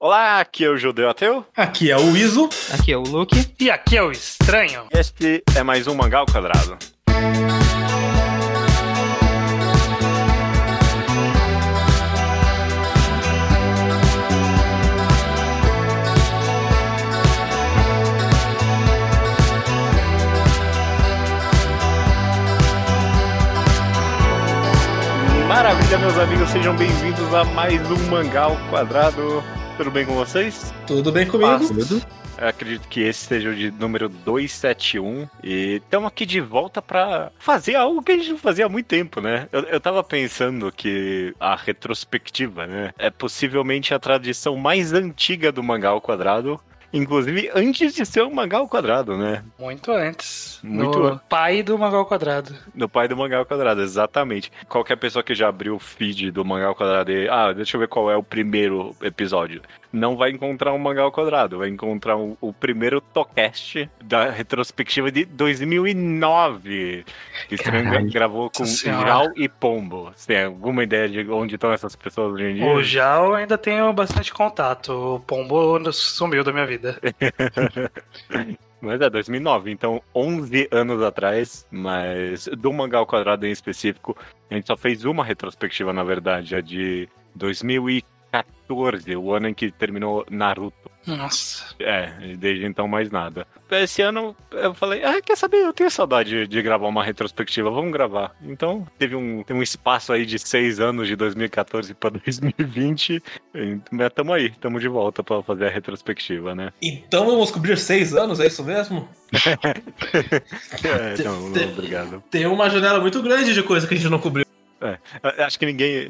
Olá, aqui é o Judeu Ateu. Aqui é o Iso. Aqui é o Luke. E aqui é o Estranho. Este é mais um Mangá ao Quadrado. Maravilha, meus amigos, sejam bem-vindos a mais um Mangá ao Quadrado. Tudo bem com vocês? Tudo bem comigo? Tudo. Eu acredito que esse seja o de número 271. E estamos aqui de volta para fazer algo que a gente não fazia há muito tempo, né? Eu, eu tava pensando que a retrospectiva, né? É possivelmente a tradição mais antiga do mangá ao quadrado. Inclusive antes de ser mangá ao quadrado, né? Muito antes. Muito no an- pai do Magal Quadrado. Do pai do mangá ao quadrado, exatamente. Qualquer pessoa que já abriu o feed do mangá ao quadrado e, ah, deixa eu ver qual é o primeiro episódio. Não vai encontrar um mangá ao quadrado, vai encontrar o, o primeiro Tocast da retrospectiva de 2009. Que Caralho. gravou com. Jal e Pombo. Você tem alguma ideia de onde estão essas pessoas hoje em dia? O Jal ainda tenho bastante contato. O Pombo sumiu da minha vida. Mas é 2009, então 11 anos atrás, mas do mangá ao quadrado em específico, a gente só fez uma retrospectiva, na verdade, a de 2014, o ano em que terminou Naruto. Nossa. É, desde então mais nada. Esse ano eu falei, ah, quer saber, eu tenho saudade de gravar uma retrospectiva, vamos gravar. Então teve um, teve um espaço aí de seis anos, de 2014 para 2020, e tamo aí, tamo de volta para fazer a retrospectiva, né? Então vamos cobrir seis anos, é isso mesmo? É, não, não, obrigado. Tem uma janela muito grande de coisa que a gente não cobriu. Eu Acho que ninguém.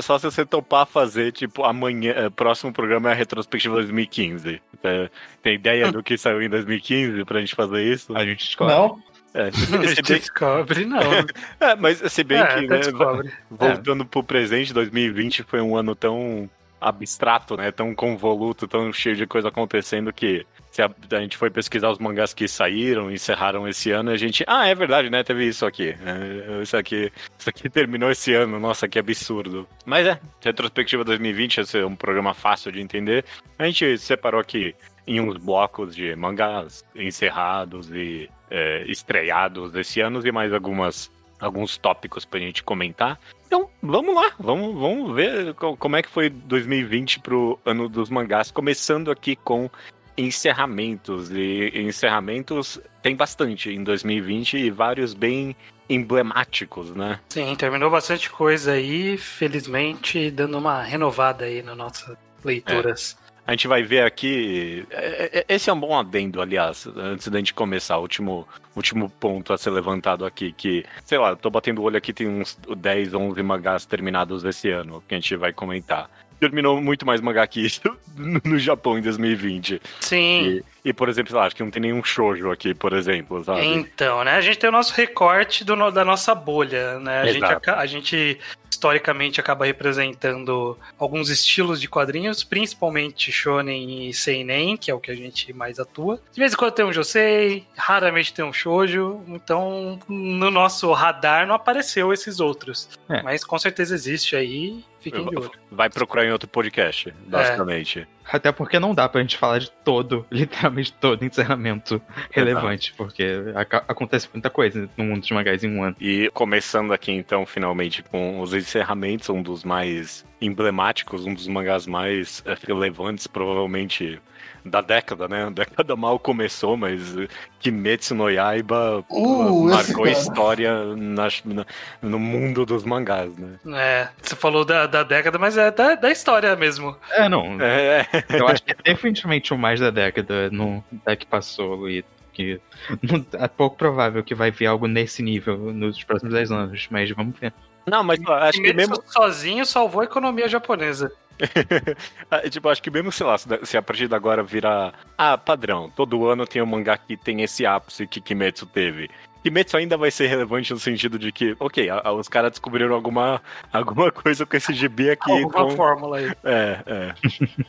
Só se você topar fazer, tipo, amanhã. eh, Próximo programa é a retrospectiva 2015. É, Tem ideia do que saiu em 2015 pra gente fazer isso? A gente descobre. Não? É, se bem- descobre, não. é, mas se bem é, que, né, descobre. voltando pro presente, 2020 foi um ano tão abstrato, né? Tão convoluto, tão cheio de coisa acontecendo que se a, a gente foi pesquisar os mangás que saíram, encerraram esse ano, a gente, ah, é verdade, né? Teve isso aqui. É, isso aqui, isso aqui terminou esse ano. Nossa, que absurdo. Mas é, retrospectiva 2020 esse é um programa fácil de entender. A gente separou aqui em uns blocos de mangás encerrados e é, estreados esse ano e mais algumas alguns tópicos pra gente comentar. Então, vamos lá, vamos, vamos ver co- como é que foi 2020 pro ano dos mangás, começando aqui com encerramentos. E encerramentos tem bastante em 2020 e vários bem emblemáticos, né? Sim, terminou bastante coisa aí, felizmente, dando uma renovada aí nas nossas leituras. A gente vai ver aqui. é, é, Esse é um bom adendo, aliás, antes da gente começar, o último, último ponto a ser levantado aqui, que, sei lá, tô batendo o olho aqui, tem uns 10, 11 mangás terminados esse ano, que a gente vai comentar. Terminou muito mais mangá que isso no- Japão em 2020. Sim. E, e, por exemplo, sei lá, acho que não tem nenhum shoujo aqui, por exemplo, sabe? Então, né? A gente tem o nosso recorte do da nossa bolha, né? A gente, Exato. aca- a gente historicamente acaba representando alguns estilos de quadrinhos, principalmente shonen e seinen, que é o que a gente mais atua. De vez em quando tem um josei, raramente tem um shoujo, então no nosso radar não apareceu esses outros. É. Mas com certeza existe aí, fiquem de olho. Vai procurar em outro podcast, basicamente. Até porque não dá pra gente falar de todo, literalmente todo encerramento relevante, porque acontece muita coisa no mundo dos mangás em um ano. E começando aqui então, finalmente, com os encerramentos, um dos mais emblemáticos, um dos mangás mais eh, relevantes, provavelmente, da década, né? A década mal começou, mas Kimetsu no Yaiba Uh, marcou história na- na- no mundo dos mangás, né? É, você falou da, da década, mas é da, da história mesmo. É, não. É, Eu acho que é definitivamente o mais da década no, da que passou e que não- é pouco provável que vai vir algo nesse nível nos próximos 10 anos, mas vamos ver. Não, mas acho que Kimetsu mesmo. sozinho salvou a economia japonesa. Ah, tipo, acho que mesmo, sei lá, se se a partir de agora virar. Ah, padrão, todo ano tem um mangá que tem esse ápice que Kimetsu teve. Kimetsu ainda vai ser relevante no sentido de que, ok, a- a- os caras descobriram alguma, alguma coisa com esse gibi aqui. Alguma com- fórmula aí. É, é.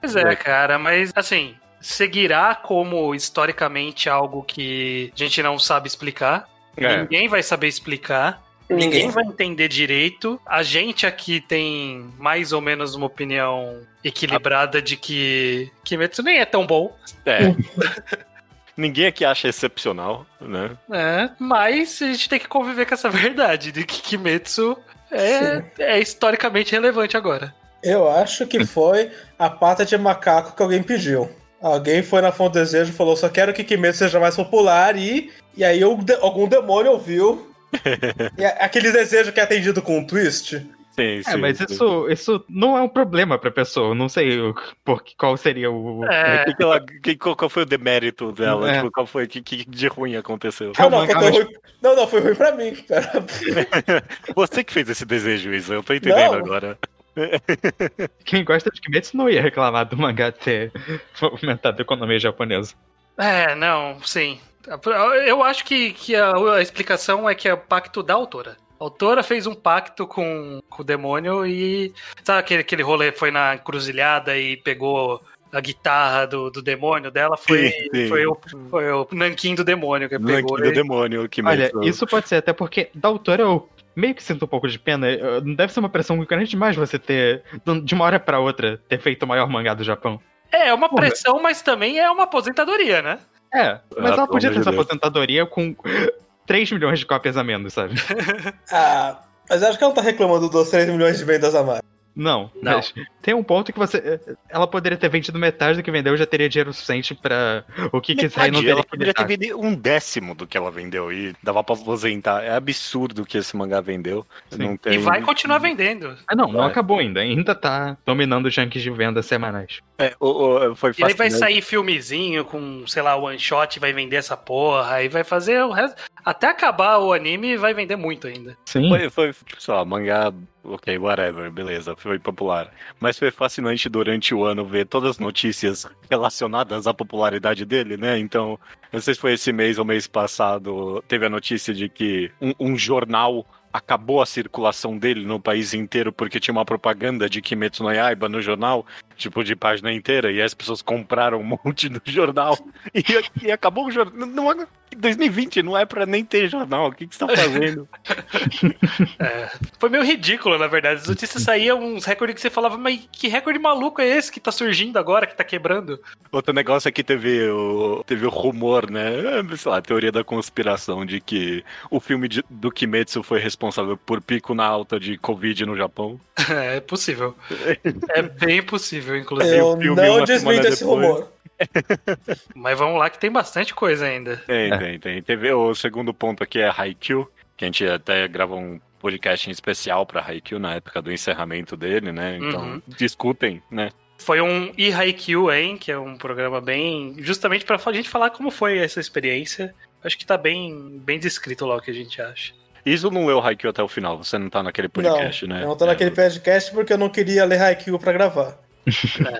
Pois é, cara, mas assim, seguirá como historicamente algo que a gente não sabe explicar. É. Ninguém vai saber explicar. Ninguém Ninguém. vai entender direito. A gente aqui tem mais ou menos uma opinião equilibrada de que Kimetsu nem é tão bom, É. Ninguém aqui acha excepcional, né? né? Mas a gente tem que conviver com essa verdade de que Kimetsu é, é historicamente relevante agora. Eu acho que foi a pata de macaco que alguém pediu. Alguém foi na Fonte do Desejo e falou: só quero que Kimetsu seja mais popular. E, e aí algum demônio ouviu. E a- aquele desejo que é atendido com um twist. Sim, É, sim, mas sim. isso, isso não é um problema pra pessoa. Não sei o- por, qual seria o. É, Que que ela- que- qual, qual foi o demérito dela? É. Tipo, qual foi? O que, que de ruim aconteceu? É Ah, não, foi mais- ruim. não, não, foi ruim pra mim. Pera. Você que fez esse desejo, isso. Eu tô entendendo Não. agora. Quem gosta de Kimetsu não ia reclamar do mangá ter fomentado a economia japonesa. é, não, sim. Eu acho que, que a, a explicação é que é o pacto da autora. A autora fez um pacto com, com o demônio e. Sabe aquele, aquele rolê foi na encruzilhada e pegou a guitarra do, do demônio dela? Foi, Sim, sim. foi, o, foi o Nankin do demônio que Não pegou. do e- demônio que Olha, mesmo. isso pode ser até porque da autora eu meio que sinto um pouco de pena. Deve ser uma pressão muito grande demais você ter, de uma hora pra outra, ter feito o maior mangá do Japão. É, é uma Porra. pressão, mas também é uma aposentadoria, né? É, mas Ah, ela podia ter essa Deus. aposentadoria com 3 milhões de cópias a menos, sabe? Ah, mas acho que ela não tá reclamando dos 3 milhões de vendas a mais. Não, Não. mas tem um ponto que você. Ela poderia ter vendido metade do que vendeu e já teria dinheiro suficiente pra o que quiser e não Metade, ter ela poderia ter vendido um décimo do que ela vendeu e dava pra aposentar. É absurdo o que esse mangá vendeu. Tem... E vai continuar vendendo. Ah, não, não É. acabou ainda. Ainda tá dominando os junkies de vendas semanais. É, o- o- foi E aí vai fascinante. sair filmezinho com, sei lá, one shot, vai vender essa porra, aí vai fazer o resto. Até acabar o anime, vai vender muito ainda. Sim. Foi, foi, tipo, sei lá, mangá, ok, whatever, beleza, foi popular. Mas foi fascinante durante o ano ver todas as notícias relacionadas à popularidade dele, né? Então, não sei se foi esse mês ou mês passado, teve a notícia de que um, um jornal acabou a circulação dele no país inteiro porque tinha uma propaganda de Kimetsu no Yaiba no jornal, tipo, de página inteira, e as pessoas compraram um monte do jornal e, e acabou o jornal. Não, é- 2020 não é pra nem ter jornal, o que, que você tá fazendo? Foi meio ridículo, na verdade. As notícias saíam uns recordes que você falava, mas que recorde maluco é esse que tá surgindo agora, que tá quebrando? Outro negócio é que teve o, teve o rumor, né? Sei lá, a teoria da conspiração de que o filme de- do Kimetsu foi responsável por pico na alta de Covid no Japão. É possível. É bem possível, inclusive. Eu filme não uma desminto esse depois. rumor. Mas vamos lá que tem bastante coisa ainda. Tem, É. tem, tem. Teve o segundo ponto aqui é Haikyuu, que a gente até gravou um podcast em especial pra Haikyuu na época do encerramento dele, né? Então, Uhum. discutem, né? Foi um E-Haikyuu, hein? Que é um programa bem. Justamente pra a gente falar como foi essa experiência. Acho que tá bem, bem descrito lá o que a gente acha. Isso não leu Haikyuu até o final, você não tá naquele podcast, não, né? eu não tô É, naquele podcast porque eu não queria ler Haikyuu pra gravar.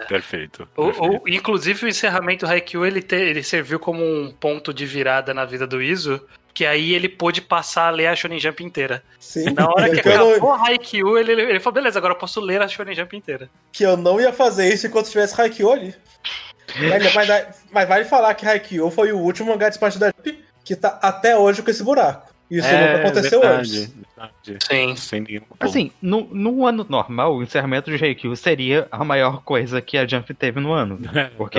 Perfeito. O- perfeito. o- inclusive, o encerramento do Haikyuu ele, te- ele serviu como um ponto de virada na vida do Iso, que aí ele pôde passar a ler a Shonen Jump inteira. Sim. Na hora que que, eu não, acabou a Haikyuu, ele, ele falou, beleza, agora eu posso ler a Shonen Jump inteira. que eu não ia fazer isso enquanto tivesse Haikyuu ali. Mas, mas- mas vale falar que Haikyuu foi o último mangá de espaço da Jump que tá até hoje com esse buraco. Isso É, nunca aconteceu verdade, antes. verdade. Sim. Sem nenhum Assim, no, no ano normal, o encerramento de Haikyuu seria a maior coisa que a Jump teve no ano. Porque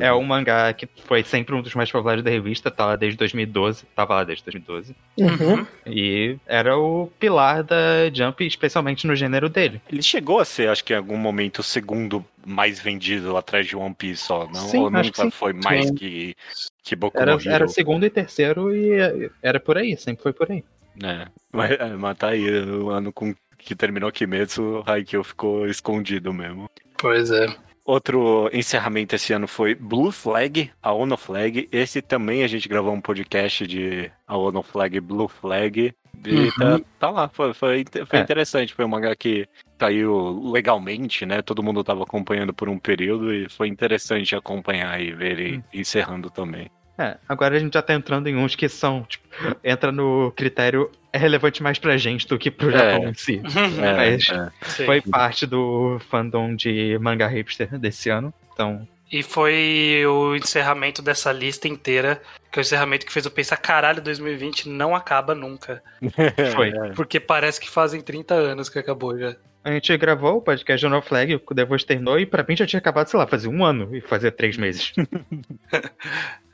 É um mangá que foi sempre um dos mais populares da revista, tá lá desde 2012, tava lá desde 2012. Uhum. E era o pilar da Jump, especialmente no gênero dele. Ele chegou a ser, acho que em algum momento, o segundo mais vendido atrás de One Piece só, não? Sim, Ou acho nunca sim. foi mais Sim. que, que Boku Era, no Hero? era segundo e terceiro e era por aí, sempre foi por aí. É. Mas, é, mas tá aí, o ano com que terminou Kimetsu, Haikyuu ficou escondido mesmo. Pois é. Outro encerramento esse ano foi Blue Flag, a Ono Flag. Esse também a gente gravou um podcast de a Ono Flag, Blue Flag. E Uhum. tá, tá lá, foi, foi, foi É. interessante. Foi um mangá que saiu legalmente, né? Todo mundo tava acompanhando por um período e foi interessante acompanhar e ver ele encerrando também. É, agora a gente já tá entrando em uns que são, tipo, entra no critério é relevante mais pra gente do que pro É. Japão em si. É, Mas é. Sim. Foi parte do fandom de manga hipster desse ano, então E foi o encerramento dessa lista inteira, que é o encerramento que fez eu pensar, caralho, 2020 não acaba nunca. Foi. Porque parece que fazem 30 anos que acabou já. A gente gravou o podcast No Flag, o Voice terminou e pra mim já tinha acabado, sei lá, fazer um ano e fazer três meses.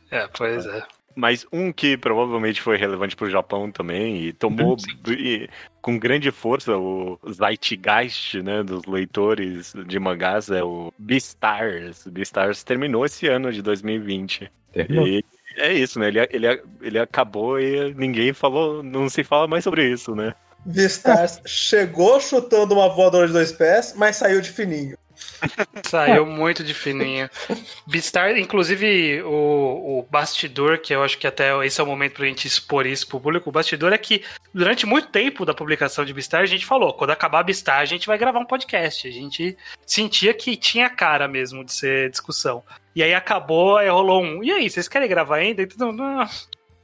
É, pois é. Mas um que provavelmente foi relevante pro Japão também e tomou e, com grande força o zeitgeist né, dos leitores de mangás é o Beastars. Beastars terminou esse ano de 2020. Terminou. E é isso, né? Ele, ele, ele acabou e ninguém falou, não se fala mais sobre isso, né? Beastars chegou chutando uma voadora de dois pés, mas saiu de fininho. Saiu muito de fininho. Beastar, inclusive, o, o bastidor, que eu acho que até esse é o momento pra gente expor isso pro público, o bastidor é que durante muito tempo da publicação de Beastar, a gente falou, quando acabar Beastar, a gente vai gravar um podcast. A gente sentia que tinha cara mesmo de ser discussão. E aí acabou, aí rolou um. E aí, vocês querem gravar ainda? Então, não,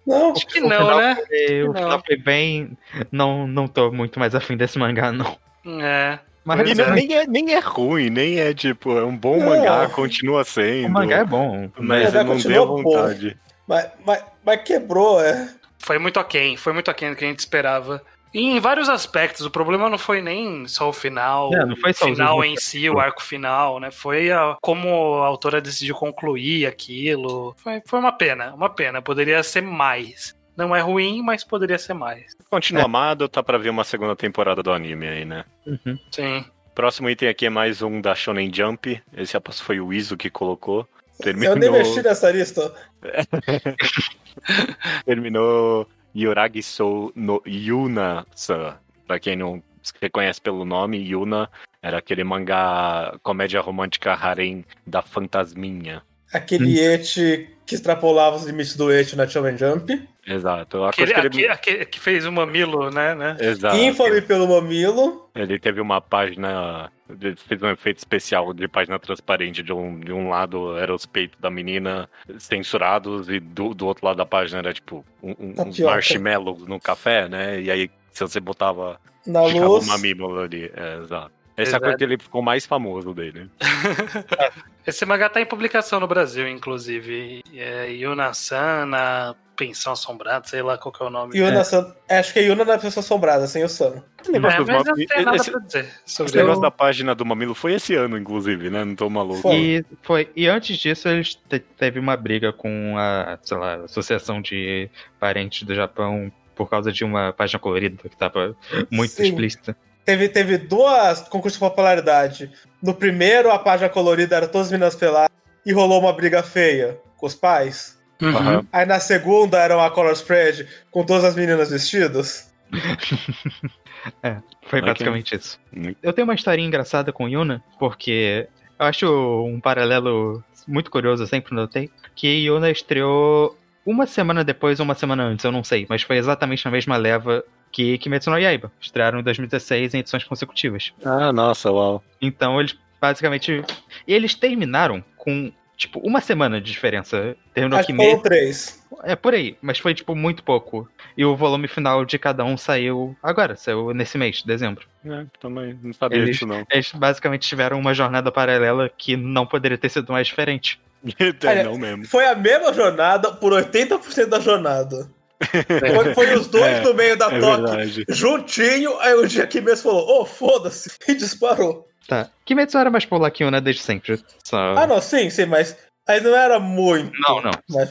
Não, acho que O não, final né? foi- o Não. final foi bem. Não, não tô muito mais afim desse mangá, não. É. Mas E não- é. nem, é, nem é ruim, nem é tipo, é um bom Não. mangá, continua sendo. o mangá é bom. Mas não deu vontade. mas, mas, mas quebrou, é. Foi muito aquém, foi muito aquém do que a gente esperava. E em vários aspectos, o problema não foi nem só o final, É, não foi só o final em si, o arco final, né? Foi a- como a autora decidiu concluir aquilo. Foi, foi uma pena, uma pena. Poderia ser mais. Não é ruim, mas poderia ser mais. Continua amado, tá pra ver uma segunda temporada do anime aí, né? Uhum. Sim. Próximo item aqui é mais um da Shonen Jump. Esse aposto foi o Iso que colocou. Eu Terminou, nem mexi nessa lista. terminou Yoragi Sou no Yuna-san. Pra quem não se reconhece pelo nome, Yuna era aquele mangá comédia romântica harem da Fantasminha. Aquele eti que extrapolava os limites do eti na Shonen Jump. Exato. A Aquele, coisa que ele... aquele que fez o mamilo, né? né? Exato. Infame pelo mamilo. Ele teve uma página, ele fez um efeito especial de página transparente. De um, de um lado era os peitos da menina censurados e do, do outro lado da página era tipo um, um- uns Tapioca. marshmallows no café, né? E aí se você botava, Na luz. mamímula ali. É, exato. Essa é a Exato. coisa que ele ficou mais famoso dele. Esse mangá tá em publicação no Brasil, inclusive. É Yuna-san na Pensão Assombrada, sei lá qual que é o nome. Yuna San... Acho que é Yuna na pessoa assombrada, sem o Sano. Esse negócio, É, eu mami- esse- negócio o- da página do mamilo foi esse ano, inclusive, né? Não tô maluco. Foi. E, foi, e antes disso, eles te- teve uma briga com a, sei lá, Associação de Parentes do Japão por causa de uma página colorida que tava muito Sim. explícita. Teve, teve duas concursos de popularidade. No primeiro, a página colorida era todas as meninas peladas e rolou uma briga feia com os pais. Uhum. Aí na segunda era uma color spread com todas as meninas vestidas. Foi Ok. basicamente isso. Eu tenho uma historinha engraçada com Yuna, porque eu acho um paralelo muito curioso, eu sempre notei, que Yuna estreou uma semana depois ou uma semana antes, eu não sei, mas foi exatamente na mesma leva que Kimetsu no Yaiba. Estrearam em 2016 em edições consecutivas. Ah, nossa, uau. Então eles basicamente. E eles terminaram com, tipo, uma semana de diferença. Terminou Acho que foram Kimetsu. três. É por aí, mas foi, tipo, muito pouco. E o volume final de cada um saiu agora, saiu nesse mês, dezembro. É, também não sabia Eles- disso, não. Eles basicamente tiveram uma jornada paralela que não poderia ter sido mais diferente. É, Olha, não mesmo. Foi a mesma jornada por 80% da jornada. Foi, foi os dois É, no meio da É toque, verdade. juntinho. Aí o dia que mesmo falou: Ô, foda-se, e disparou. Tá. Kimetsu era mais que Yuna desde sempre. Só... Ah, não, sim, sim, mas aí não era muito. Não, não. Mas,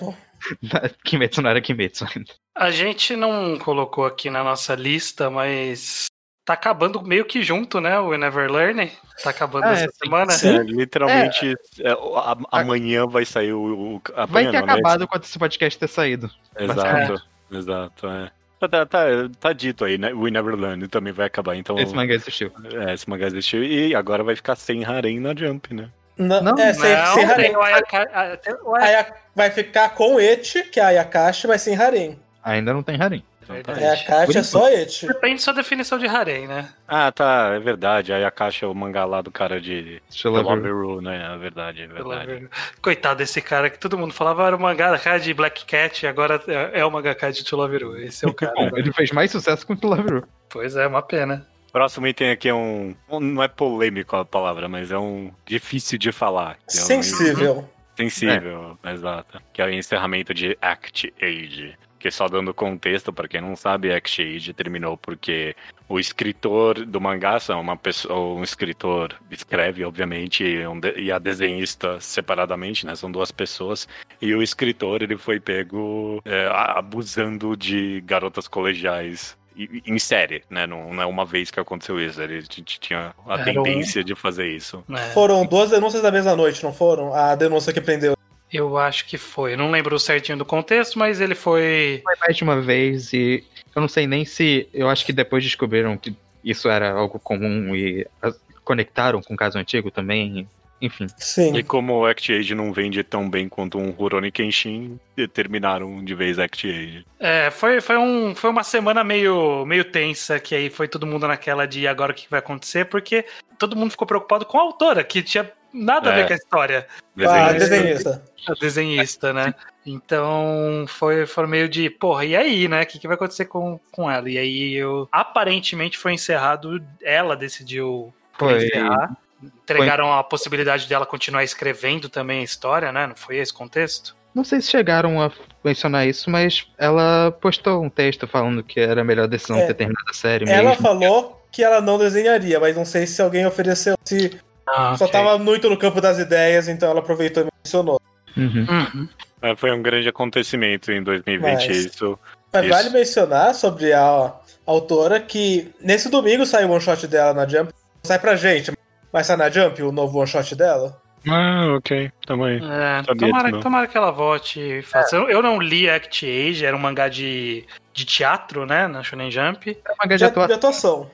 Kimetsu não era Kimetsu ainda. A gente não colocou aqui na nossa lista, mas tá acabando meio que junto, né? O Never Learn. Tá acabando Ah, essa é, semana. Sim. É, literalmente, é, a- amanhã vai sair o. o Vai amanhã ter não, né? acabado quando esse podcast ter saído. Exato, exato, é. Tá, tá, tá, tá dito aí, né? We Never Learn também vai acabar, então. Esse mangá existiu. É, esse mangá existiu e agora vai ficar sem harem na Jump, né? não, Não, é, sem, Não, sem harem. tem o Ayaka- o vai ficar com Eti, que é a Ayakashi, mas sem harem. Ainda não tem harem. Verdade. A Ayakashi é só Eti. Depende da sua definição de harem, né? Ah, tá, é verdade. Aí a caixa é o mangá lá do cara de. Loveru, né? É verdade, é verdade. Coitado desse cara que todo mundo falava era o mangá de Black Cat e agora é é o mangá de You. Esse é o cara. Bom, ele fez mais sucesso com o Love Ru. pois é, uma pena. Próximo item aqui é um, um, Não é polêmico a palavra, mas é um difícil de falar. É Sensível. Um, sensível, é. exato. Que é o encerramento de Act Age. Que só dando contexto, para quem não sabe, Act Age terminou porque o escritor do mangá são uma pessoa, um escritor escreve, obviamente, e, um e, a desenhista separadamente, né? São duas pessoas. E o escritor ele foi pego é, abusando de garotas colegiais em série, né? Não, não, é uma vez que aconteceu isso. Ele tinha a Era tendência um... de fazer isso. É. Foram duas denúncias da mesma noite, não foram? A denúncia que prendeu. Eu acho que foi. Eu não lembro certinho do contexto, mas ele foi. Foi mais de uma vez e eu não sei nem se. Eu acho que depois descobriram que isso era algo comum e conectaram com o caso antigo também enfim. Sim. E como o ActAge não vende tão bem quanto um Rurouni Kenshin, terminaram de vez ActAge. É, foi, foi, um, foi uma semana meio, meio tensa, que aí foi todo mundo naquela de agora o que vai acontecer, porque todo mundo ficou preocupado com a autora, que tinha nada é. a ver com a história. Desenhista. Ah, desenhista. A desenhista, né? Então foi, foi meio de, porra, e aí, né? O que, que vai acontecer com, com ela? E aí eu. Aparentemente foi encerrado, ela decidiu foi. encerrar entregaram Foi... a possibilidade dela continuar escrevendo também a história, né? Não foi esse contexto? Não sei se chegaram a mencionar isso, mas ela postou um texto falando que era a melhor decisão é, ter terminado a série. Ela mesmo. falou que ela não desenharia, mas não sei se alguém ofereceu. Se ah, só okay. tava muito no campo das ideias, então ela aproveitou e mencionou. Uhum. Uhum. É, foi um grande acontecimento em 2020 mas, isso. Mas isso. vale mencionar sobre a autora que nesse domingo saiu um one shot dela na Jump. Sai pra gente, Vai sair na Jump o novo one shot dela? Ah, ok. Também. É, tomara, tomara que ela volte e faça. É. Eu, eu, não li Act Age, era um mangá de, de teatro, né? Na Shonen Jump. É um mangá de, de atuação. De atuação.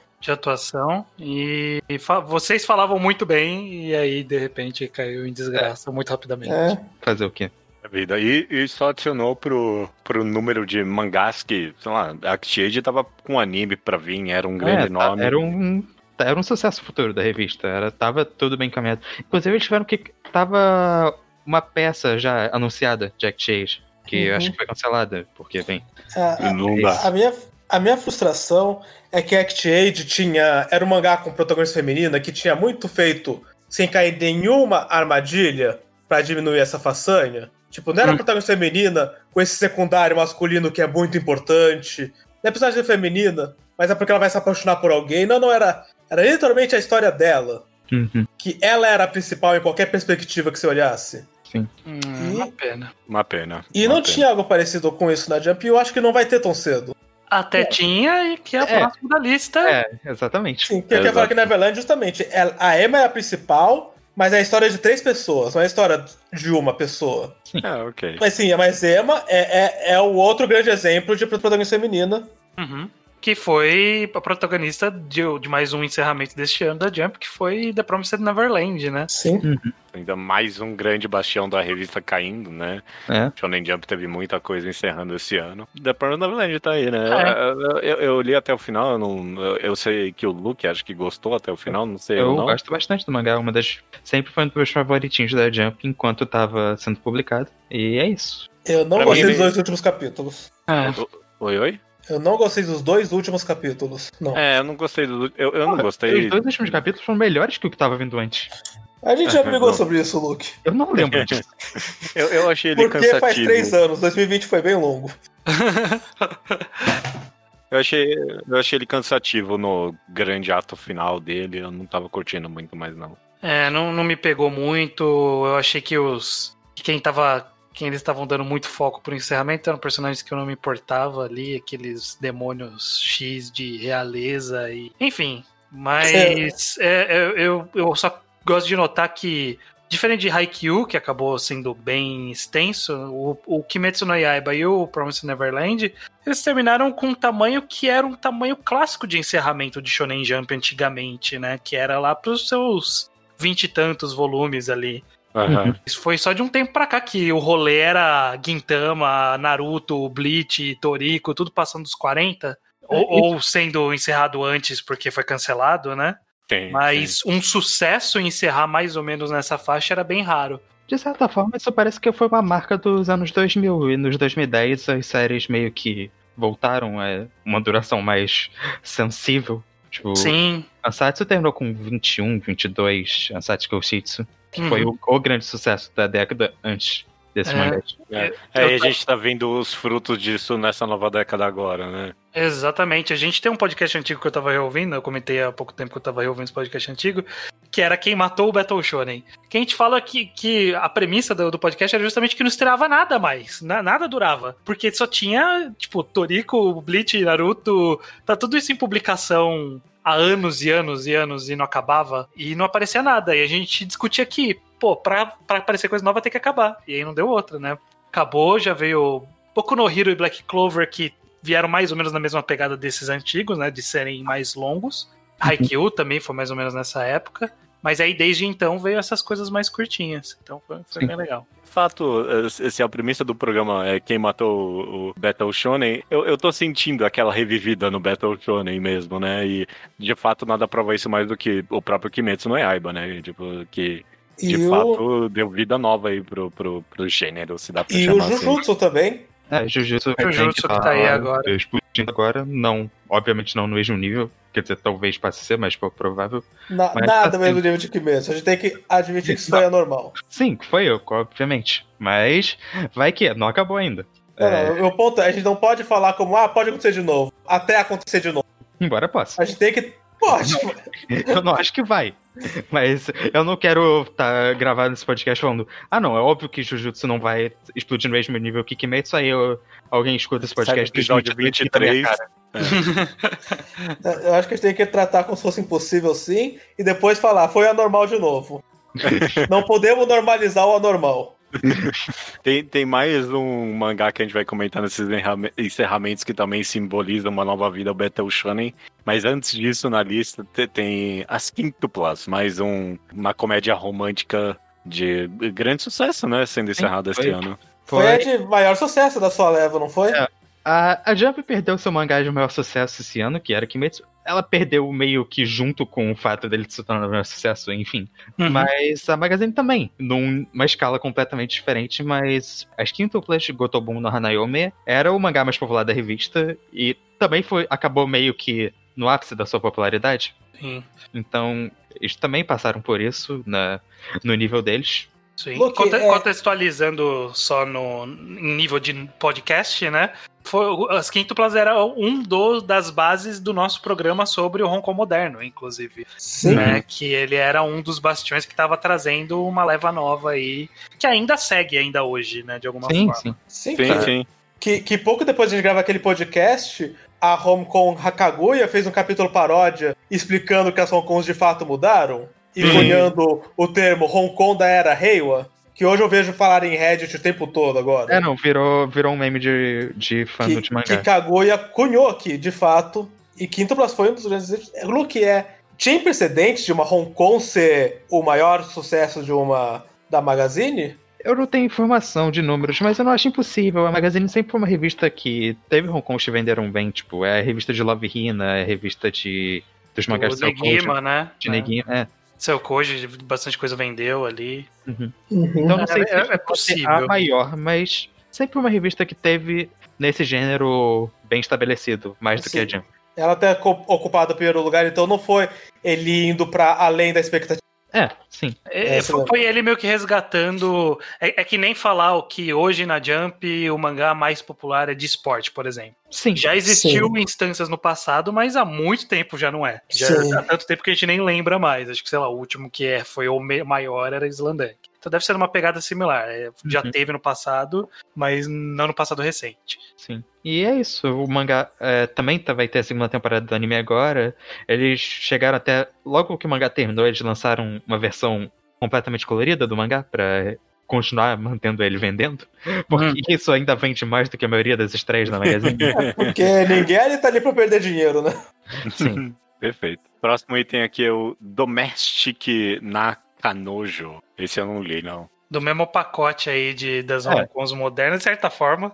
E, e fa vocês falavam muito bem, e aí, de repente, caiu em desgraça é. muito rapidamente. É. Fazer o quê? vida. E, e só adicionou pro, pro número de mangás que, sei lá, Act Age tava com anime pra vir, era um grande é, nome. Era um era um sucesso futuro da revista. Era, tava tudo bem encaminhado. Inclusive, eles tiveram que. Tava uma peça já anunciada, Jack Chase, que uhum. acho que foi cancelada, porque, bem. A, a, a, minha, a minha frustração é que Act Age tinha. Era um mangá com protagonista feminina que tinha muito feito sem cair em nenhuma armadilha para diminuir essa façanha. Tipo, não era hum. protagonista feminina com esse secundário masculino que é muito importante. Não é personagem feminina, mas é porque ela vai se apaixonar por alguém. Não, não era. Era literalmente a história dela. Uhum. Que ela era a principal em qualquer perspectiva que você olhasse. Sim. Hum, e... Uma pena. Uma pena. E uma não pena. tinha algo parecido com isso na Jump e eu acho que não vai ter tão cedo. Até é. tinha, e que é a é. próxima da lista. É, exatamente. Sim, que eu quero falar que Neverland, justamente, a Emma é a principal, mas é a história de três pessoas, não é a história de uma pessoa. Ah, ok. Mas sim, mas Emma é, é, é o outro grande exemplo de protagonista feminina. Uhum que foi a protagonista de, de, mais um encerramento deste ano da Jump, que foi The Promised Neverland, né? Sim. Uhum. Ainda mais um grande bastião da revista caindo, né? É. Shonen Jump teve muita coisa encerrando esse ano. The Promised Neverland tá aí, né? É. Eu, eu, eu, li até o final, eu, não, eu, sei que o Luke acho que gostou até o final, não sei. Eu, não. gosto bastante do mangá, uma das. Sempre foi um dos meus favoritinhos da Jump enquanto estava sendo publicado. E é isso. Eu não pra gostei mim, dos dois últimos capítulos. É. Oi, oi? Eu não gostei dos dois últimos capítulos. Não. É, eu não gostei do. Eu, eu não gostei. Os dois últimos capítulos foram melhores que o que tava vindo antes. A gente já brigou sobre isso, Luke. Eu não lembro disso. eu, eu achei ele Porque cansativo. faz três anos, 2020 foi bem longo. eu, achei, eu achei ele cansativo no grande ato final dele, eu não tava curtindo muito mais, não. É, não, não me pegou muito. Eu achei que os. Quem tava quem eles estavam dando muito foco pro encerramento eram personagens que eu não me importava ali, aqueles demônios X de realeza e. Enfim. Mas é, é, eu, eu só gosto de notar que. Diferente de Haikyuu, que acabou sendo bem extenso, o, o Kimetsu no Yaiba e o Promised Neverland, eles terminaram com um tamanho que era um tamanho clássico de encerramento de Shonen Jump antigamente, né? Que era lá pros seus vinte e tantos volumes ali. Uhum. Isso foi só de um tempo pra cá que o rolê era Gintama, Naruto, Bleach, Toriko, tudo passando dos 40. Ou, é, ou, sendo encerrado antes porque foi cancelado, né? Sim, Mas sim. um sucesso encerrar mais ou menos nessa faixa era bem raro. De certa forma, isso parece que foi uma marca dos anos 2000. E nos 2010 as séries meio que voltaram a uma duração mais sensível Tipo, Sim. Ansatsu terminou com 21, 22, Ansatsu Koshitsu, que Uhum. foi o, o grande sucesso da década antes desse É. mangá. É, Eu Aí a gente tá vendo os frutos disso nessa nova década agora, né? Exatamente. A gente tem um podcast antigo que eu tava reouvindo, eu comentei há pouco tempo que eu tava reouvindo esse podcast antigo, que era Quem Matou o Battle Shonen. Que a gente fala que, que a premissa do, do podcast era justamente que não estreava nada mais. na- nada durava. Porque só tinha, tipo, Toriko, Bleach, Naruto, tá tudo isso em publicação há anos e anos e anos e não acabava. E não aparecia nada. E a gente discutia aqui, pô, pra, pra aparecer coisa nova tem que acabar. E aí não deu outra, né? Acabou, já veio Boku no Hero e Black Clover, que vieram mais ou menos na mesma pegada desses antigos, né? De serem mais longos. Haikyuu também foi mais ou menos nessa época. Mas aí desde então veio essas coisas mais curtinhas. Então foi, foi bem legal. De fato, se a premissa do programa é quem matou o o Battle Shonen, eu, eu tô sentindo aquela revivida no Battle Shonen mesmo, né? E de fato nada prova isso mais do que o próprio Kimetsu no Yaiba, né? Tipo, que de E o, fato deu vida nova aí pro, pro, pro gênero, se dá pra e o chamar assim. Jujutsu também. É, Jujutsu, Jujutsu que tá aí agora. Explodindo agora, não, obviamente não no mesmo nível, quer dizer, talvez passe a ser, mas pouco provável. Na- Mas nada assim- mesmo nível de Kimetsu. A gente tem que admitir que isso foi anormal. Sim, foi eu, obviamente. Mas vai que não acabou ainda. Não, É, não, o meu ponto é, a gente não pode falar como, ah, pode acontecer de novo. Até acontecer de novo. embora possa. A gente tem que. Pode. Eu não acho que vai. Mas eu não quero estar gravando esse podcast falando, ah não, é óbvio que Jujutsu não vai explodir no mesmo nível que Kimetsu, aí eu- alguém escuta esse podcast Sai no episódio 2023 e grita na minha 23. cara. Eu acho que a gente tem que tratar como se fosse impossível sim. E depois falar, foi anormal de novo. não podemos normalizar o anormal. Tem, tem mais um mangá que a gente vai comentar nesses encerrame- encerramentos que também simboliza uma nova vida, o Battle Shonen. Mas antes disso, na lista, te- tem As Quintuplas, mais um, uma comédia romântica de grande sucesso, né? Sendo encerrada este foi. ano. Foi, a de maior sucesso da sua leva, não foi? É. A, a Jump perdeu seu mangá de maior sucesso esse ano, que era Kimetsu. Ela perdeu meio que junto com o fato dele se tornar um sucesso, enfim. Uhum. Mas a Magazine também, numa escala completamente diferente, mas as quintuplas de Gotobun no Hanayome era o mangá mais popular da revista e também foi acabou meio que no ápice da sua popularidade. Sim. Então, eles também passaram por isso na, no nível deles. Sim. Conte- é- Contextualizando só no em nível de podcast, né? Foi, as quintuplas era um do, das bases do nosso programa sobre o Hong Kong moderno, inclusive. Sim. né? Que ele era um dos bastiões que estava trazendo uma leva nova aí, que ainda segue ainda hoje, né? De alguma Sim, forma. sim. Sim, Sim, sim. Que, que pouco depois de a gente gravar aquele podcast, a Hong Kong Hakaguya fez um capítulo paródia explicando que as Hong Kongs de fato mudaram, Sim. Cunhando o termo Hong Kong da era Reiwa, que hoje eu vejo falar em Reddit o tempo todo agora. É, não, virou, virou um meme de, de fã que, de mangá. que Kaguya cunhou aqui, de fato, e Quintuplas foi um dos grandes exemplos. Luke, é. Tinha precedentes de uma Hong Kong ser o maior sucesso de uma. da Magazine? Eu não tenho informação de números, mas eu não acho impossível. A Magazine sempre foi uma revista que teve Hong Kong que venderam bem, tipo, é a revista de Love Hina, é a revista de dos mangás de Seu Negima, Koji, né? de Neguinho, é. Seu Koji, bastante coisa vendeu ali. Então não É, sei se é- é ser possível. a maior, mas sempre uma revista que teve nesse gênero bem estabelecido, mais do que a. Jump. Ela co- ocupado o primeiro lugar, então não foi ele indo pra além da expectativa. É, sim. É, foi, foi ele meio que resgatando. É, é que nem falar o que hoje na Jump o mangá mais popular é de esporte, por exemplo. Sim. Já existiu instâncias no passado, mas há muito tempo já não é. Já Sim. há tanto tempo que a gente nem lembra mais. Acho que, sei lá, o último que é, foi o maior era Slandank. Então deve ser uma pegada similar. É, já Uhum. teve no passado, mas não no passado recente. Sim. E é isso. O mangá é, também tá- vai ter a segunda temporada do anime agora. Eles chegaram até. Logo que o mangá terminou, eles lançaram uma versão completamente colorida do mangá pra continuar mantendo ele vendendo. Porque isso ainda vende mais do que a maioria das estreias na Magazine. Porque ninguém ali tá ali pra perder dinheiro, né? Sim. Perfeito. Próximo item aqui é o Domestic Nakanojo. Esse eu não li, não. Do mesmo pacote aí de, das É. Hong modernas, de certa forma.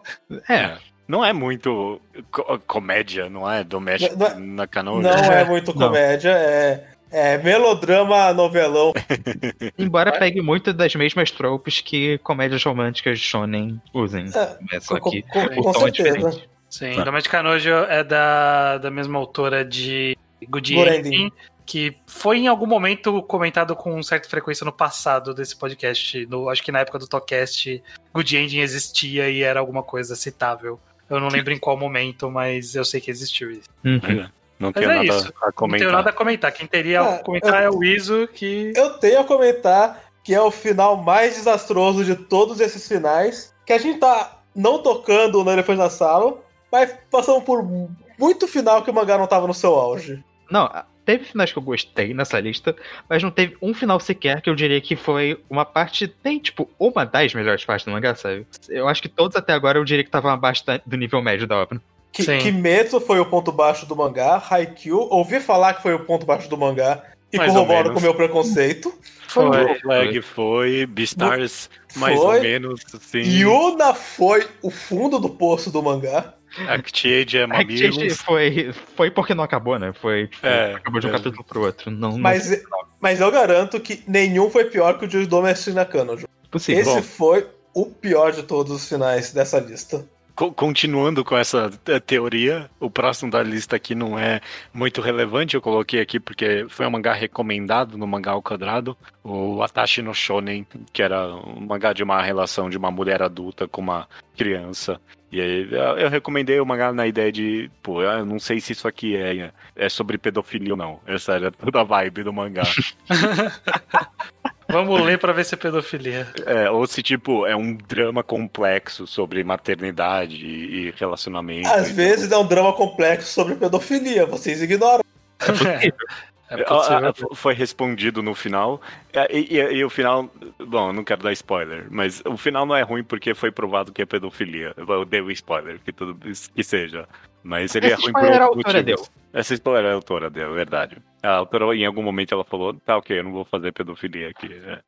É. Não é muito co- comédia, não é? Domestic Não- Nakanojo. Não é muito Não. comédia, é, é melodrama novelão. Embora pegue muito das mesmas tropes que comédias românticas shonen usem. É, É, só com, que com- o com tom é certeza. diferente. Sim, Tá. Domestic Canojo é da, da mesma autora de Good Ending, que foi em algum momento comentado com certa frequência no passado desse podcast. No, acho que na época do Tocast, Good Ending existia e era alguma coisa citável. Eu não lembro em qual momento, mas eu sei que existiu isso. Uhum. Não tenho é nada isso. a comentar. Não tenho nada a comentar. Quem teria a comentar eu, é o Iso que. Eu tenho a comentar que é o final mais desastroso de todos esses finais. Que a gente tá não tocando no Elefante na Sala, mas passamos por muito final que o mangá não tava no seu auge. Não, teve finais que eu gostei nessa lista, mas não teve um final sequer que eu diria que foi uma parte, tem tipo, uma das melhores partes do mangá, sabe? Eu acho que todos até agora eu diria que estavam abaixo do nível médio da obra. Que, Kimetsu foi o ponto baixo do mangá, Haikyuu, ouvi falar que foi o ponto baixo do mangá e corroboro com o meu preconceito. Foi, foi. Flag foi, Beastars mais ou menos, sim. Yuna foi o fundo do poço do mangá. Actiade é Mamilos. Foi, foi porque não acabou, né? Foi, tipo, é, acabou de um é. capítulo pro outro. Não, mas, não... mas eu garanto que nenhum foi pior que o de Domestic Nakano. Possível. Esse Bom. foi o pior de todos os finais dessa lista. Continuando com essa eh, teoria, o próximo da lista aqui não é muito relevante, eu coloquei aqui porque foi um mangá recomendado no Mangá ao Quadrado, o Atashi no Shonen, que era um mangá de uma relação de uma mulher adulta com uma criança. E aí eu recomendei o mangá na ideia de, pô, eu não sei se isso aqui é, é sobre pedofilia ou não. Essa era toda a vibe do mangá. Vamos ler para ver se é pedofilia. É, ou se, tipo, é um drama complexo sobre maternidade e relacionamento. Às então. vezes é um drama complexo sobre pedofilia, vocês ignoram. É, é foi respondido no final. E, e, e, o final. Bom, eu não quero dar spoiler, mas o final não é ruim porque foi provado que é pedofilia. Eu dei o spoiler, que tudo que seja. Mas ele Esse é ruim por outros motivos. Deu. Essa spoiler a autora deu, é verdade. A autora, em algum momento, ela falou: tá, ok, eu não vou fazer pedofilia aqui. É.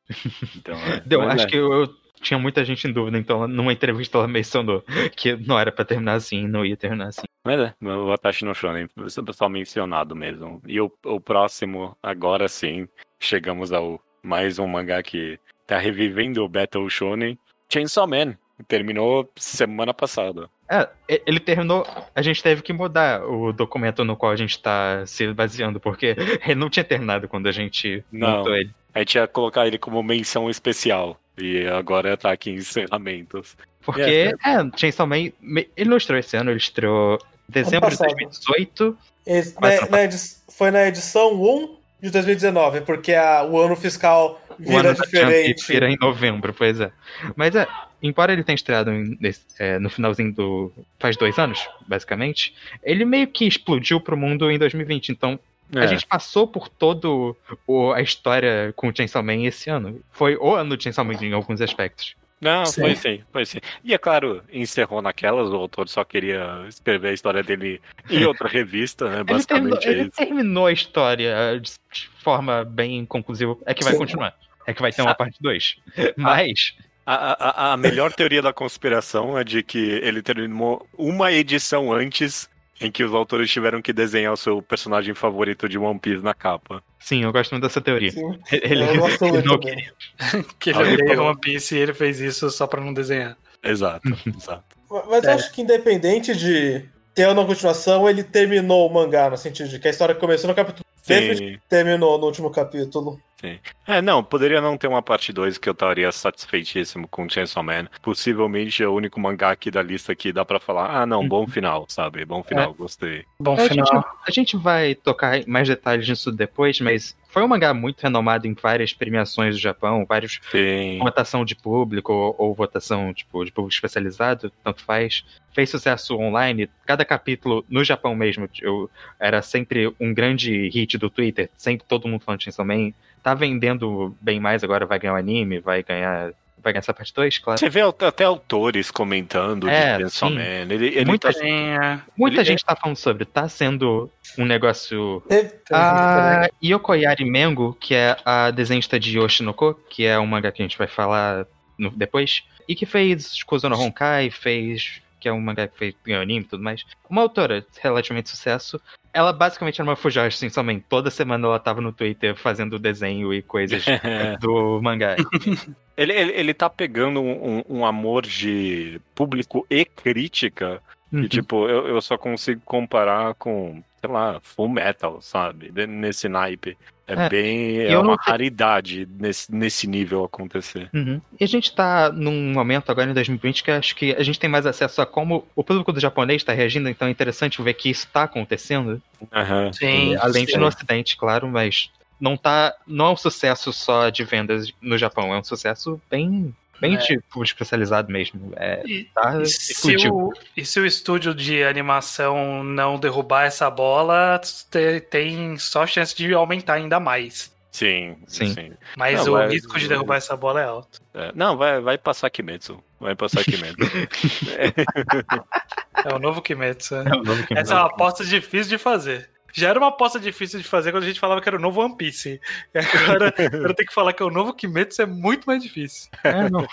Então, é. Deu, acho é. que eu, eu, tinha muita gente em dúvida, então numa entrevista ela mencionou que não era pra terminar assim, não ia terminar assim. Mas é, o Atashi no Shonen, só mencionado mesmo. E o, o próximo, agora sim, chegamos ao mais um mangá que tá revivendo o Battle Shonen, Chainsaw Man. Terminou semana passada. É, ele terminou. A gente teve que mudar o documento no qual a gente está se baseando, porque ele não tinha terminado quando a gente não, montou ele. A gente ia colocar ele como menção especial. E agora tá aqui em encerramentos. Porque, é, é Chainsaw Man, ele não estreou esse ano, ele estreou em dezembro de 2018. Esse, na, na foi na edição 1 de 2019, porque a, o ano fiscal vira diferente. Vira em novembro, pois é. Mas é, embora ele tenha estreado em, é, no finalzinho do. faz dois anos, basicamente, ele meio que explodiu pro mundo em 2020. Então, é. a gente passou por todo o, a história com o Chainsaw Man esse ano. Foi o ano do Chainsaw Man em alguns aspectos. Não, sim. foi sim, foi sim. E é claro, encerrou naquelas, o autor só queria escrever a história dele em outra revista, né? Basicamente ele terminou, ele terminou a história de forma bem conclusiva. É que vai sim. continuar. É que vai ter uma parte 2. Mas. A, a, a melhor teoria da conspiração é de que ele terminou uma edição antes em que os autores tiveram que desenhar o seu personagem favorito de One Piece na capa. Sim, eu gosto muito dessa teoria. Sim. Ele, eu gosto muito não queria. que ele odeia One Piece e ele fez isso só pra não desenhar. Exato, exato. Mas eu é. acho que independente de ter uma continuação, ele terminou o mangá, no sentido de que a história começou no capítulo Sim. terminou no último capítulo. Sim. É, não, poderia não ter uma parte 2 que eu estaria satisfeitíssimo com Chainsaw Man. Possivelmente é o único mangá aqui da lista que dá para falar, ah, não, bom uhum. final, sabe? Bom final, é. gostei. Bom é, final. A gente, a gente vai tocar mais detalhes nisso depois, mas foi um mangá muito renomado em várias premiações do Japão, vários Sim. votação de público ou, ou, votação tipo, de público especializado, tanto faz. Fez sucesso online. Cada capítulo no Japão mesmo eu, era sempre um grande hit do Twitter, sempre todo mundo falando de Chainsaw Man. Tá vendendo bem mais agora, vai ganhar o anime, vai ganhar vai ganhar essa parte 2, claro. Você vê até autores comentando é, de Chainsaw Man. Ele, ele muita tá... gente, muita ele, gente é... tá falando sobre, tá sendo um negócio... A Yokoyari Mengo, que é a desenhista de Yoshinoko, que é um mangá que a gente vai falar no, depois, e que fez Kuzono Honkai, fez que é um mangá que fez ganhou anime e tudo mais. Uma autora de relativamente sucesso. Ela basicamente era uma Fujoshi, assim, somente. Toda semana ela tava no Twitter fazendo desenho e coisas do mangá. Ele, ele, ele tá pegando um, um amor de público e crítica. Uhum. E, tipo, eu, eu só consigo comparar com, sei lá, Full Metal, sabe? Nesse naipe. É, é bem. É uma raridade nesse, nesse nível acontecer. Uhum. E a gente tá num momento agora em 2020 que acho que a gente tem mais acesso a como o público do japonês está reagindo, então é interessante ver que isso está acontecendo. Uhum. Sim, além de no Ocidente, claro, mas não tá. Não é um sucesso só de vendas no Japão, é um sucesso bem Bem é. tipo especializado mesmo. É, e, tá e, se o, e se o estúdio de animação não derrubar essa bola, te, tem só chance de aumentar ainda mais. Sim, sim. sim. Mas não, o vai, risco de derrubar essa bola é alto. É, não, vai, vai passar Kimetsu. Vai passar Kimetsu. é o novo Kimetsu. Né? É novo Kimetsu. Essa é uma aposta difícil de fazer já era uma aposta difícil de fazer quando a gente falava que era o novo One Piece. E agora, agora tem que falar que é o novo Kimetsu é muito mais difícil. É, não.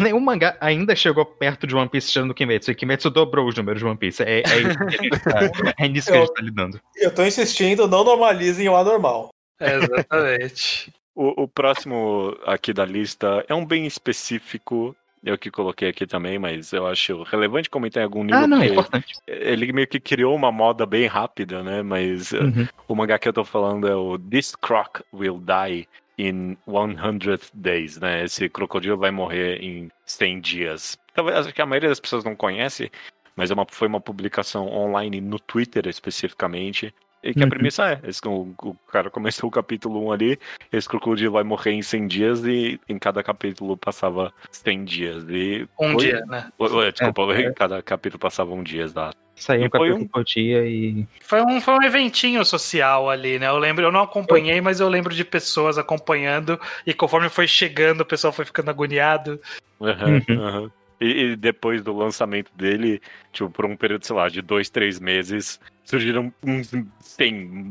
Nenhum mangá ainda chegou perto de One Piece tirando o Kimetsu. E Kimetsu dobrou os números de One Piece. É, é, isso, que a gente tá, é nisso que eu, a gente tá lidando. Eu tô insistindo, não normalizem o anormal. É, exatamente. o, o próximo aqui da lista é um bem específico eu que coloquei aqui também, mas eu acho relevante comentar em algum nível. Ah, não, é importante. Ele meio que criou uma moda bem rápida, né? Mas uh, uhum. o mangá que eu tô falando é o This Croc Will Die in 100 Days, né? Esse crocodilo vai morrer em 100 dias. Talvez acho que a maioria das pessoas não conhece, mas é uma, foi uma publicação online no Twitter especificamente. E que a uhum. premissa é: esse, o, o, cara começou o capítulo 1 ali, esse crocodilo vai morrer em 100 dias e em cada capítulo passava 100 dias. E um foi, dia, né? Desculpa, é, em cada capítulo passava um dia da. Saiu um capítulo um... por dia e. Foi um, foi um eventinho social ali, né? Eu lembro, eu não acompanhei, mas eu lembro de pessoas acompanhando e conforme foi chegando, o pessoal foi ficando agoniado. Uhum, uhum. E, e, depois do lançamento dele, tipo, por um período, sei lá, de dois, três meses, surgiram uns 100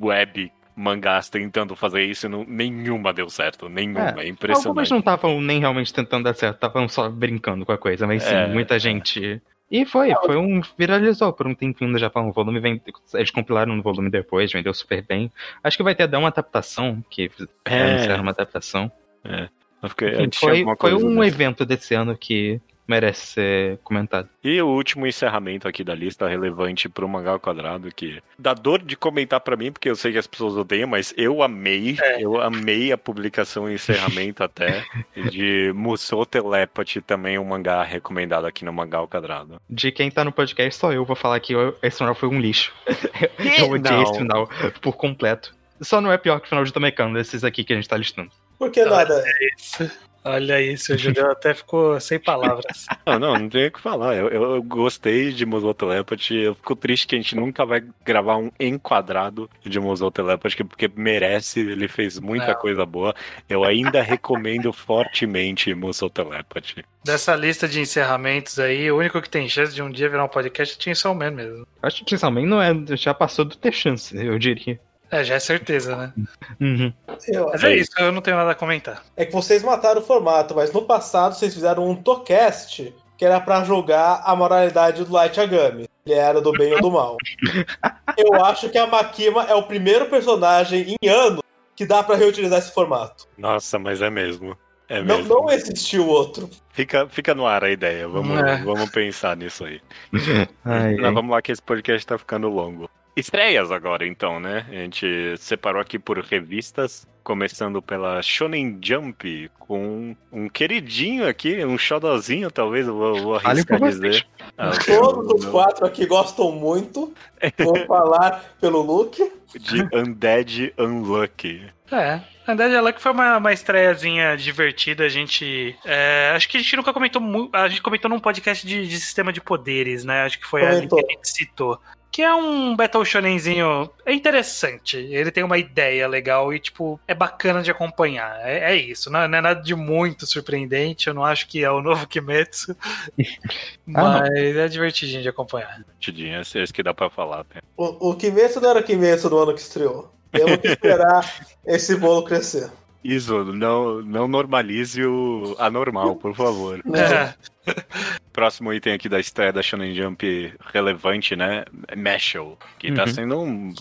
web mangás tentando fazer isso e não, nenhuma deu certo. Nenhuma. É, é impressionante. Algumas não estavam nem realmente tentando dar certo, estavam só brincando com a coisa, mas sim, é, muita é. gente. E foi, foi um. viralizou por um tempinho no Japão. O volume vem. Eles compilaram no volume depois, vendeu super bem. Acho que vai ter dar uma adaptação, que é. anunciaram uma adaptação. É. Enfim, foi, foi um evento desse ano que merece ser comentado. E o último encerramento aqui da lista relevante pro mangá ao quadrado, que dá dor de comentar para mim, porque eu sei que as pessoas odeiam, mas eu amei, é. eu amei a publicação e encerramento até de Musou Telepathy, também um mangá recomendado aqui no Mangá ao Quadrado. De quem tá no podcast, só eu vou falar que esse final foi um lixo. eu odiei esse final por completo. Só não é pior que o final de Tamekano, desses aqui que a gente tá listando. Por que nada? É isso. Olha isso, o Judeu até ficou sem palavras. Não, não, não tem o que falar. Eu, eu gostei de Musou Telepathy. Eu fico triste que a gente nunca vai gravar um enquadrado de Musou Telepathy, porque merece, ele fez muita não. coisa boa. Eu ainda recomendo fortemente Musou Telepathy. Dessa lista de encerramentos aí, o único que tem chance de um dia virar um podcast é Chainsaw Man mesmo. Acho que Chainsaw Man não é, já passou do ter chance, eu diria. É, já é certeza, né? Uhum. Eu, mas é isso, eu não tenho nada a comentar. É que vocês mataram o formato, mas no passado vocês fizeram um Tocast que era para julgar a moralidade do Light Agami. Ele era do bem ou do mal. Eu acho que a Makima é o primeiro personagem em ano que dá para reutilizar esse formato. Nossa, mas é mesmo. É não, mesmo. não existiu outro. Fica, fica no ar a ideia. Vamos, é. vamos pensar nisso aí. Ai, Mas vamos lá que esse podcast tá ficando longo. Estreias agora, então, né? A gente separou aqui por revistas, começando pela Shonen Jump, com um queridinho aqui, um xodozinho, talvez, eu vou, vou arriscar dizer. Ah, Todos os quatro aqui gostam muito, vou falar pelo look. De Undead Unlucky. É, Undead Unlucky foi uma, uma estreiazinha divertida, a gente... É, acho que a gente nunca comentou, a gente comentou num podcast de, de sistema de poderes, né? Acho que foi Comentou. ali que a gente citou que é um Battle Shonenzinho é interessante. Ele tem uma ideia legal e, tipo, é bacana de acompanhar. É, é isso, não é, não é, nada de muito surpreendente. Eu não acho que é o novo Kimetsu, mas ah, é divertidinho de acompanhar. Divertidinho, esse, esse que dá pra falar. Né? O, o Kimetsu não era Kimetsu no ano que estreou. Temos que esperar esse bolo crescer. Isso, não, não normalize o anormal, por favor. É. Próximo item aqui da estreia da Shonen Jump relevante, né? Mashal, que tá uhum. tá sendo um,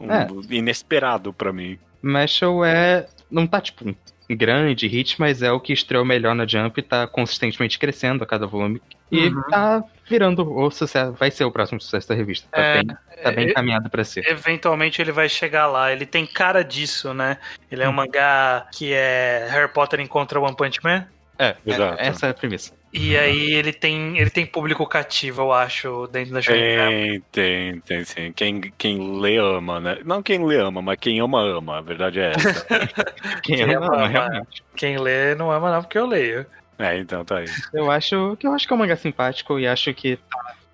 um é. inesperado para mim. Mashal é. Não tá tipo grande hit, mas é o que estreou melhor na Jump, tá consistentemente crescendo a cada volume. E Uhum. tá virando o sucesso, vai ser o próximo sucesso da revista. Tá É, bem, tá bem é, encaminhado pra ser. Eventualmente ele vai chegar lá. Ele tem cara disso, né? Ele é um mangá que é Harry Potter encontra One Punch Man. É, Exato. é, essa é a premissa. E aí ele tem, ele tem público cativo, eu acho, dentro da Shonen Jump. Tem, tem, tem sim. Quem, quem lê ama, né? Não quem lê ama, mas quem ama ama. A verdade é essa. Quem Quem ama, ama, realmente. Quem lê não ama não, porque eu leio. é, então tá aí. Eu acho que eu acho que é um mangá simpático e acho que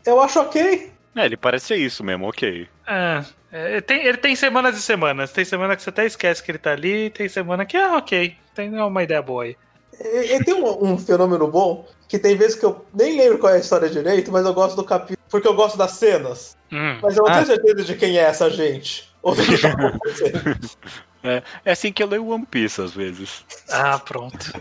Eu acho ok. É, ele parece ser isso mesmo, ok. É, é, ele tem, ele tem semanas e semanas. Tem semana que você até esquece que ele tá ali, tem semana que, ah, ok, tem uma ideia boa aí. E, e tem um, um fenômeno bom, que tem vezes que eu nem lembro qual é a história direito, mas eu gosto do capítulo, porque eu gosto das cenas. Hum. Mas eu não Ah. tenho certeza de quem é essa gente. Ou do que tá acontecendo. É, é assim que eu leio One Piece às vezes. Ah, pronto.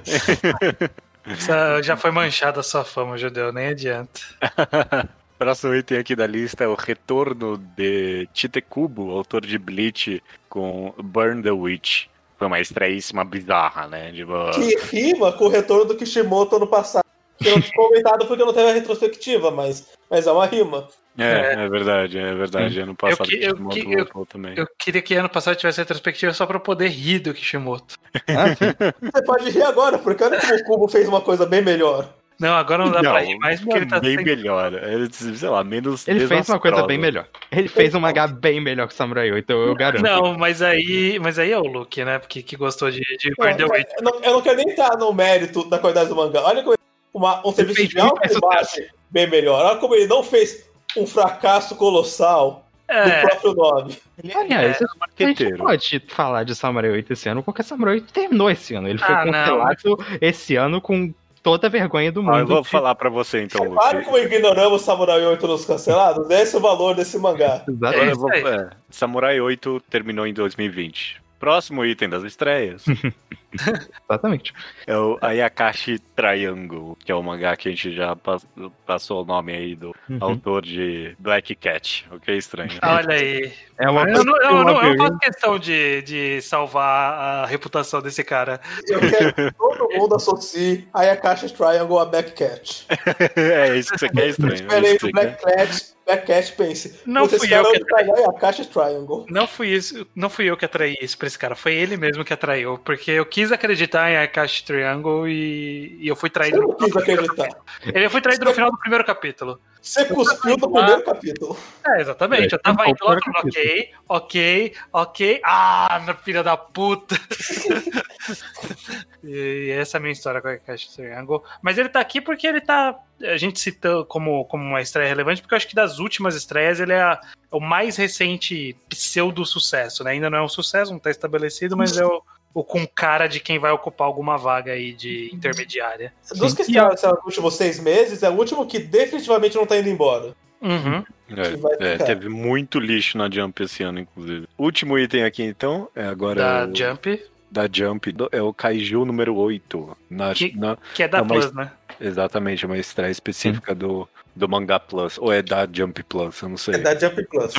Essa- já foi manchada a sua fama, Judeu, nem adianta. Próximo item aqui da lista é o retorno de Titekubo, autor de Bleach, com Burn the Witch. Foi uma estreíssima bizarra, né? Tipo, que rima com o retorno do Kishimoto ano passado. Que eu não tinha comentado porque não teve a retrospectiva, mas, mas é uma rima. é, é verdade, é verdade. Ano passado que- eu Kishimoto que- eu- voltou também. Eu queria que ano passado tivesse retrospectiva só pra eu poder rir do Kishimoto. Ah. Você pode rir agora, porque olha como o Cubo fez uma coisa bem melhor. Não, agora não dá pra rir mais porque não, ele tá bem sem- melhor. Ele, sei lá, menos Ele fez uma coisa bem melhor. Ele fez um mangá bem melhor que Samurai 8, eu, eu garanto. Não, mas aí, mas aí é o Luke, né? Porque que gostou de, de Não, Burn the Witch. eu, não, eu não quero nem entrar no mérito da qualidade do mangá. Olha como uma, um serviço fez de alto combate bem melhor. Olha como ele não fez um fracasso colossal É, do próprio nome. Aliás, é a gente pode falar de Samurai 8 esse ano, porque Samurai 8 terminou esse ano. Ele foi Ah, não. cancelado esse ano com toda a vergonha do mundo. Ah, eu vou de- falar pra você então, Claro Luke. como ignoramos Samurai 8 nos cancelados. Esse é o valor desse mangá. Agora Exatamente. eu vou- aí. é, Samurai 8 terminou em 2020. Próximo item das estreias Exatamente. é o Ayakashi Triangle, que é o mangá que a gente já pas- passou o nome aí do Uhum. autor de Black Cat, o que é estranho. olha aí. É uma Eu não, eu não- eu faço questão de, de salvar a reputação desse cara. Eu quero que todo mundo associe Ayakashi Triangle a Backcat. é isso que você quer estranho. é Esperei do que você Backcat pense. Não vocês fui eu que de pegar Ayakashi Triangle. Não fui isso, não fui eu que atraí isso pra esse cara, foi ele mesmo que atraiu, porque eu quis acreditar em Akashi Triangle e, e eu fui Eu traído. não quis acreditar. Ele foi traído no final do primeiro capítulo. Você cuspiu no primeiro capítulo. É, exatamente. Eu tava É, indo lá falando, ok, ok, ok. Ah, filha da puta. e essa é a minha história com a Akashi Triangle. Mas ele tá aqui porque ele tá. A gente citou como, como uma estreia relevante, porque eu acho que das últimas estreias ele é a- o mais recente pseudo-sucesso, né? Ainda não é um sucesso, não tá estabelecido, mas é o, o com cara de quem vai ocupar alguma vaga aí de intermediária. Dos que estrearam nos últimos seis meses, é o último que definitivamente não tá indo embora. Uhum. É, é, teve muito lixo na Jump esse ano, inclusive. Último item aqui, então, é agora Da o- Jump, da Jump, é o Kaiju número 8. Na, Que- na- que é da É uma Plus, né? Exatamente, uma estreia específica do, do Manga Plus. Ou é da Jump Plus, eu não sei. É da Jump Plus.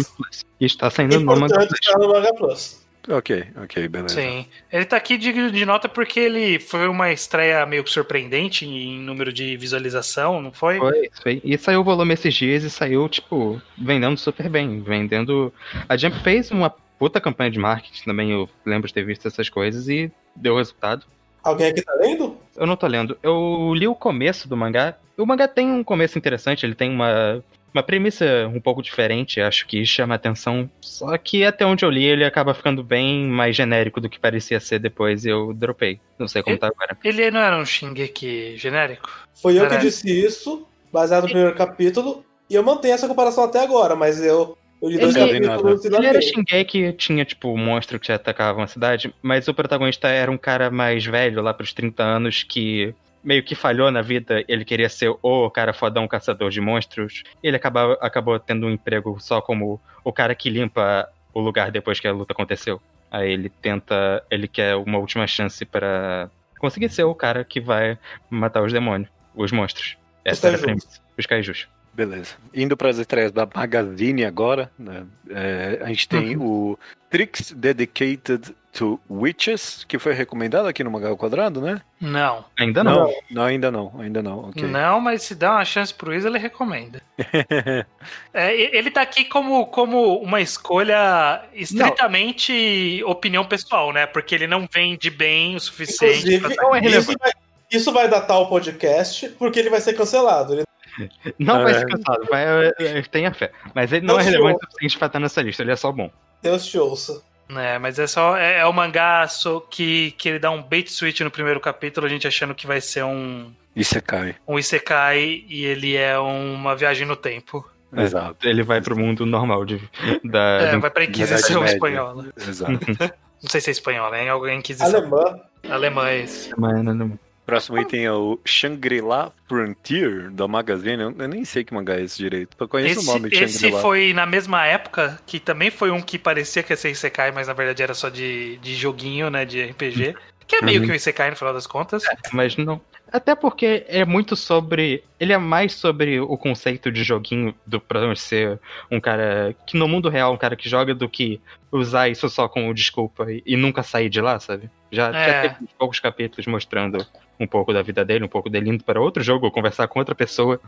E está saindo no manga. Importante estar no Manga Plus. Ok, ok, beleza. Sim. Ele tá aqui de, de nota porque ele foi uma estreia meio que surpreendente em número de visualização, não foi? Foi, foi. E saiu o volume esses dias e saiu, tipo, vendendo super bem. Vendendo. A Jump fez uma puta campanha de marketing também, eu lembro de ter visto essas coisas e deu resultado. Alguém aqui tá lendo? Eu não tô lendo. Eu li o começo do mangá. O mangá tem um começo interessante, ele tem uma, uma premissa um pouco diferente, acho que chama atenção. Só que até onde eu li, ele acaba ficando bem mais genérico do que parecia ser depois e eu dropei. Não sei como tá agora. Ele não era um Shingeki genérico? Foi eu que disse isso, baseado no primeiro capítulo, e eu mantenho essa comparação até agora, mas eu, Ele- capítulos e Ele era. Shingeki, tinha, tipo, um monstro que atacavam a cidade, mas o protagonista era um cara mais velho, lá pros 30 anos, que meio que falhou na vida, ele queria ser o cara fodão caçador de monstros, ele acabava, acabou tendo um emprego só como o cara que limpa o lugar depois que a luta aconteceu. Aí ele tenta, ele quer uma última chance pra conseguir ser o cara que vai matar os demônios, os monstros. Essa era a premissa. Os kaijus. Beleza. Indo para as estreias da Magazine agora, né? É, a gente tem uhum. o Tricks Dedicated to Witches, que foi recomendado aqui no Magal Quadrado, né? Não. Ainda não. Não, não ainda não, ainda não. Okay. Não, mas se dá uma chance pro Isa, ele recomenda. é, ele tá aqui como, como uma escolha estritamente não. opinião pessoal, né? Porque ele não vende bem o suficiente. Inclusive, pra... isso, vai, isso vai datar o podcast, porque ele vai ser cancelado. Ele não vai ser cancelado, vai, tenha fé. Mas ele não, não é relevante o suficiente pra estar nessa lista, ele é só bom. Deus te ouça. É, mas é só. É, é o mangá que, que ele dá um bait switch no primeiro capítulo, a gente achando que vai ser um. Isekai. Um Isekai e ele é uma viagem no tempo. Exato. Ele vai pro mundo normal de, da. É, vai pra Inquisição espanhola. Exato. Não sei se é espanhola, é alguém Inquisição. Alemã. Alemã é esse. Alemã, alemã. Próximo item é o Shangri-La Frontier, da Magazine. Eu nem sei que mangá é esse direito. Eu conheço esse, o nome de Shangri-La. Esse foi na mesma época, que também foi um que parecia que ia ser Isekai, mas na verdade era só de, de joguinho, né, de RPG. Que é meio uhum. que um Isekai no final das contas. É, mas não. Até porque é muito sobre. Ele é mais sobre o conceito de joguinho do protagonista ser um cara que no mundo real, um cara que joga, do que usar isso só como desculpa e, e nunca sair de lá, sabe? Já, é. já teve poucos capítulos mostrando um pouco da vida dele, um pouco dele indo para outro jogo, conversar com outra pessoa.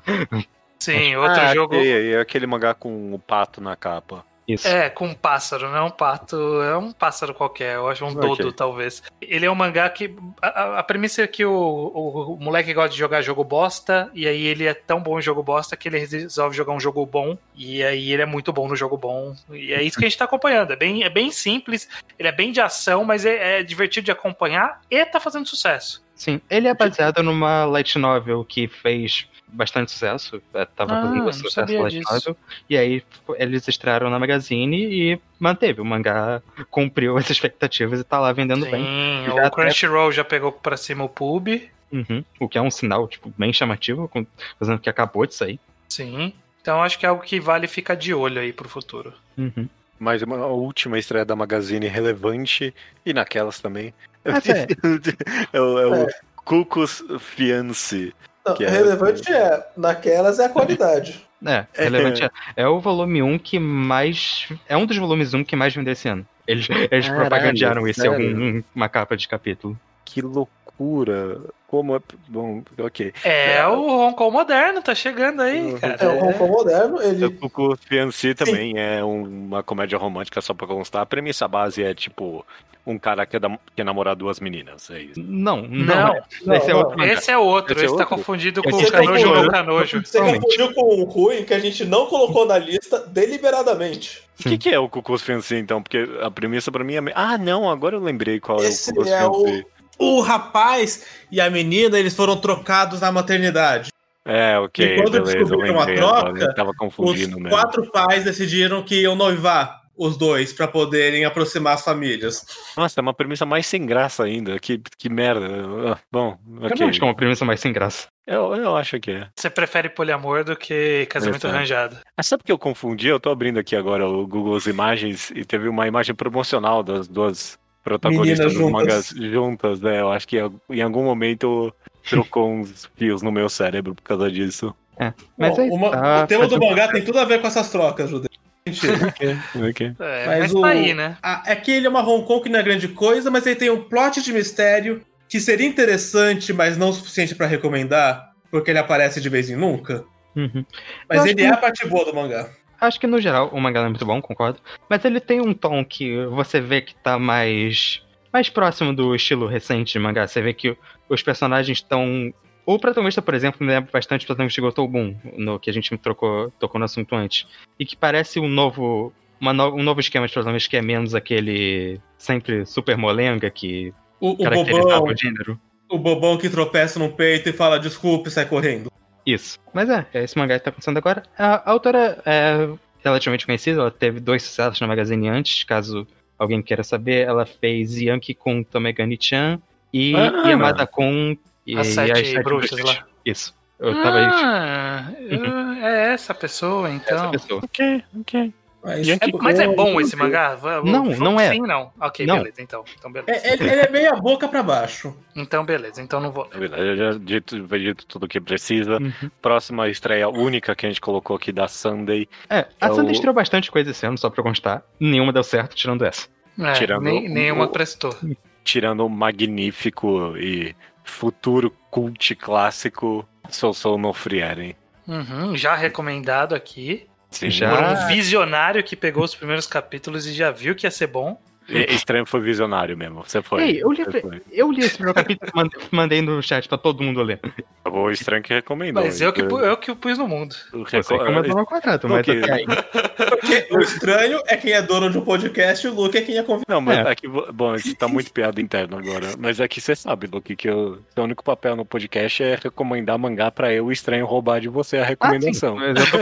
Sim, outro ah, jogo. É, é aquele mangá com o pato na capa. Isso. É, com um pássaro, não é um pato, é um pássaro qualquer, eu acho um okay. dodo, talvez. Ele é um mangá que. A, a premissa é que o, o, o, moleque gosta de jogar jogo bosta, e aí ele é tão bom em jogo bosta que ele resolve jogar um jogo bom, e aí ele é muito bom no jogo bom. E é isso que a gente tá acompanhando. É bem, é bem simples, ele é bem de ação, mas é, é divertido de acompanhar e tá fazendo sucesso. Sim, ele é baseado numa light novel que fez bastante sucesso, é, tava ah, fazendo sucesso novel, e aí eles estrearam na Magazine e manteve, o mangá cumpriu as expectativas e tá lá vendendo Sim, bem. Sim, o Crunchyroll já pegou pra cima o pub. Uhum, o que é um sinal, tipo, bem chamativo, fazendo que acabou de sair. Sim, então acho que é algo que vale ficar de olho aí pro futuro. Uhum. Mais uma última estreia da Magazine relevante, e naquelas também. é. é, o, é o é. Cucus Fiance. Não, é... relevante é, naquelas é a qualidade. É, relevante é. é. o volume 1 que mais. É um dos volumes 1 que mais vendeu esse ano. Eles, eles Caralho, propagandearam isso em alguma capa de capítulo. Que loucura. Como é. Bom, ok. É, é o Hong Kong moderno, tá chegando aí, cara. É, o Hong Kong moderno, ele. O Fiancé também é uma comédia romântica, só pra constar. A premissa base é tipo um cara que é, da, que é namorar duas meninas. É isso. Não, não. não, esse, é outro esse é outro. Esse, esse é tá confundido com o Canojo ou Canojo. Você confundiu com o ruim que a gente não colocou na lista deliberadamente. O que, que, é o Cucus Fiancé, então? Porque a premissa pra mim é. Ah, não, agora eu lembrei qual esse é o Cucus é Fiancé. O... o rapaz e a menina, eles foram trocados na maternidade. É, ok. E quando beleza, descobriram a troca, tava confundindo os mesmo. quatro pais decidiram que iam noivar os dois para poderem aproximar as famílias. Nossa, é uma premissa mais sem graça ainda. Que, que merda. Ah, bom, okay. Eu não acho que é uma premissa mais sem graça. Eu, eu acho que é. Você prefere poliamor do que casamento Exato. arranjado. Ah, sabe que eu confundi? Eu tô abrindo aqui agora o Google Imagens e teve uma imagem promocional das duas protagonistas dos mangas juntas, né? Eu acho que em algum momento trocou uns fios no meu cérebro por causa disso. É, mas Bom, uma, tá, o tema do mangá tem tudo a ver com essas trocas, Judeu. okay, okay. É, mas, mas o, tá aí, né? A, é que ele é uma Hong Kong que não é grande coisa, mas ele tem um plot de mistério que seria interessante, mas não o suficiente para recomendar, porque ele aparece de vez em nunca. Uhum. Mas ele é a parte boa do mangá. Acho que no geral o mangá é muito bom, concordo. Mas ele tem um tom que você vê que tá mais. mais próximo do estilo recente de mangá. Você vê que os personagens estão o protagonista, por exemplo, me lembra bastante do protagonista de Gotobun, no que a gente trocou, tocou no assunto antes. E que parece um novo. No, um novo esquema de protagonista que é menos aquele sempre super molenga que o, o bobão, o gênero. O bobão que tropeça no peito e fala desculpe e sai correndo. Isso. Mas é, é esse mangá que tá acontecendo agora. A, a autora é relativamente conhecida, ela teve dois sucessos na Magazine antes, caso alguém queira saber. Ela fez Yankee com Tomegani-chan e ah. Yamada com e, as sete, as sete bruxas, bruxas lá. Isso. Eu tava ah, aí. é essa pessoa, então. Essa pessoa. Ok, ok. Mas é, mas é bom esse mangá? Não, não é. Sim, não. Ok, não. beleza, então. então beleza. É, ele, ele é meio a boca pra baixo. Então, beleza, então não vou. Eu já dito, dito tudo o que precisa. Uhum. Próxima estreia única que a gente colocou aqui da Sunday. É, a é Sunday o... estreou bastante coisa esse ano, só pra constar. Nenhuma deu certo, tirando essa. É, tirando nem, nenhuma o, prestou. Tirando o magnífico e futuro cult clássico Sou Sou no Frieren. Uhum, já recomendado aqui. Sim. Já. Por um visionário que pegou os primeiros capítulos e já viu que ia ser bom. Estranho foi visionário mesmo. Você foi. Ei, eu, li, eu li esse primeiro capítulo e mandei no chat pra todo mundo ler. O estranho que recomendou. Mas eu que, eu que pus no mundo. Você recomendou no quadrado, mas okay. aí. Porque o estranho é quem é dono de um podcast e o Luke é quem é convidado. Não, mas é. aqui, bom, isso tá muito piada interna agora. Mas é que você sabe, Luke, que o seu único papel no podcast é recomendar mangá pra eu, o estranho, roubar de você a recomendação. Ah, mas, tô...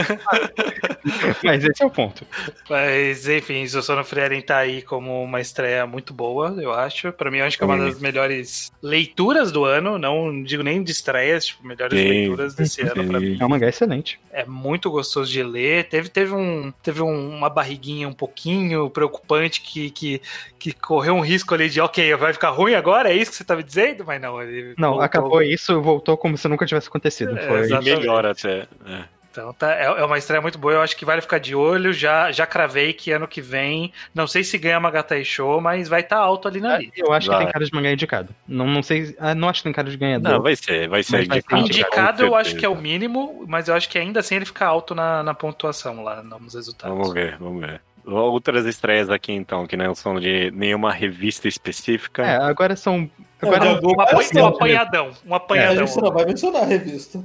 mas, esse é o ponto. Mas, enfim, Sosono Frieren tá aí como uma uma estreia muito boa, eu acho. Para mim, eu acho que é uma das melhores leituras do ano. Não digo nem de estreias, tipo, melhores Sim. leituras desse Sim. ano pra mim. É um mangá excelente. É muito gostoso de ler. Teve, teve, um, teve um, uma barriguinha um pouquinho preocupante que, que, que correu um risco ali de, ok, vai ficar ruim agora? É isso que você tá me dizendo? Mas não, ele. Não, voltou... acabou isso voltou como se nunca tivesse acontecido. É, Foi melhor até. É. Então tá, é, é, uma estreia muito boa, eu acho que vale ficar de olho. Já, já cravei que ano que vem, não sei se ganha Magatai Show, mas vai estar tá alto ali na é, lista. Eu acho vai. que tem cara de mangá indicado. Não, não sei, ah, não acho que tem cara de ganhador. Não, vai ser, vai ser indicado. Vai ser indicado eu acho que é o mínimo, mas eu acho que ainda assim ele fica alto na, na pontuação lá, nos resultados. Vamos ver, vamos ver. Outras estreias aqui então, que não são de nenhuma revista específica. É, agora são. Agora é, um, um, apanhadão. Um apanhadão. É, a gente não vai mencionar a revista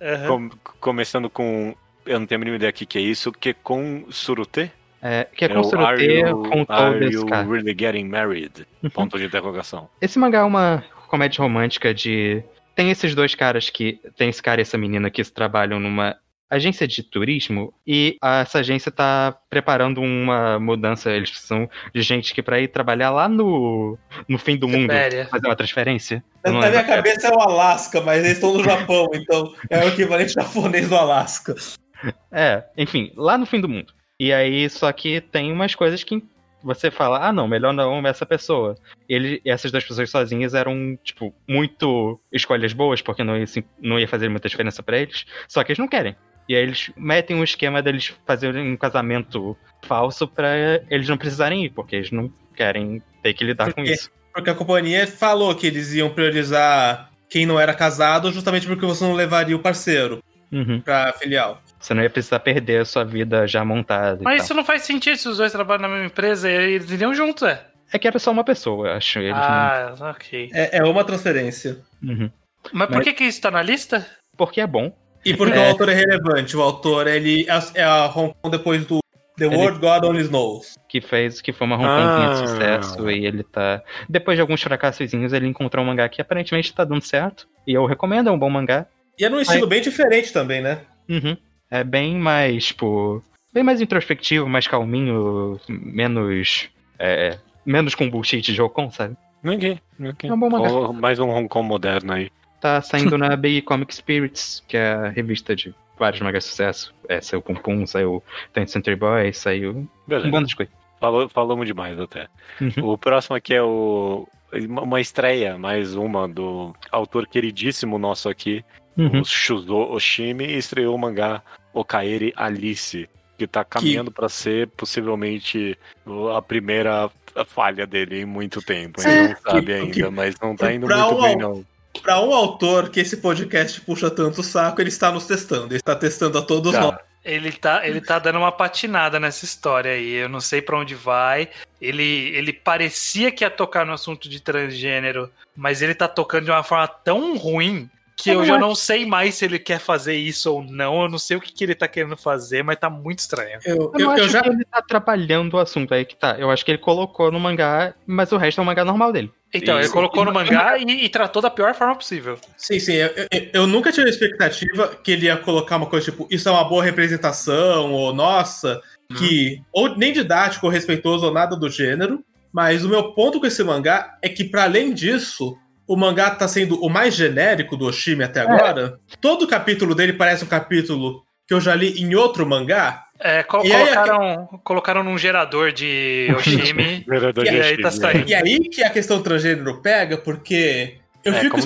uhum. Com, começando com. Eu não tenho a mínima ideia do que é isso, que é com Surute? É, que é com é Surute, com Are you really getting married? Uhum. Ponto de interrogação. Esse mangá é uma comédia romântica de. Tem esses dois caras que. Tem esse cara e essa menina que trabalham numa agência de turismo e essa agência está preparando uma mudança. Eles são de gente que para ir trabalhar lá no, no fim do mundo, fazer uma transferência. Na minha cabeça é o Alasca, mas eles estão no Japão, então é o equivalente japonês do Alasca. É, enfim, lá no fim do mundo. E aí, só que tem umas coisas que você fala, ah não, melhor não essa pessoa. Ele, essas duas pessoas sozinhas eram, tipo, muito escolhas boas, porque não ia, não ia fazer muita diferença para eles. Só que eles não querem. E aí eles metem um esquema deles fazerem um casamento falso para eles não precisarem ir, porque eles não querem ter que lidar porque, com isso. Porque a companhia falou que eles iam priorizar quem não era casado justamente porque você não levaria o parceiro uhum. pra filial. Você não ia precisar perder a sua vida já montada. Mas isso não faz sentido se os dois trabalham na mesma empresa e eles iriam juntos, é? É que era só uma pessoa, acho. Eles ah, não... ok. É, é, uma transferência. Uhum. Mas por Mas... que, que isso tá na lista? Porque é bom. E porque é. o autor é relevante. O autor, ele é, é a Hong Kong depois do The ele, World God Only Knows. Que fez, que foi uma Hong Kong ah. de sucesso e ele tá... Depois de alguns fracassozinhos, ele encontrou um mangá que aparentemente tá dando certo. E eu recomendo, é um bom mangá. E é num estilo Aí... bem diferente também, né? Uhum. É bem mais, tipo... Bem mais introspectivo, mais calminho, menos... É, menos com bullshit de Jokon, sabe? Ninguém. ninguém. É um bom mangá. mais um Hong Kong moderno aí tá saindo na Big Comic Spirits, que é a revista de vários mega sucesso. É, saiu Pum Pum, saiu Dance Center Boy, saiu Beleza. um bando de coisa. Falou, falamos demais até. Uhum. O próximo aqui é o uma estreia, mais uma do autor queridíssimo nosso aqui, uhum. o Shuzo Oshimi, estreou o mangá Okaeri Alice, que tá caminhando para ser possivelmente a primeira falha dele em muito tempo. Ele é, não sabe que, ainda, que, mas não tá indo muito bem, não para um autor que esse podcast puxa tanto o saco, ele está nos testando. Ele está testando a todos tá. nós. Ele tá, ele tá dando uma patinada nessa história aí. Eu não sei para onde vai. Ele, ele parecia que ia tocar no assunto de transgênero, mas ele tá tocando de uma forma tão ruim que eu, eu já não sei mais se ele quer fazer isso ou não. Eu não sei o que, que ele tá querendo fazer, mas tá muito estranho. Eu, eu, eu acho já... que ele tá atrapalhando o assunto aí que tá. Eu acho que ele colocou no mangá, mas o resto é o mangá normal dele. Então, isso. ele colocou no mangá e, e, tratou da pior forma possível. Sim, sim. Eu, eu, eu, nunca tive a expectativa que ele ia colocar uma coisa tipo, isso é uma boa representação, ou nossa, hum. que. Ou nem didático ou respeitoso ou nada do gênero. Mas o meu ponto com esse mangá é que, para além disso, o mangá tá sendo o mais genérico do Oshimi até agora. É. Todo capítulo dele parece um capítulo que eu já li em outro mangá. É, co E aí, colocaram, colocaram num gerador de Oshimi. Gerador e de aí tá Oshimi, saindo. E aí que a questão transgênero pega, porque eu É, fico eu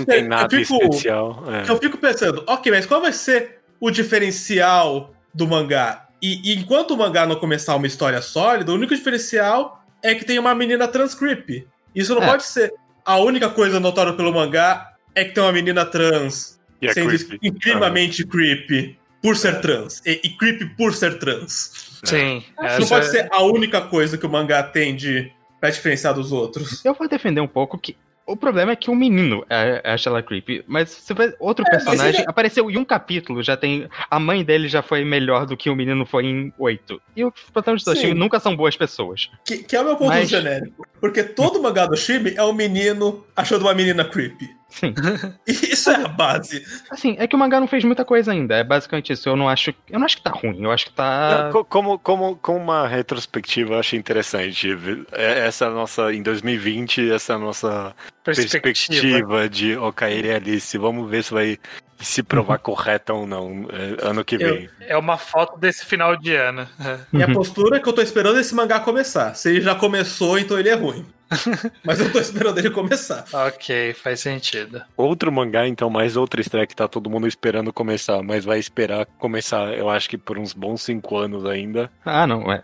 fico, especial. é. eu fico pensando, ok, mas qual vai ser o diferencial do mangá? E, e enquanto o mangá não começar uma história sólida, o único diferencial é que tem uma menina trans creepy. Isso não É. pode ser. A única coisa notória pelo mangá é que tem uma menina trans E é sendo creepy. incrivelmente creepy por ser trans. E, e creepy por ser trans. Sim. Isso não essa- pode ser a única coisa que o mangá tem de pra diferenciar dos outros. Eu vou defender um pouco que. O problema é que o menino é, acha ela creepy, mas você vê outro É, personagem ele- apareceu em um capítulo, já tem. A mãe dele já foi melhor do que o menino foi em oito. E os protagonistas do Sim. Oshimi nunca são boas pessoas. Que, que é o meu ponto Mas- genérico. Porque todo mangá do Shibi é um menino achando uma menina creepy. Sim. Isso é a base. Assim, é que o mangá não fez muita coisa ainda. É basicamente isso. Eu não acho. Eu não acho que tá ruim. Eu acho que tá. Não, Como, como, como uma retrospectiva, eu achei interessante. É- Essa é a nossa, em 2020, essa é nossa perspectiva, de Okairi e Alice. Vamos ver se vai se provar correta ou não é, ano que Eu- vem. É uma foto desse final de ano. E a Uhum. postura é que eu tô esperando esse mangá começar. Se ele já começou, então ele é ruim. Mas eu tô esperando ele começar. ok, faz sentido. Outro mangá, então, mais outra estreia que tá todo mundo esperando começar, mas vai esperar começar, eu acho que por uns bons cinco anos ainda. Ah, não, é.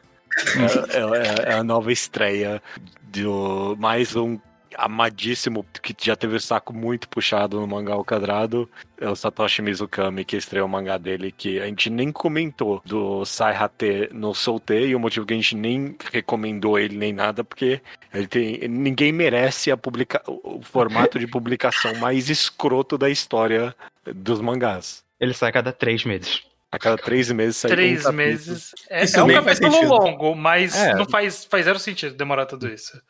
É, é- é a nova estreia do mais um amadíssimo que já teve o saco muito puxado no mangá ao quadrado. É o Satoshi Mizukami, que estreou o mangá dele, que a gente nem comentou do Sai Hate no Soultei, e o motivo que a gente nem recomendou ele nem nada, porque ele tem, ninguém merece a publica, o formato de publicação mais escroto da história dos mangás. Ele sai a cada três meses. A cada três meses sai um Três capítulo. meses. É, Isso é um capítulo sentido. longo, mas É. não faz, faz zero sentido demorar tudo isso.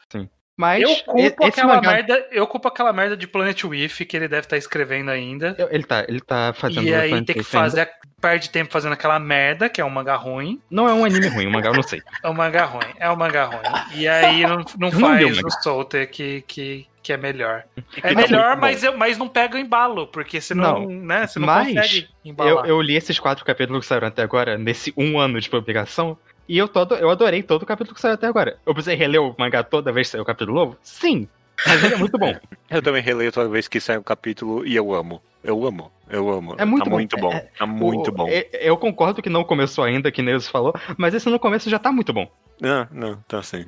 Mas eu culpo aquela mangá. merda. Eu culpo aquela merda de Planet Wiff que ele deve estar escrevendo ainda. eu- Ele tá, ele tá fazendo E aí Planet tem que ainda. fazer. Perde tempo fazendo aquela merda, que é um mangá ruim. Não é um anime ruim, o mangá eu não sei. É um mangá ruim. É um mangá ruim. E aí não, não Não faz o Solter que, que, que é melhor. É tá melhor, mas, eu, mas não pega o embalo, porque você não, né, você não mas consegue Eu, embalar. eu li esses quatro capítulos que saíram até agora, nesse um ano de publicação, e eu, todo, eu adorei todo o capítulo que saiu até agora. Eu precisei reler o mangá toda vez que saiu o capítulo novo? Sim. Mas ele é muito bom. Eu também releio toda vez que sai um capítulo e eu amo. Eu amo. Eu amo. É muito tá bom. muito bom. É- Tá muito O- bom. é- Eu concordo que não começou ainda, que Neus falou, mas esse no começo já tá muito bom. Não, não, tá assim.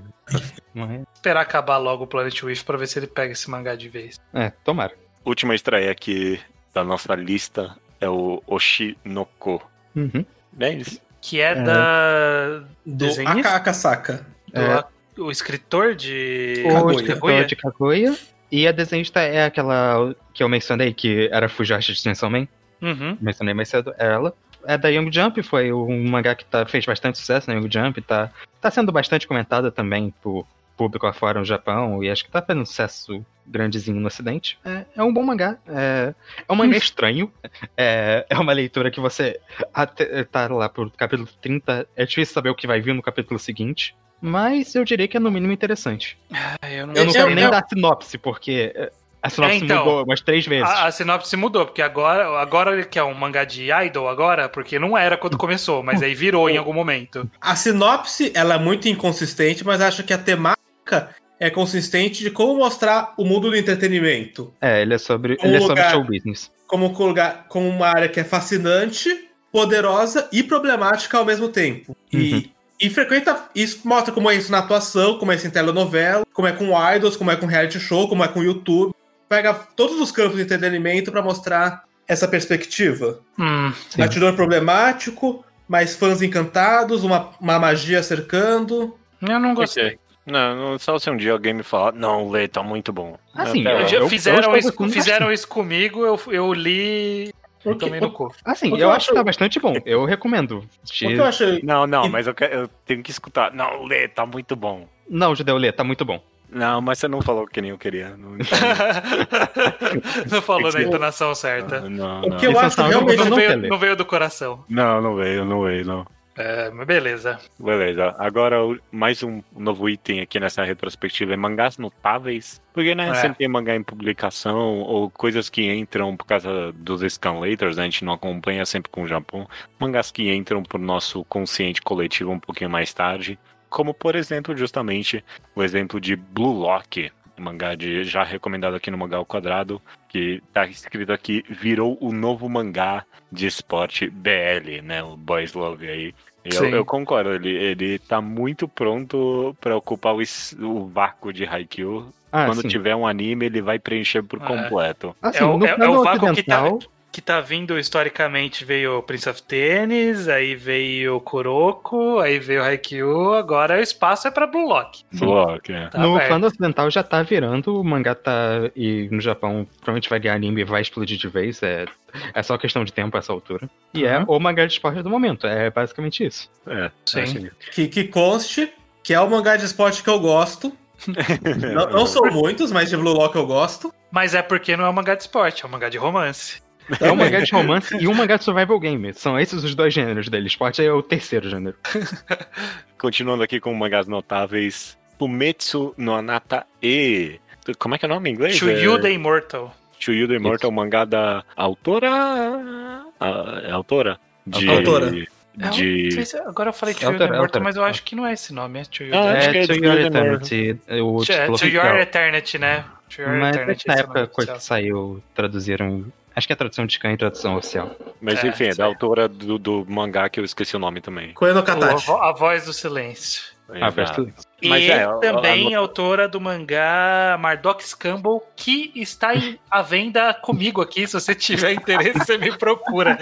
Mas, Esperar acabar logo o Planet Wiff pra ver se ele pega esse mangá de vez. É, tomara. Última estreia aqui da nossa lista é o Oshinoko. Uhum. É isso. Que é, É. da. Do Desenhista? Aka Akasaka. do- É. o escritor de. O Kaguya. escritor de Kaguya. E a desenhista é aquela que eu mencionei, que era Fujoshi de Chainsaw Man. Uhum. Mencionei mais cedo, ela. É da Young Jump, foi um mangá que tá, fez bastante sucesso na Young Jump. Tá, tá sendo bastante comentada também por público afora no Japão. E acho que tá fazendo um sucesso grandezinho no ocidente. É, é um bom mangá. É, é um mangá estranho. É, é uma leitura que você até, tá lá pro capítulo 30. É difícil saber o que vai vir no capítulo seguinte. Mas eu diria que é no mínimo interessante. Ah, eu não, Eu não Eu- sei nem eu- dar sinopse, porque é, a sinopse É, então, mudou umas três vezes. A, a sinopse mudou, porque agora, agora ele quer um mangá de idol agora, porque não era quando começou, mas aí virou em algum momento. A sinopse, ela é muito inconsistente, mas acho que a temática é consistente de como mostrar o mundo do entretenimento. É, ele é sobre, Um ele é sobre lugar- show business. Como, um lugar, como uma área que é fascinante, poderosa e problemática ao mesmo tempo. E, e frequenta. Isso mostra como é isso na atuação, como é isso em telenovela, como é com idols, como é com reality show, como é com YouTube. Pega todos os campos de entretenimento pra mostrar essa perspectiva. Hum, Sim. Bastidor problemático, mas fãs encantados, uma, uma magia cercando. eu não gostei. Não, não, só se um dia alguém me falar, não, Lê, tá muito bom. Assim, eu Já eu fizeram isso, fizeram isso comigo, eu, eu li e tomei no cu. Assim, O eu eu acho que acho- tá bastante bom. Eu recomendo. o que eu achei. Não, não, mas eu, quero- eu tenho que escutar. Não, Lê, tá muito bom. Não, Judeu Lê, tá muito bom. Não, mas você não falou que nem eu queria. Não, não falou na entonação certa. não, O não. que eu Isso acho é só- realmente. eu Não não veio, não veio do coração. Não, não veio, não veio, não. É, beleza. Beleza. Agora, mais um novo item aqui nessa retrospectiva é mangás notáveis. Porque, né, É. sempre tem mangá em publicação ou coisas que entram por causa dos scanlators, né? A gente não acompanha sempre com o Japão. Mangás que entram pro nosso consciente coletivo um pouquinho mais tarde. Como, por exemplo, justamente o exemplo de Blue Lock, um mangá de, já recomendado aqui no Mangá ao Quadrado, que tá escrito aqui, virou o novo mangá de esporte BL, né? O Boys Love aí. Eu, eu concordo, ele, ele tá muito pronto pra ocupar o, o vácuo de Haikyuu. Ah, Quando sim. tiver um anime, ele vai preencher por É. completo. Assim, É o- no é- é o vácuo que tá- Que tá vindo historicamente veio Prince of Tennis, aí veio Kuroko, aí veio Haikyuu, agora o espaço é pra Blue Lock. Block, é. Tá no aberto. plano ocidental já tá virando, o mangá tá. E no Japão provavelmente vai ganhar anime e vai explodir de vez. É, é só questão de tempo a essa altura. E é Uhum. o mangá de esporte do momento. É basicamente isso. É, Sim. assim, Que, que conste que é o mangá de esporte que eu gosto. Não, não são muitos, mas de Blue Lock eu gosto. Mas é porque não é um mangá de esporte, é um mangá de romance. É um mangá de romance e um mangá de survival game. São esses os dois gêneros dele. Esporte é o terceiro gênero. Continuando aqui com mangás notáveis. Fumetsu no Anata E. Como é que é o nome em inglês? To é... You the Immortal. To You the Immortal, mangá da autora. A, é autora? De, Autora. É, eu não De. sei se- agora eu falei To É You the é Immortal, mas eu acho que não é esse nome, é To You Ah, the acho que É é To To Your You the Eternity. é To. Your Eternity, né? To Your Mas Eternity. na é época que saiu, traduziram. Acho que é a tradução de Scan e tradução oficial. Mas É, enfim, é da autora do, do mangá que eu esqueci o nome também. Koeno O- a, Katachi. a Voz do Silêncio. Ah, faz Exato. tudo. Mas e é, a- também a- autora do mangá Mardox Campbell, que está em, à venda comigo aqui. Se você tiver interesse, você me procura.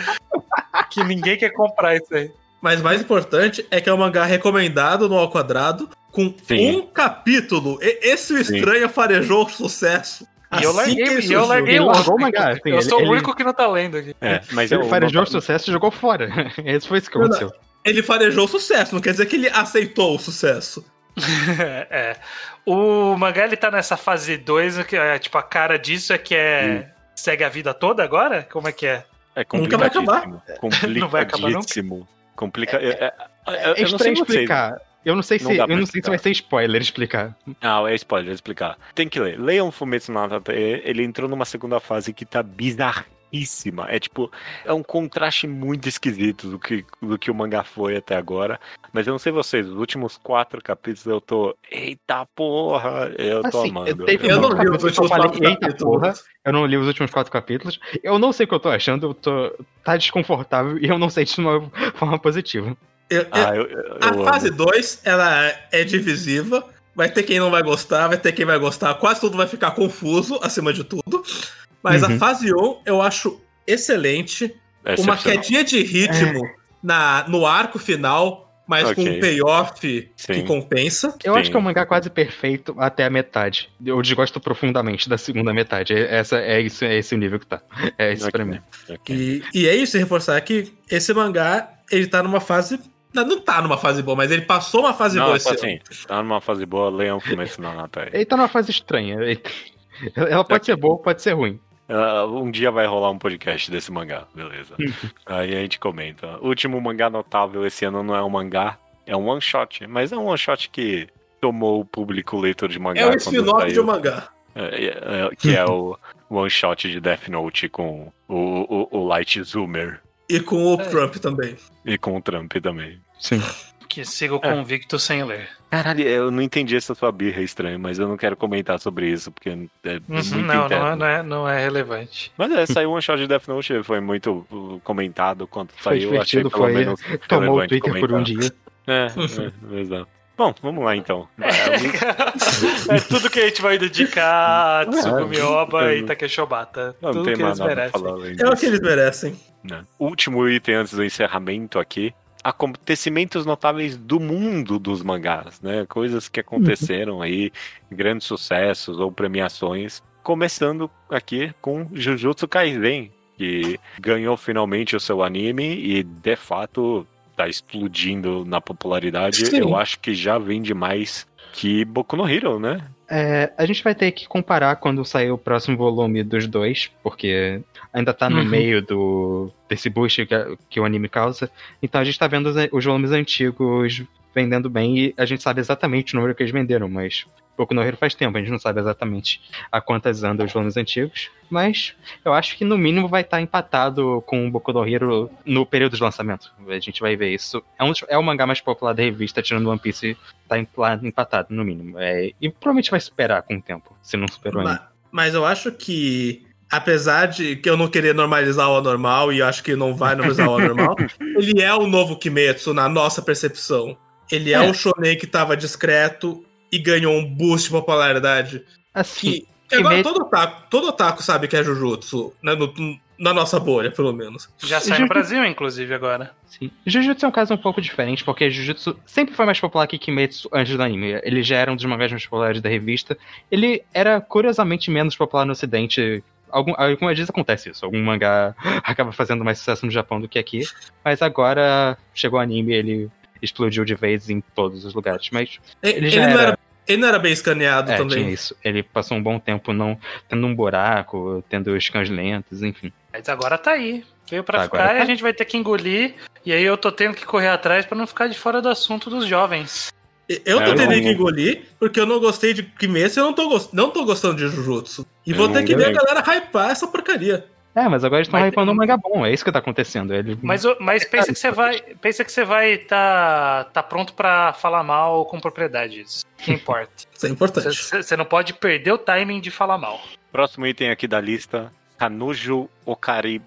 Que ninguém quer comprar isso aí. Mas mais importante é que é um mangá recomendado no Ao Quadrado, com Sim. um capítulo. E- esse o Sim. estranho farejou sucesso. E eu Assim larguei, ele e eu larguei Ele o outro. o mangá, assim, eu ele- sou o ele- único que não tá lendo aqui. É, mas Ele farejou o sucesso e jogou fora. Esse foi isso que aconteceu. Ele farejou o sucesso, não quer dizer que ele aceitou o sucesso. é. O mangá ele tá nessa fase 2, que é, tipo, a cara disso é que é. Segue a vida toda agora? Como é que é? É Nunca vai acabar. complicadíssimo. Não vai acabar nunca. Complicadíssimo. Complica... É, é, É eu não sei estranho explicar. Eu não sei Não se, eu não sei se vai ser spoiler explicar. Ah, é spoiler, explicar. Tem que ler. Leiam Fumetsu no Anata. Ele entrou numa segunda fase que tá bizarríssima. É tipo, é um contraste muito esquisito do que, do que o mangá foi até agora. Mas eu não sei vocês, os últimos quatro capítulos eu tô. Eita porra! Eu tô Assim, amando. Eu um não capítulo os eu últimos falei, quatro eita capítulos. porra, eu não li os últimos quatro capítulos. Eu não sei o que eu tô achando, eu tô. tá desconfortável e eu não sei de uma forma positiva. Eu- Ah, eu, eu a fase 2, ela é divisiva. Vai ter quem não vai gostar, vai ter quem vai gostar. Quase tudo vai ficar confuso, acima de tudo. Mas a Uhum. fase 1 um, eu acho excelente. É Uma quedinha de ritmo na, no arco final, mas com Ok. um payoff que Sim. compensa. Eu Sim. acho que é um mangá quase perfeito até a metade. Eu desgosto profundamente da segunda metade. Essa, é, isso, é esse o nível que tá. É isso pra Ok. mim. E, e é isso, reforçar que esse mangá, ele tá numa fase. Não, não tá numa fase boa, mas ele passou uma fase Não, boa tipo esse ano. assim, tá numa fase boa, leiam Fumetsu no Anata. aí. Ele tá numa fase estranha. Ele- Ela pode ser boa, pode ser ruim. Ah, um dia vai rolar um podcast desse mangá, beleza. Aí a gente comenta. O último mangá notável esse ano não é um mangá, é um one shot, mas é um one shot que tomou o público leitor de mangá. É um spin-off de um mangá. É, é, é, que é o one shot de Death Note com o, o, o Light Zoomer E com o É. Trump também. e com o Trump também. Sim. Que sigo É. convicto sem ler. Caralho, eu não entendi essa sua birra estranha, mas eu não quero comentar sobre isso, porque é Uhum, muito não, não é, não, é, não é relevante. Mas é, saiu um shot de Death Note, foi muito uh, comentado quando Foi saiu. achei pelo foi- menos Tomou o Twitter por um comentar. dia. É, é, exato. Bom, vamos lá então. é tudo que a gente vai dedicar a Tsugumi Oba É. e Takeshobata. Não, Tudo tem que mais eles merecem. É o que eles merecem. Último item antes do encerramento aqui. Acontecimentos notáveis do mundo dos mangás, né? Coisas que aconteceram aí, grandes sucessos ou premiações. Começando aqui com Jujutsu Kaisen, que ganhou finalmente o seu anime e de fato tá explodindo na popularidade. Sim. Eu acho que já vende mais que Boku no Hero, né? É, a gente vai ter que comparar quando sair o próximo volume dos dois, porque ainda tá no uhum. meio do desse boost que, que, o anime causa. Então a gente tá vendo os, os volumes antigos vendendo bem e a gente sabe exatamente o número que eles venderam, mas Boku no Hero faz tempo, a gente não sabe exatamente a quantas andam os volumes antigos, mas eu acho que no mínimo vai estar empatado com o Boku no Hero no período de lançamento. A gente vai ver isso. É, um, é o mangá mais popular da revista, tirando One Piece, tá empatado, no mínimo. É, e provavelmente vai superar com o tempo, se não superou mas, ainda. Mas eu acho que apesar de que eu não querer normalizar o anormal, e acho que não vai normalizar o anormal, ele é o novo Kimetsu na nossa percepção. Ele é, é o shonen que tava discreto e ganhou um boost de popularidade. Assim. Que, que agora todo otaku, todo otaku sabe que é Jujutsu, né, no, na nossa bolha, pelo menos. Já sai no Brasil, inclusive, agora. Sim. Jujutsu é um caso um pouco diferente, porque Jujutsu sempre foi mais popular que Kimetsu antes do anime. Ele já era um dos mangás mais populares da revista. Ele era curiosamente menos popular no ocidente algum, algumas vezes acontece isso. Algum mangá acaba fazendo mais sucesso no Japão do que aqui. Mas agora chegou o anime, ele explodiu de vez em todos os lugares. Mas ele, já ele não era... era... Ele não era bem escaneado é, também. Tinha isso. Ele passou um bom tempo não tendo um buraco, tendo scans lentos, enfim. Mas agora tá aí. Veio pra tá, ficar tá. e a gente vai ter que engolir. E aí eu tô tendo que correr atrás para não ficar de fora do assunto dos jovens. Eu tô é, tendo que engolir, porque eu não gostei de Kimetsu e eu não tô, não tô gostando de Jujutsu. E vou ter que ver a galera hypar essa porcaria. É, mas agora eles estão hypando um manga bom, é isso que tá acontecendo. Ele... Mas, mas pensa que você vai. Pensa que você vai tá, tá pronto para falar mal com propriedades. Que importa. isso é importante. Você não pode perder o timing de falar mal. Próximo item aqui da lista: Kanujo Okari.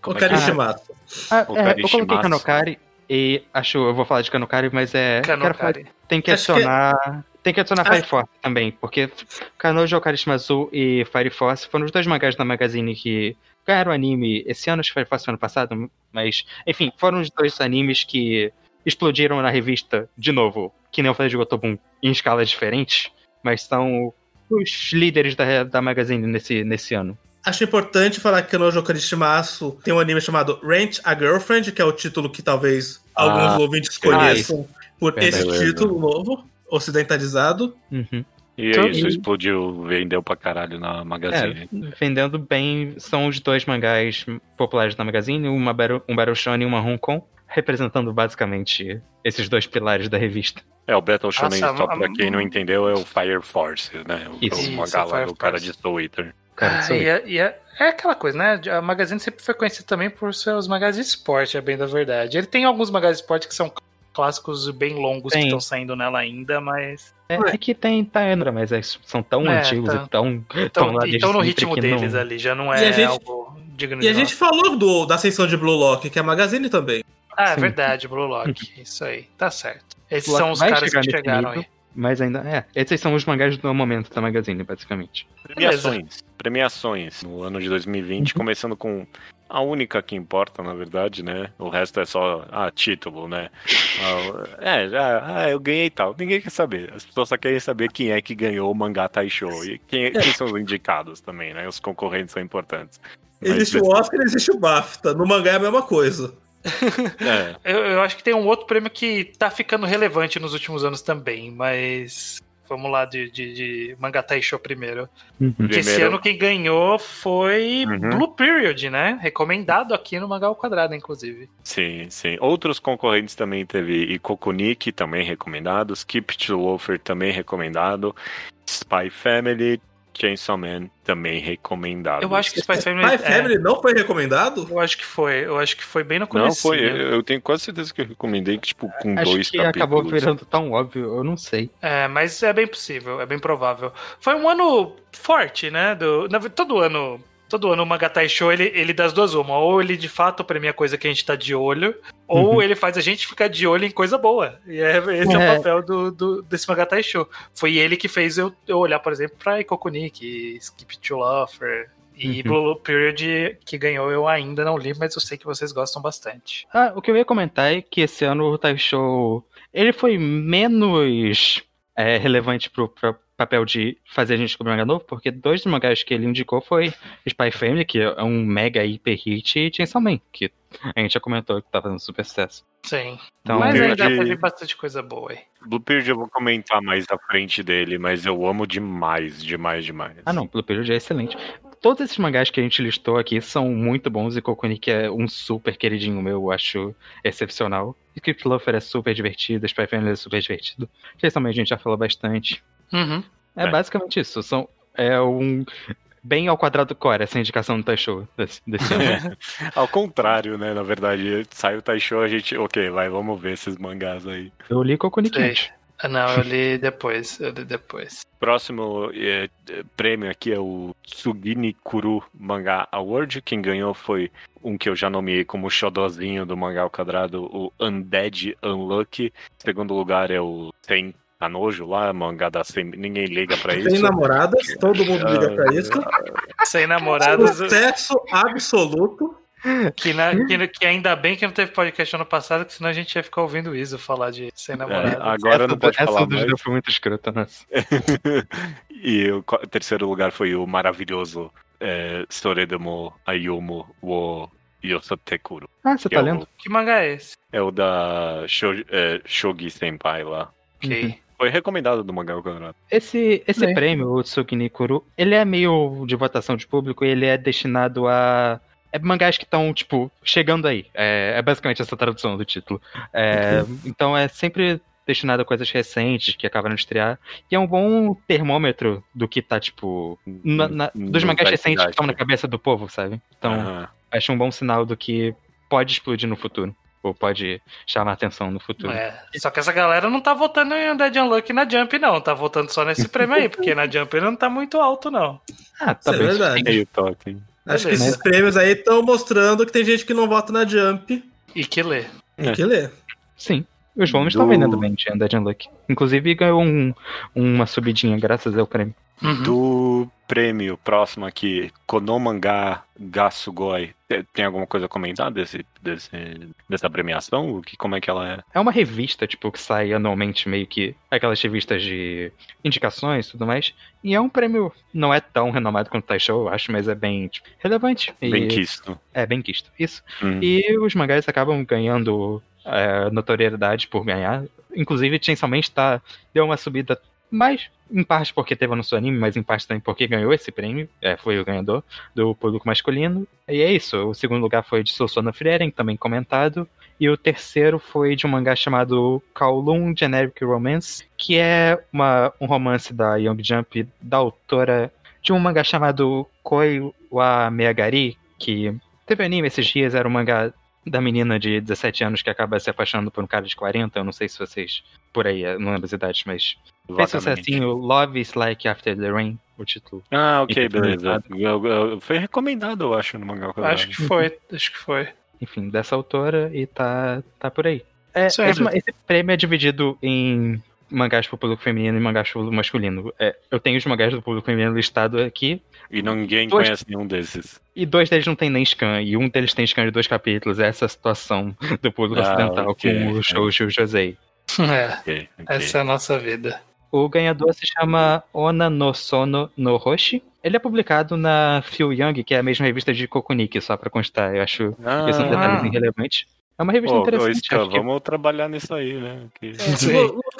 Como Okari é Shimatsu. Ah, é, eu coloquei Kanokari e acho, eu vou falar de Kanokari, mas é. Kanokari. tem que adicionar. Que... Tem que adicionar Fire Force também, porque Kanojo Okari Shimazu e Fire Force foram os dois mangás da Magazine que ganharam anime esse ano, acho que foi ano passado, mas, enfim, foram os dois animes que explodiram na revista, de novo, que nem eu falei de Gotobun, em escalas diferentes, mas são os líderes da, da Magazine nesse, nesse ano. Acho importante falar que no Karishimasu tem um anime chamado Rent a Girlfriend, que é o título que talvez ah, alguns ouvintes conheçam ah, por esse título novo, ocidentalizado. Uhum. E então, isso explodiu, vendeu pra caralho na Magazine. É, vendendo bem, são os dois mangás populares da Magazine, uma Battle, um Battle Shonen e uma Hong Kong, representando basicamente esses dois pilares da revista. É, o Battle Shonen, Nossa, só pra quem não entendeu, é o Fire Force, né? O, isso. o lá do cara de Eater. Ah, e, é, e é, é, aquela coisa, né? A Magazine sempre foi conhecida também por seus magazes de esporte, é bem da verdade. Ele tem alguns magazes de esporte que são clássicos bem longos tem. que estão saindo nela ainda, mas. É, é que tem Taenra, mas é, são tão é, antigos tá. e tão. Então, estão no ritmo deles não... ali, já não é gente, algo digno E a gente falou do, da ascensão de Blue Lock, que é a Magazine também. Ah, é verdade, Blue Lock. Isso aí, tá certo. Esses são os caras que chegaram nível, aí. Mas ainda. É, esses são os mangás do momento da Magazine, basicamente. Premiações. Premiações no ano de 2020, uhum. começando com a única que importa, na verdade, né? O resto é só ah, título, né? Ah, é, já, ah, eu ganhei tal. Ninguém quer saber. As pessoas só querem saber quem é que ganhou o mangá Taisho. E quem, quem são os indicados também, né? Os concorrentes são importantes. Mas, existe o Oscar e existe o BAFTA. No mangá é a mesma coisa. É. eu, eu, acho que tem um outro prêmio que tá ficando relevante nos últimos anos também, mas Vamos lá de, de, de Mangatai Show primeiro. Uhum. esse ano quem ganhou foi uhum. Blue Period, né? Recomendado aqui no Mangal Quadrado, inclusive. Sim, sim. Outros concorrentes também teve Ikokunik, também recomendado. Skip to Loafer, também recomendado. Spy Family, Chainsaw Man também recomendado. Eu acho que Spy Family, Spy Family é... não foi recomendado? Eu acho que foi. Eu acho que foi bem no começo. Não foi. Eu tenho quase certeza que eu recomendei que tipo com acho dois que capítulos. acabou virando tão óbvio. Eu não sei. É, mas é bem possível. É bem provável. Foi um ano forte, né? Do, todo ano todo ano o Magatai Show, ele, ele das duas uma. Ou ele de fato premia coisa que a gente tá de olho, ou uhum. ele faz a gente ficar de olho em coisa boa. E é, esse é, é o papel do, do, desse Magatai Show. Foi ele que fez eu, eu olhar, por exemplo, pra Ikokunik, Skip to Lover, e uhum. Blue Period, que ganhou, eu ainda não li, mas eu sei que vocês gostam bastante. Ah, o que eu ia comentar é que esse ano o Tai Show ele foi menos é, relevante pro, pra, papel de fazer a gente descobrir um mangá novo, porque dois dos mangás que ele indicou foi Spy Family, que é um mega hiper hit, e Chainsaw Man, que a gente já comentou que tá fazendo super sucesso. Sim. Então, mas ainda dá pra vir bastante coisa boa aí. Bluebeard eu vou comentar mais à frente dele, mas eu amo demais, demais, demais. Ah não, Bluebeard é excelente. Todos esses mangás que a gente listou aqui são muito bons e Kokunik é um super queridinho meu, eu acho excepcional. Script Lover é super divertido, Spy Family é super divertido. Vocês também a gente já falou bastante. Uhum. É, é, basicamente isso. São, é um bem ao quadrado core essa indicação do Taisho desse, desse ano. ao contrário, né? Na verdade, sai o Taisho, a gente, ok, vai, vamos ver esses mangás aí. Eu li Kokunikente. Ah, não, eu li depois, eu li depois. Próximo é, prêmio aqui é o Tsugini Kuru Manga Award. Quem ganhou foi um que eu já nomeei como xodozinho do mangá ao quadrado, o Undead Unlucky. Segundo lugar é o Sen tá nojo lá, mangá da sem, ninguém liga pra isso. Sem namoradas, todo mundo liga pra isso. Sem namoradas. Sucesso absoluto. Que, na, que, que, ainda bem que não teve podcast ano passado, que senão a gente ia ficar ouvindo o Iso falar de sem namoradas. É, agora essa, não pode essa falar mais. foi muito escrota, né? e o terceiro lugar foi o maravilhoso é, Soredemo Ayumu wo Yosotekuru. Ah, você tá é lendo? O, que mangá é esse? É o da Shogi, é, Shogi Senpai lá. Ok. Uhum. Foi recomendado do Mangá Campeonato. Esse, esse é. prêmio, o Tsukini Kuru, ele é meio de votação de público e ele é destinado a é mangás que estão, tipo, chegando aí. É, é, basicamente essa tradução do título. É. Então é sempre destinado a coisas recentes que acabaram de estrear. E é um bom termômetro do que tá, tipo. Na, na, dos mangás recentes que estão na cabeça do povo, sabe? Então, uhum. acho um bom sinal do que pode explodir no futuro ou pode chamar atenção no futuro. É, só que essa galera não tá votando em Undead Unluck na Jump, não. Tá votando só nesse prêmio aí, porque na Jump ele não tá muito alto, não. Ah, tá Isso bem. É verdade. Meio toque. Acho que esses prêmios aí estão mostrando que tem gente que não vota na Jump. E que lê. E que lê. Sim. Os volumes estão Do... vendendo bem de Undead Unluck. Inclusive ganhou um, uma subidinha graças ao prêmio. Uhum. Do prêmio próximo aqui, Konomanga Gasugoi, tem alguma coisa a comentar desse, desse, dessa premiação? Que, como é que ela é? É uma revista, tipo, que sai anualmente, meio que aquelas revistas de indicações e tudo mais. E é um prêmio, não é tão renomado quanto o Taisho, eu acho, mas é bem tipo, relevante. Bem e... quisto. É, bem quisto, isso. Hum. E os mangás acabam ganhando é, notoriedade por ganhar. Inclusive, Chainsaw Man tá, deu uma subida mais em parte porque teve no seu anime, mas em parte também porque ganhou esse prêmio, é, foi o ganhador do público masculino. E é isso, o segundo lugar foi de Sousona Frieren, também comentado, e o terceiro foi de um mangá chamado Kowloon Generic Romance, que é uma, um romance da Young Jump da autora de um mangá chamado Koi wa Meagari, que teve anime esses dias, era um mangá da menina de 17 anos que acaba se apaixonando por um cara de 40. Eu não sei se vocês. Por aí, não lembro as idades, mas. Fez sucessinho Love is Like After the Rain, o título. Ah, ok, beleza. Eu, eu, foi recomendado, eu acho, no mangá. Acho que foi, acho que foi. Enfim, dessa autora e tá, tá por aí. É, esse, esse prêmio é dividido em mangás pro público feminino e mangás pro público masculino. É, eu tenho os mangás do público feminino listado aqui. E ninguém dois, conhece nenhum desses. E dois deles não tem nem scan, e um deles tem scan de dois capítulos. Essa é a situação do público ah, ocidental okay, com o Shoujo Josei. É, okay, okay. essa é a nossa vida. O ganhador se chama Ona no Sono no Hoshi. Ele é publicado na Phil Young, que é a mesma revista de Kokuniki, só pra constar. Eu acho ah, que são detalhes irrelevantes. É uma revista oh, interessante. Scan, vamos trabalhar nisso aí, né? Que...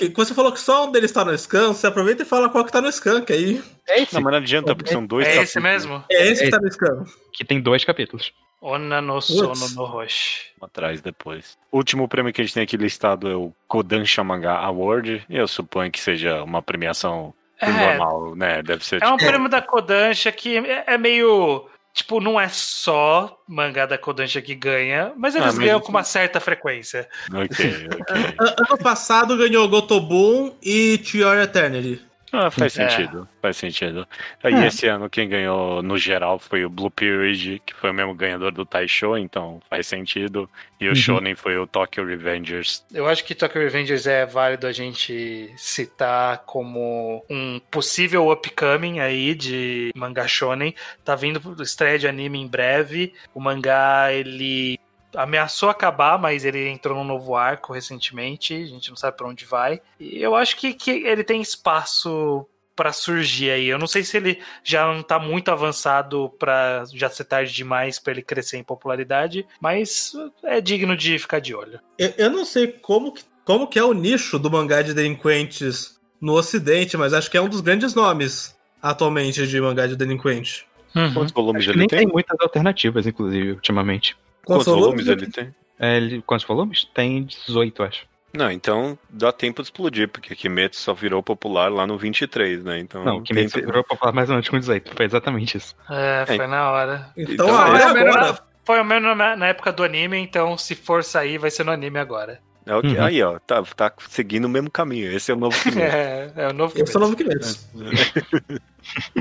É, Quando você falou que só um deles tá no scan, você aproveita e fala qual que tá no scan, que aí. É esse. Não, mas não adianta, porque são dois É capítulos. esse mesmo? É esse que tá no scan. Que tem dois capítulos. Ona no sono no Roche. Atrás depois. O último prêmio que a gente tem aqui listado é o Kodansha Manga Award. Eu suponho que seja uma premiação é, normal, né? Deve ser. É tipo... um prêmio da Kodansha que é, é meio Tipo, não é só mangá da Kodansha que ganha, mas eles ah, ganham com uma certa frequência. Ok, ok. ano passado ganhou Gotobun e Tior Eternity. Ah, faz é. sentido, faz sentido. E é. esse ano quem ganhou no geral foi o Blue Period, que foi o mesmo ganhador do Taisho, então faz sentido. E o uhum. Shonen foi o Tokyo Revengers. Eu acho que Tokyo Revengers é válido a gente citar como um possível upcoming aí de mangá shonen. Tá vindo estreia de anime em breve. O mangá, ele ameaçou acabar, mas ele entrou num novo arco recentemente, a gente não sabe para onde vai. E eu acho que, que ele tem espaço para surgir aí. Eu não sei se ele já não tá muito avançado para já ser tarde demais para ele crescer em popularidade, mas é digno de ficar de olho. Eu, eu não sei como que, como que é o nicho do mangá de delinquentes no ocidente, mas acho que é um dos grandes nomes atualmente de mangá de delinquente. Uhum. Quantos volumes ele nem tem? Tem muitas alternativas, inclusive, ultimamente. Quantos, Quantos volumes, volumes ele tem? É, ele, quantos volumes? Tem 18, acho. Não, então dá tempo de explodir, porque Kimetsu só virou popular lá no 23, né? Então, não, Kimetsu tem... virou popular mais ou menos com 18, foi exatamente isso. É, foi é. na hora. Então, então a hora é agora. Foi ao menos na época do anime, então se for sair, vai ser no anime agora. É okay. uhum. Aí, ó, tá, tá seguindo o mesmo caminho. Esse é o novo Kimetsu. é, é o novo Kimetsu. Esse é o novo Kimetsu.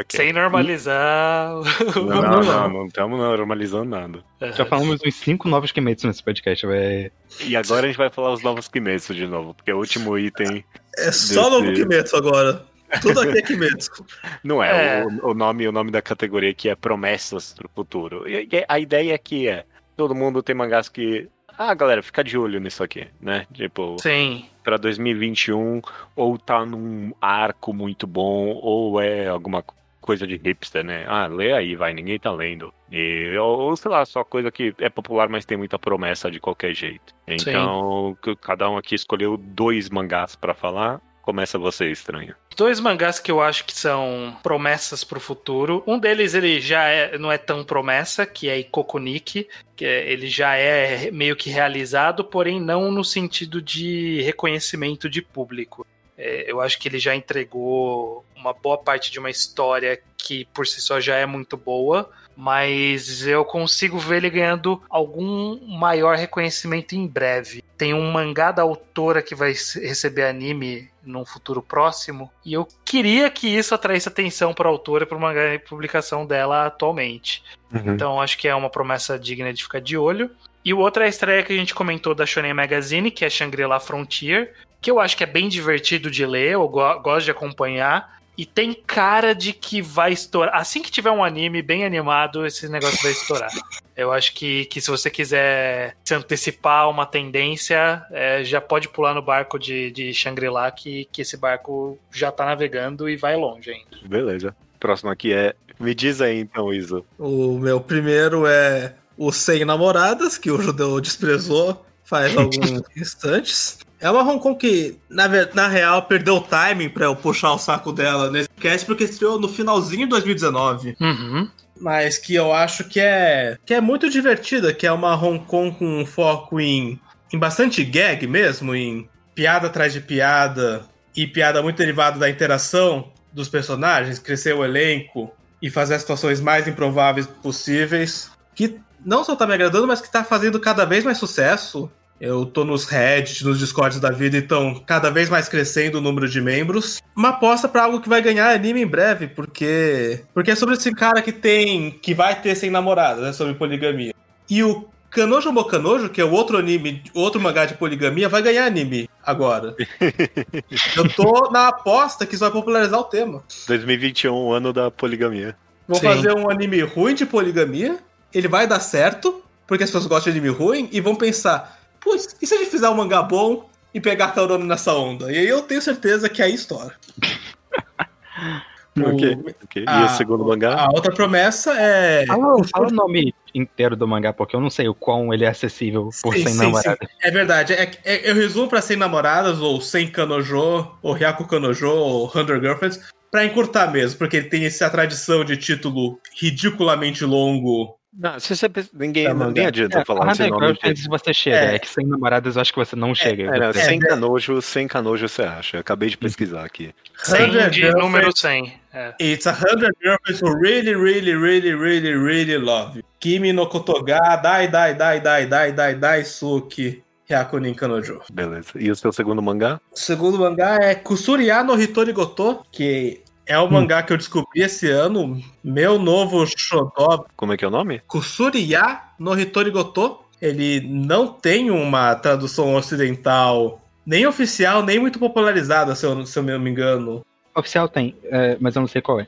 Okay. Sem normalizar. Não, não, não, não estamos normalizando nada. Já falamos uns cinco novos Kimetsu nesse podcast, véio. E agora a gente vai falar os novos Kimetsu de novo, porque é o último item. É só desse... novo Kimetsu agora. Tudo aqui é Kimetsu. Não é, é. O, o, nome, o nome da categoria aqui é Promessas do Futuro. E, a ideia aqui é: todo mundo tem mangás que ah, galera, fica de olho nisso aqui, né? Tipo, Sim. pra 2021, ou tá num arco muito bom, ou é alguma coisa de hipster, né? Ah, lê aí, vai, ninguém tá lendo. E, ou, sei lá, só coisa que é popular, mas tem muita promessa de qualquer jeito. Então, Sim. cada um aqui escolheu dois mangás para falar. Começa você, estranho. Dois mangás que eu acho que são promessas pro futuro. Um deles ele já é, não é tão promessa, que é Ikokunik, que é, ele já é meio que realizado, porém não no sentido de reconhecimento de público. É, eu acho que ele já entregou uma boa parte de uma história que por si só já é muito boa, mas eu consigo ver ele ganhando algum maior reconhecimento em breve. Tem um mangá da autora que vai receber anime num futuro próximo, e eu queria que isso atraísse atenção para a autora e para o mangá e publicação dela atualmente. Uhum. Então acho que é uma promessa digna de ficar de olho. E o outro é a estreia que a gente comentou da Shonen Magazine, que é Shangri-La Frontier, que eu acho que é bem divertido de ler, eu gosto de acompanhar. E tem cara de que vai estourar. Assim que tiver um anime bem animado, esse negócio vai estourar. Eu acho que, que se você quiser se antecipar uma tendência, é, já pode pular no barco de, de Shangri-La, que, que esse barco já tá navegando e vai longe ainda. Beleza. Próximo aqui é. Me diz aí então, Iso. O meu primeiro é o Sem Namoradas, que o judeu desprezou faz alguns instantes. É uma Hong Kong que, na, na real, perdeu o timing pra eu puxar o saco dela nesse cast, porque estreou no finalzinho de 2019. Uhum. Mas que eu acho que é, que é muito divertida, que é uma Hong Kong com foco em, em bastante gag mesmo, em piada atrás de piada, e piada muito derivada da interação dos personagens, crescer o elenco e fazer as situações mais improváveis possíveis, que não só tá me agradando, mas que tá fazendo cada vez mais sucesso. Eu tô nos Reddit, nos Discords da vida, então cada vez mais crescendo o número de membros. Uma aposta para algo que vai ganhar anime em breve, porque porque é sobre esse cara que tem que vai ter sem namorada, né, sobre poligamia. E o Kanojo Mokanojo, que é o outro anime, outro mangá de poligamia, vai ganhar anime agora. Eu tô na aposta que isso vai popularizar o tema. 2021, o ano da poligamia. Vou Sim. fazer um anime ruim de poligamia, ele vai dar certo, porque as pessoas gostam de anime ruim, e vão pensar, putz, e se a gente fizer um mangá bom e pegar carona nessa onda? E aí eu tenho certeza que aí estoura. Ok, ok. E o segundo mangá? A outra promessa é. Fala, fala, o nome inteiro do mangá, porque eu não sei o quão ele é acessível por sim, 100 sim, namoradas. Sim. É verdade. É, é, eu resumo pra 100 namoradas, ou 100 Kanojo, ou Ryaku Kanojo, ou 100 Girlfriends, pra encurtar mesmo, porque ele tem essa tradição de título ridiculamente longo não, se você ninguém, não, ninguém adianta é, falar esse nome. Se você chega, é. é. que sem namoradas eu acho que você não é, chega. É, não, sem canojo, sem canojo você acha. Eu acabei de pesquisar aqui. 100 de número 100. É. It's a hundred girlfriends who really, really, really, really, really love you. Kimi no Kotoga, dai, dai, dai, dai, dai, dai, dai, suki. Hyakunin Kanojo. Beleza. E o seu segundo mangá? O segundo mangá é Kusuriya no Hitori Goto, que é o hum. mangá que eu descobri esse ano. Meu novo xodó. Como é que é o nome? Kusuriya no Hitori Goto. Ele não tem uma tradução ocidental, nem oficial, nem muito popularizada, se eu, se eu não me engano. Oficial tem, é, mas eu não sei qual é.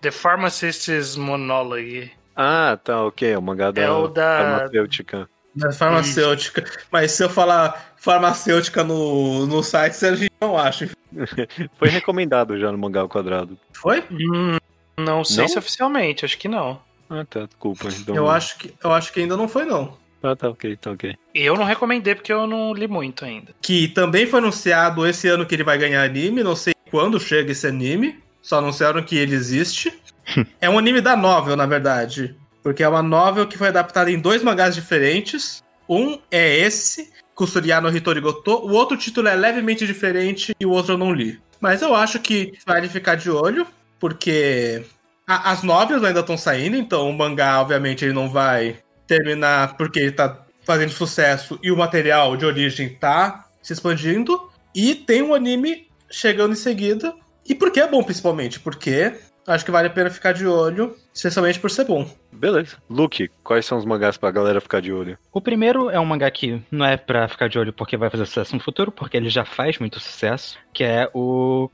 The Pharmacist's Monologue. Ah, tá, ok. O mangá da, é o da farmacêutica. É farmacêutica. Mas se eu falar farmacêutica no, no site, a gente não acha. Foi recomendado já no Mangá ao Quadrado. Foi? Hum, não sei não? se oficialmente, acho que não. Ah, tá, desculpa. Então... Eu, acho que, eu acho que ainda não foi, não. Ah, tá ok, tá ok. Eu não recomendei porque eu não li muito ainda. Que também foi anunciado esse ano que ele vai ganhar anime, não sei quando chega esse anime. Só anunciaram que ele existe. é um anime da novel, na verdade. Porque é uma novel que foi adaptada em dois mangás diferentes. Um é esse, Kusuriya no Hitori Goto. O outro título é levemente diferente e o outro eu não li. Mas eu acho que vale ficar de olho, porque a, as novels ainda estão saindo, então o mangá, obviamente, ele não vai terminar porque ele tá fazendo sucesso e o material de origem tá se expandindo. E tem um anime chegando em seguida. E por que é bom, principalmente? Porque acho que vale a pena ficar de olho, especialmente por ser bom. Beleza. Luke, quais são os mangás pra galera ficar de olho? O primeiro é um mangá que não é pra ficar de olho porque vai fazer sucesso no futuro, porque ele já faz muito sucesso, que é o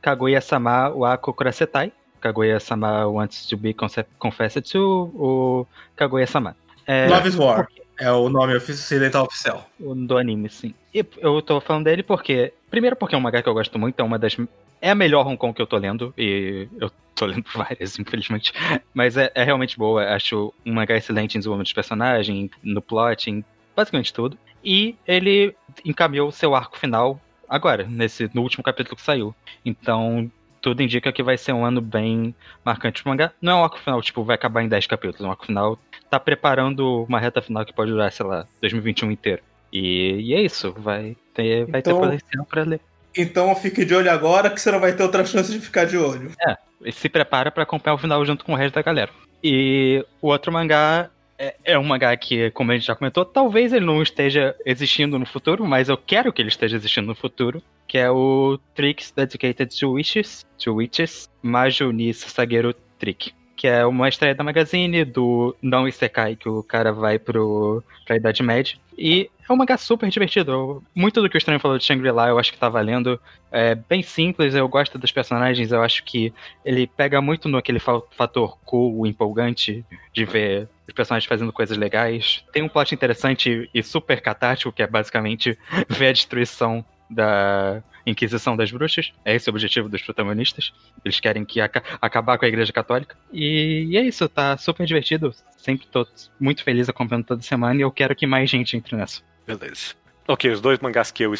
Kaguya-sama wa Kokurasetai. Kaguya-sama wants to be confessed to o Kaguya-sama. É, Love is War. É o nome ocidental oficial. Do anime, sim. E eu tô falando dele porque. Primeiro, porque é um mangá que eu gosto muito, é uma das. É a melhor Hong Kong que eu tô lendo, e eu tô lendo várias, infelizmente. Mas é, é realmente boa. Acho um mangá excelente em desenvolvimento de personagem, no plot, em basicamente tudo. E ele encaminhou seu arco final agora, nesse, no último capítulo que saiu. Então, tudo indica que vai ser um ano bem marcante pro mangá. Não é um arco final, tipo, vai acabar em 10 capítulos. É um arco final tá preparando uma reta final que pode durar, sei lá, 2021 inteiro. E, e é isso, vai ter, vai então, ter potencial pra ler. Então fique de olho agora que você não vai ter outra chance de ficar de olho. É, e se prepara para acompanhar o final junto com o resto da galera. E o outro mangá é, é, um mangá que, como a gente já comentou, talvez ele não esteja existindo no futuro, mas eu quero que ele esteja existindo no futuro, que é o Tricks Dedicated to Witches, to Witches, Majuni Sasageru Trick que é uma estreia da Magazine do não Isekai, que o cara vai pro, pra Idade Média. E é um mangá super divertido. Muito do que o Estranho falou de Shangri-La eu acho que tá valendo. É bem simples, eu gosto dos personagens, eu acho que ele pega muito no aquele fator cool, empolgante, de ver os personagens fazendo coisas legais. Tem um plot interessante e super catártico, que é basicamente ver a destruição da Inquisição das Bruxas. É esse o objetivo dos protagonistas. Eles querem que aca acabar com a Igreja Católica. E, e, é isso, tá super divertido. Sempre tô muito feliz acompanhando toda semana e eu quero que mais gente entre nessa. Beleza. Ok, os dois mangás que eu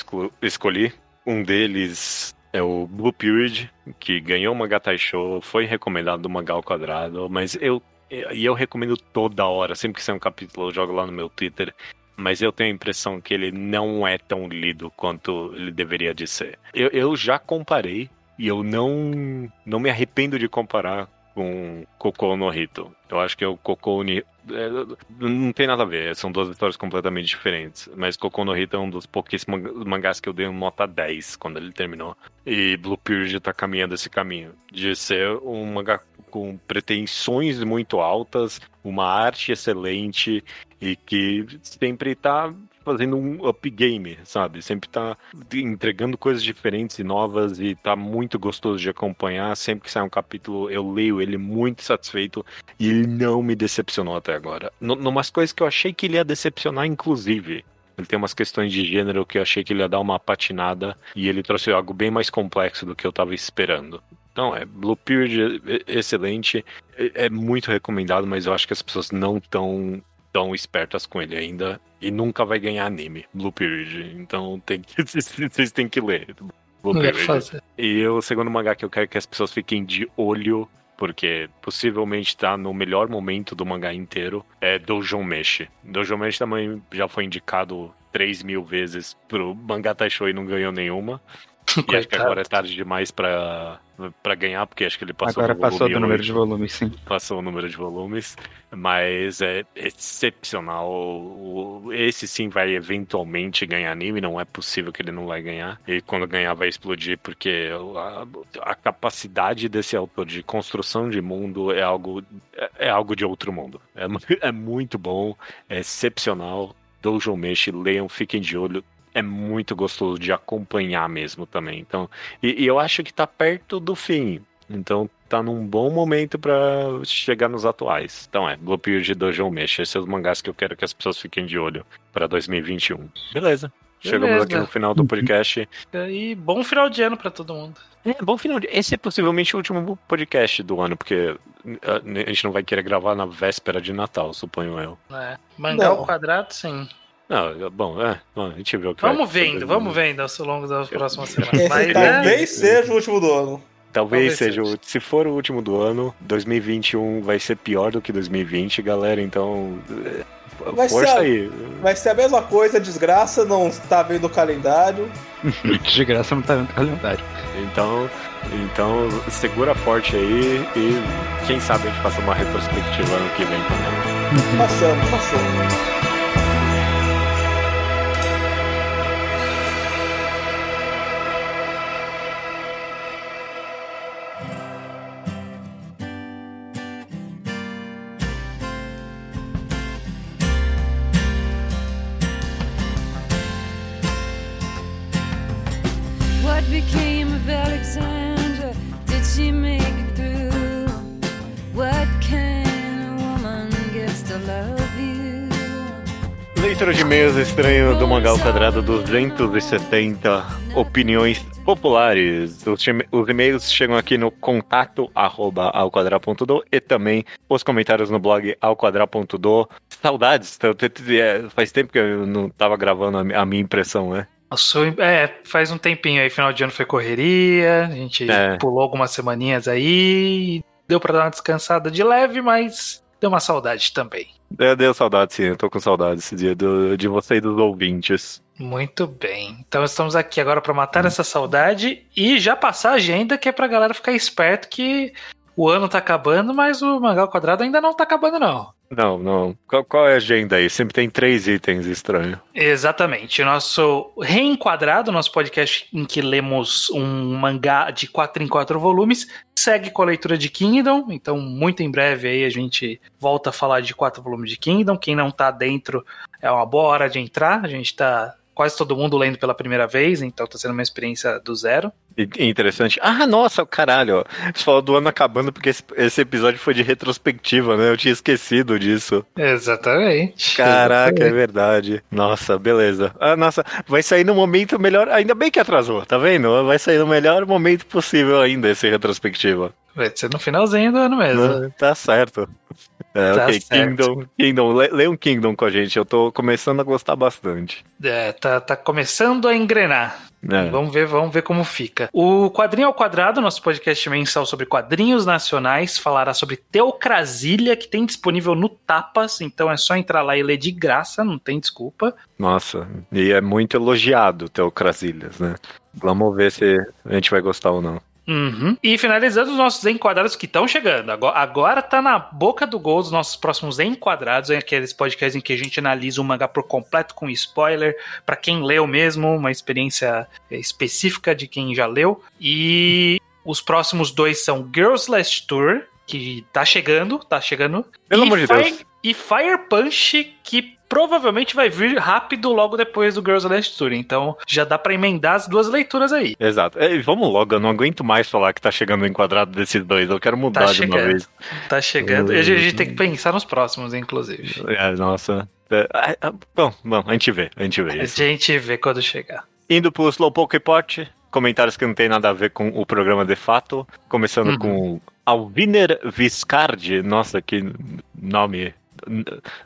escolhi, um deles é o Blue Period, que ganhou o Mangá Show, foi recomendado do Mangá ao Quadrado, mas eu e eu recomendo toda hora, sempre que sai um capítulo, eu jogo lá no meu Twitter mas eu tenho a impressão que ele não é tão lido quanto ele deveria de ser. Eu, eu já comparei e eu não, não me arrependo de comparar com Cocô no Rito. Eu acho que é o Cocô. É, não tem nada a ver, são duas histórias completamente diferentes. Mas Cocô no é um dos pouquíssimos mangás que eu dei nota 10 quando ele terminou. E Blue Purge tá caminhando esse caminho de ser um mangá com pretensões muito altas, uma arte excelente e que sempre tá fazendo um up game, sabe? Sempre tá entregando coisas diferentes e novas e tá muito gostoso de acompanhar. Sempre que sai um capítulo, eu leio ele muito satisfeito e ele não me decepcionou até agora. N numas coisas que eu achei que ele ia decepcionar, inclusive. Ele tem umas questões de gênero que eu achei que ele ia dar uma patinada e ele trouxe algo bem mais complexo do que eu tava esperando. Então, é Blue Period excelente, é, é muito recomendado, mas eu acho que as pessoas não estão tão espertas com ele ainda e nunca vai ganhar anime, Blue Period. Então tem que, vocês têm que ler. Blue Period. E o segundo mangá que eu quero que as pessoas fiquem de olho, porque possivelmente está no melhor momento do mangá inteiro, é Dojo Meshi. Dojo Meshi também já foi indicado 3 mil vezes pro mangá Taishoi e não ganhou nenhuma. e acho que agora é tarde demais para para ganhar, porque acho que ele passou Agora do passou do número de volumes, sim. Passou o número de volumes, mas é excepcional. Esse sim vai eventualmente ganhar anime, não é possível que ele não vai ganhar. E quando ganhar vai explodir, porque a, a capacidade desse autor de construção de mundo é algo, é, é algo de outro mundo. É, é muito bom, é excepcional. Dojo Meshi, leiam, fiquem de olho é muito gostoso de acompanhar mesmo também. Então, e, e eu acho que tá perto do fim. Então tá num bom momento para chegar nos atuais. Então é, Blue Period e Dojo Mesh. Esses são os mangás que eu quero que as pessoas fiquem de olho para 2021. Beleza. Chegamos Beleza. aqui no final do podcast. E bom final de ano pra todo mundo. É, bom final de... Esse é possivelmente o último podcast do ano, porque a gente não vai querer gravar na véspera de Natal, suponho eu. É. Mangá ao Não. quadrado, sim. Não, bom, é, bom, a gente vê o que vai Vamos vendo, vamos vendo ao longo das próximas semanas. Mas, talvez né? seja o último do ano. Talvez Talvez seja, o, se for o último do ano, 2021 vai ser pior do que 2020, galera, então Vai força ser a- aí. Vai ser a mesma coisa, desgraça, não tá vendo o calendário. De graça não tá no calendário. Então, então segura forte aí e quem sabe a gente faça uma retrospectiva ano que vem também. Passamos, passamos. Leitura de e-mails estranho do Mangal Quadrado 270, opiniões populares. Os, e-mails chegam aqui no contato arroba alquadra.do e também os comentários no blog alquadra.do. Saudades, é, faz tempo que eu não tava gravando a mi- a minha impressão, né? O seu- é, faz um tempinho aí, final de ano foi correria, a gente É. pulou algumas semaninhas aí, deu pra dar uma descansada de leve, mas deu uma saudade também. Eu deu saudade, sim, eu tô com saudade esse dia do- de você e dos ouvintes. Muito bem. Então estamos aqui agora pra matar essa saudade e já passar a agenda que é pra galera ficar esperto que o ano tá acabando, mas o Mangal Quadrado ainda não tá acabando não. Não, não. Qual, qual é a agenda aí? Sempre tem três itens estranhos. Exatamente. Nosso Reenquadrado, nosso podcast em que lemos um mangá de 4 em 4 volumes, segue com a leitura de Kingdom. Então, muito em breve aí a gente volta a falar de quatro volumes de Kingdom. Quem não tá dentro é uma boa hora de entrar. A gente tá quase todo mundo lendo pela primeira vez, então tá sendo uma experiência do zero. Interessante. Ah, nossa, caralho. ó. Você falou do ano acabando porque esse, esse episódio foi de retrospectiva, né? Eu tinha esquecido disso. Exatamente. Caraca, é verdade. Nossa, beleza. Ah, nossa, vai sair no momento melhor. Ainda bem que atrasou, tá vendo? Vai sair no melhor momento possível ainda esse retrospectiva. Vai ser no finalzinho do ano mesmo. Ah, Tá certo. É, Tá ok, certo. Kingdom. Kingdom, lê, lê um Kingdom com a gente. Eu tô começando a gostar bastante. É, tá, tá começando a engrenar. É. Vamos ver, vamos ver como fica. O Quadrinho ao Quadrado, nosso podcast mensal sobre quadrinhos nacionais, falará sobre Teocrasília, que tem disponível no Tapas, então é só entrar lá e ler de graça, não tem desculpa. Nossa, e é muito elogiado o Teocrasilhas, né? Vamos ver se a gente vai gostar ou não. Uhum. E finalizando os nossos enquadrados que estão chegando. Agora, agora tá na boca do gol dos nossos próximos enquadrados, é aqueles podcasts em que a gente analisa o mangá por completo com spoiler, pra quem leu mesmo, uma experiência eh, específica de quem já leu. E os próximos dois são Girls Last Tour, que tá chegando, tá chegando. Pelo e amor de Fire- Deus. E Fire Punch, que provavelmente vai vir rápido logo depois do Girls Last Tour. Então já dá pra emendar as duas leituras aí. Exato. É, vamos logo, eu não aguento mais falar que tá chegando o enquadrado desses dois. Eu quero mudar Tá de uma vez. Tá chegando. E a gente, a tem que pensar nos próximos, inclusive. É, nossa. É, ah, ah, bom, bom, a gente vê, a gente vê A isso. gente vê quando chegar. Indo pro Slowpoke Pot, comentários que não tem nada a ver com o programa de fato. Começando Uhum. com Alviner Viscardi. Nossa, que nome.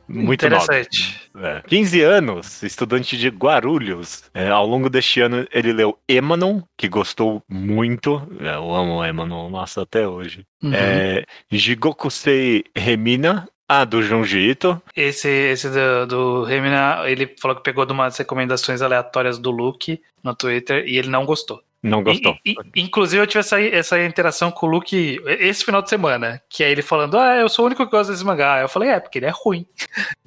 Muito. Interessante. É. 15 anos, estudante de Guarulhos. É, ao longo deste ano, ele leu Emanon, que gostou muito. É, eu amo Emanon, nossa, até hoje. Uhum. É, Jigokusei Remina, ah, do Junji Ito. Esse, esse do, do Remina, ele falou que pegou de umas recomendações aleatórias do Luke no Twitter e ele não gostou. Não gostou. E- e- inclusive, eu tive essa, essa interação com o Luke esse final de semana, que é ele falando: Ah, eu sou o único que gosta desse mangá. Eu falei: É, porque ele é ruim.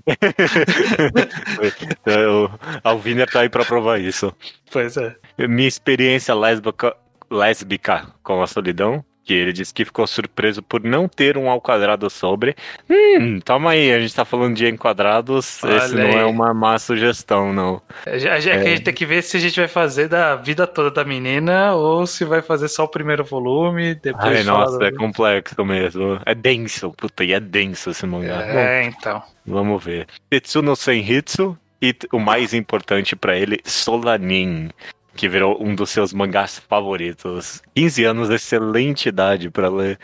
É, o Alviner tá aí pra provar isso. Pois é. Minha experiência lésbica, lésbica com a solidão. Que ele disse que ficou surpreso por não ter um ao quadrado sobre. Hum, toma aí, a gente tá falando de enquadrados, Olha esse não aí. é uma má sugestão, não. A gente, a gente tem que ver se a gente vai fazer da vida toda da menina ou se vai fazer só o primeiro volume, depois Ai, nossa, é complexo mesmo. É denso, puta, e é denso esse mangá. Bom, É, então. Vamos ver. Tetsuno Senhitsu e o mais importante pra ele, Solanin, que virou um dos seus mangás favoritos. 15 anos, excelente idade pra ler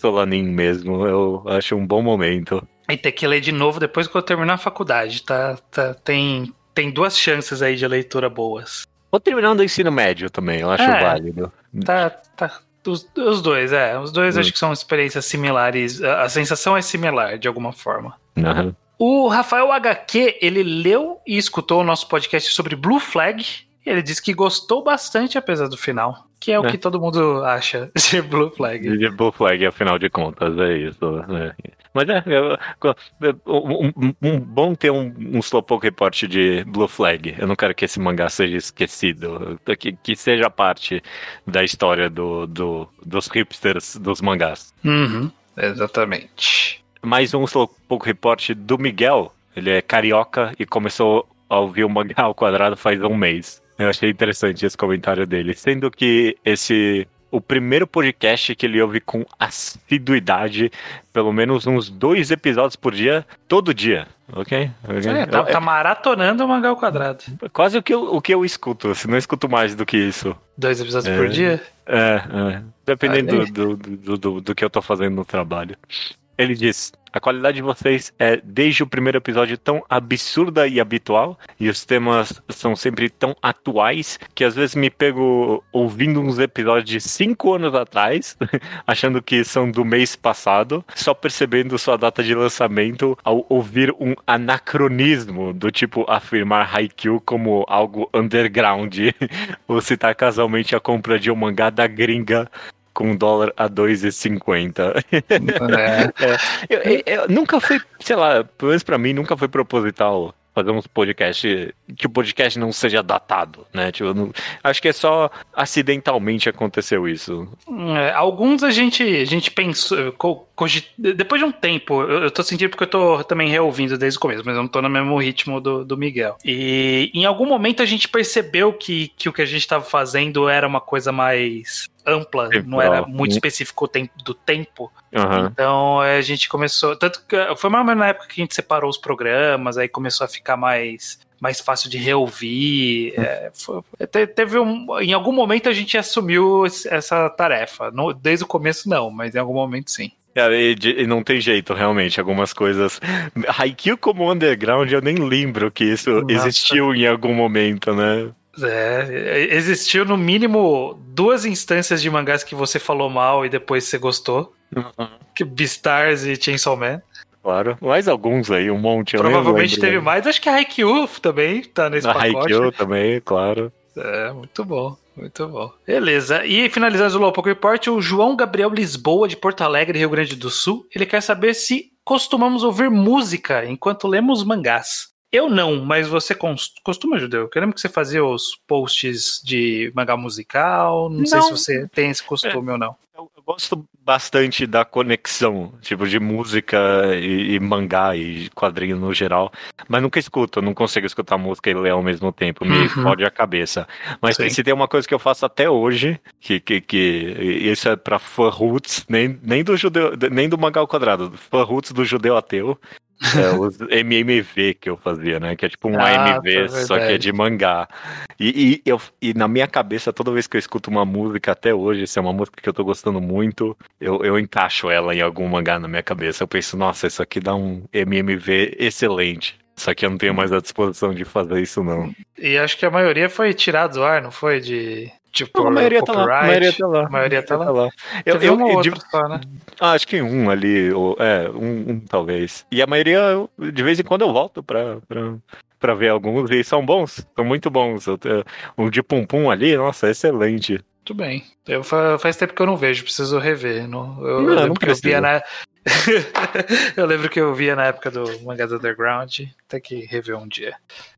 Solanin mesmo. Eu acho um bom momento. E ter que ler de novo depois que eu terminar a faculdade, tá? tá tem, tem duas chances aí de leitura boas. Ou terminando o ensino médio também, eu acho É. válido. Tá, tá. Os, os dois, é. Os dois Hum. acho que são experiências similares. A, a sensação é similar, de alguma forma. Aham. O Rafael HQ, ele leu e escutou o nosso podcast sobre Blue Flag. E ele disse que gostou bastante, apesar do final. Que é o É. que todo mundo acha de Blue Flag. De Blue Flag, afinal de contas, é isso. né? Mas é, eu- um, um- um bom ter um, um Slowpoke Report de Blue Flag. Eu não quero que esse mangá seja esquecido. Que, que seja parte da história do, do- dos hipsters dos mangás. Uhum, exatamente. Mais um Slowpoke Report do Miguel. Ele é carioca e começou a ouvir o mangá ao quadrado faz um mês. Eu achei interessante esse comentário dele. Sendo que esse. O primeiro podcast que ele ouve com assiduidade, pelo menos uns dois episódios por dia, todo dia, ok? É, tá, tá maratonando o mangá ao quadrado. Quase o que, eu, o que eu escuto, se não escuto mais do que isso. Dois episódios É. por dia? É, é. Dependendo do, do, do, do, do que eu tô fazendo no trabalho. Ele diz: a qualidade de vocês é, desde o primeiro episódio, tão absurda e habitual, e os temas são sempre tão atuais, que às vezes me pego ouvindo uns episódios de cinco anos atrás, achando que são do mês passado, só percebendo sua data de lançamento ao ouvir um anacronismo, do tipo afirmar Haikyuu como algo underground, ou citar casualmente a compra de um mangá da gringa com um dólar a 2,50. É. Eu, eu- eu nunca foi, sei lá, pelo menos pra mim, nunca foi proposital fazer uns podcast que o podcast não seja datado, né? Tipo, não- acho que é só acidentalmente aconteceu isso. É, alguns a gente, a gente pensou. co- cogi- depois de um tempo, eu, eu tô sentindo porque eu tô também reouvindo desde o começo, mas eu não tô no mesmo ritmo do, do Miguel. E em algum momento a gente percebeu que, que o que a gente tava fazendo era uma coisa mais ampla, não era muito específico do tempo. Aham. Então a gente começou. Tanto que foi mais ou menos na época que a gente separou os programas, aí começou a ficar mais. Mais fácil de reouvir. é, foi- te- teve um, em algum momento a gente assumiu essa tarefa. Não- desde o começo, não, mas em algum momento sim. É, e, e não tem jeito, realmente, algumas coisas. Haikyuu como underground, eu nem lembro que isso Nossa. existiu em algum momento, né? É, existiu no mínimo duas instâncias de mangás que você falou mal e depois você gostou. Que Beastars e Chainsaw Man. Claro. Mais alguns aí, um monte. Provavelmente teve mais. Acho que a Haikyuu também tá nesse A pacote. Haikyuu também, claro. É, muito bom, muito bom. Beleza, e finalizando o Slowpoke Report, o João Gabriel Lisboa, de Porto Alegre, Rio Grande do Sul, ele quer saber se costumamos ouvir música enquanto lemos mangás. Eu não, mas você costuma, Judeu? Eu lembro que você fazia os posts de mangá musical, não, sei Não. se você tem esse costume ou não. Eu, eu gosto bastante da conexão, tipo, de música e, e mangá e quadrinho no geral. Mas nunca escuto, não consigo escutar música e ler ao mesmo tempo, me Uhum. fode a cabeça. Mas Sim. se tem uma coisa que eu faço até hoje, que, que, que isso é pra fã roots, nem, nem do judeu, nem do mangá ao quadrado, fã roots do judeu ateu. É, os MMV que eu fazia, né? Que é tipo um Ah, AMV, tá, só que é de mangá. E, e, eu, e na minha cabeça, toda vez que eu escuto uma música até hoje, se é uma música que eu tô gostando muito, eu, eu encaixo ela em algum mangá na minha cabeça. Eu penso, nossa, isso aqui dá um MMV excelente. Só que eu não tenho mais a disposição de fazer isso, não. E acho que a maioria foi tirada do ar, não foi? De. Tipo, Não, a maioria tá lá. A maioria tá lá. A maioria tá lá. Eu, eu, eu de- só, né? ah, acho que um ali, ou, é, um, um talvez. E a maioria, eu- de vez em quando eu volto pra, pra, pra ver alguns e são bons, são muito bons. Eu, eu- um de Pum Pum ali, nossa, excelente. Muito bem. Eu, fa- faz tempo que eu não vejo, preciso rever. Não, eu, eu Não, lembro não que eu via na. eu lembro que eu via na época do Mangás Underground. Tem que rever um dia.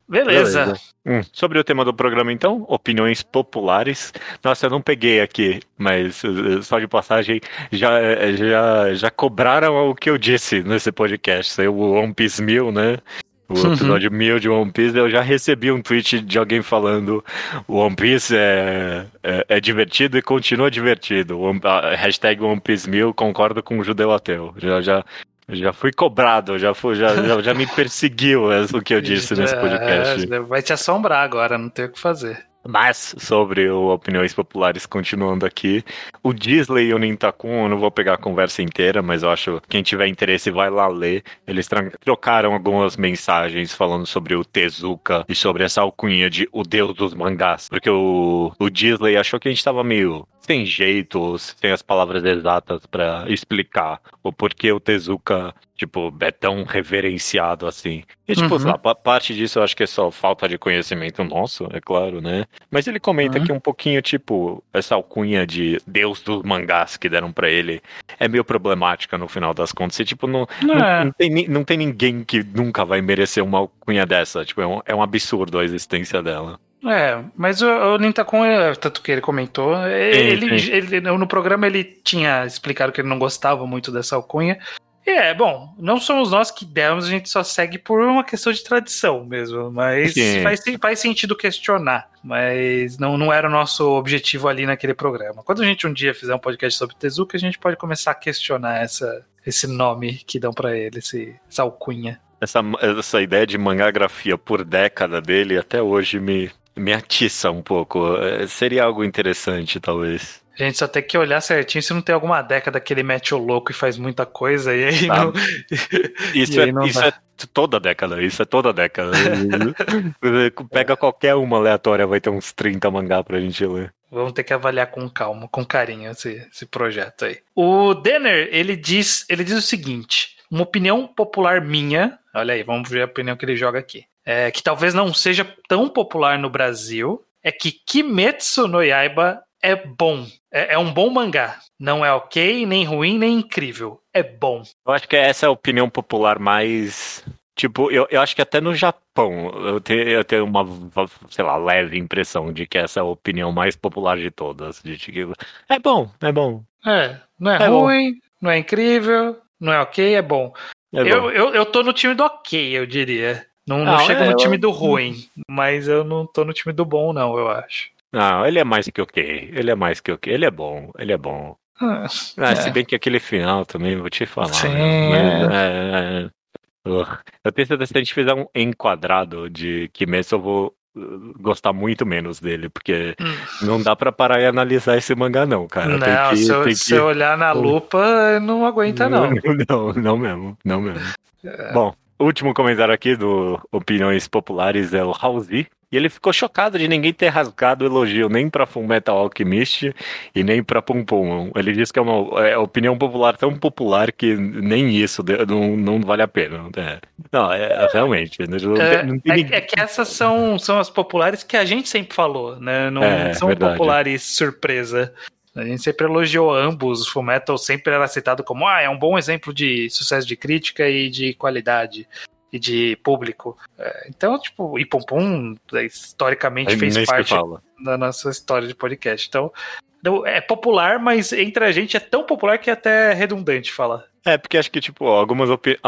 Beleza. Hum, sobre o tema do programa, então, opiniões populares. Nossa, eu não peguei aqui, mas uh, só de passagem, já, eh, já, já cobraram o que eu disse nesse podcast. Saiu o One Piece Mil, né? O episódio mil de One Piece, eu já recebi um tweet de alguém falando o One Piece é, é, é divertido e continua divertido. One, a hashtag One Piece mil, concordo com o judeu ateu. Já, já, já fui cobrado, já, fui, já, já, já me perseguiu é o que eu disse nesse podcast. É, vai te assombrar agora, não tem o que fazer. Mas sobre o Opiniões Populares, continuando aqui, o Disney e o Nintakun, eu não vou pegar a conversa inteira, mas eu acho que quem tiver interesse vai lá ler. Eles trocaram algumas mensagens falando sobre o Tezuka e sobre essa alcunha de o deus dos mangás. Porque o, o Disney achou que a gente tava meio sem jeito, sem as palavras exatas para explicar o porquê o Tezuka, tipo, é tão reverenciado assim. E, tipo, uhum. lá, parte disso eu acho que é só falta de conhecimento nosso, é claro, né? Mas ele comenta uhum. que um pouquinho, tipo, essa alcunha de deus dos mangás que deram para ele é meio problemática no final das contas. E, tipo, não, não, é. não, tem, não tem ninguém que nunca vai merecer uma alcunha dessa. Tipo, é um, é um absurdo a existência dela. É, mas o, o Nintakon, é, tanto que ele comentou, ele, sim. ele, no programa ele tinha explicado que ele não gostava muito dessa alcunha. E é, bom, não somos nós que demos, a gente só segue por uma questão de tradição mesmo. Mas faz, faz sentido questionar. Mas não, não era o nosso objetivo ali naquele programa. Quando a gente um dia fizer um podcast sobre Tezuka, a gente pode começar a questionar essa, esse nome que dão para ele, esse, essa alcunha. Essa, essa ideia de mangagrafia por década dele até hoje me, me atiça um pouco. É, seria algo interessante, talvez. A gente só tem que olhar certinho se não tem alguma década que ele mete o louco e faz muita coisa e aí ah, não. Isso, é, não isso é toda década, isso é toda década. Pega qualquer uma aleatória, vai ter uns 30 mangá pra gente ler. Vamos ter que avaliar com calma, com carinho esse, esse projeto aí. O Denner, ele diz, ele diz o seguinte: uma opinião popular minha, olha aí, vamos ver a opinião que ele joga aqui é, que talvez não seja tão popular no Brasil, é que Kimetsu no Yaiba é bom. É, é, um bom mangá. Não é ok, nem ruim, nem incrível. É bom. Eu acho que essa é a opinião popular mais. Tipo, eu, eu acho que até no Japão eu tenho, eu tenho uma, sei lá, leve impressão de que essa é a opinião mais popular de todas. De que é bom, é bom. É, não é, é ruim, bom. não é incrível, não é ok, é bom. É eu. Eu, eu tô no time do ok, eu diria. Não, não, chega é, no time do ruim, mas eu não tô no time do bom, não, eu acho. Não, ele é mais que ok. Ele é mais que ok. Ele é bom, ele é bom. Ah, ah, é. Se bem que aquele final também, vou te falar. Sim. Né? É, é eu tenho certeza que se a gente fizer um enquadrado de Kimetsu, eu vou uh, gostar muito menos dele, porque hum. não dá para parar e analisar esse mangá não, cara. Não, que, se, eu, se que... olhar na lupa, não aguenta não. Não, não mesmo, não mesmo. É. Bom, o último comentário aqui do Opiniões Populares é o Halsey. E ele ficou chocado de ninguém ter rasgado o elogio nem pra Fullmetal Alchemist e nem pra Pum Pum. Ele disse que é uma é, opinião popular tão popular que nem isso não, não vale a pena. É. Não, é, é realmente. Não, é, não é, é, que essas são, são as populares que a gente sempre falou, né? Não é, são verdade. populares surpresa. A gente sempre elogiou ambos. O Fullmetal sempre era citado como ah, é um bom exemplo de sucesso de crítica e de qualidade e de público. É, então, tipo, e Pum Pum historicamente é fez parte da nossa história de podcast. Então, é popular, mas entre a gente é tão popular que é até redundante falar. É, porque acho que, tipo, algumas opiniões.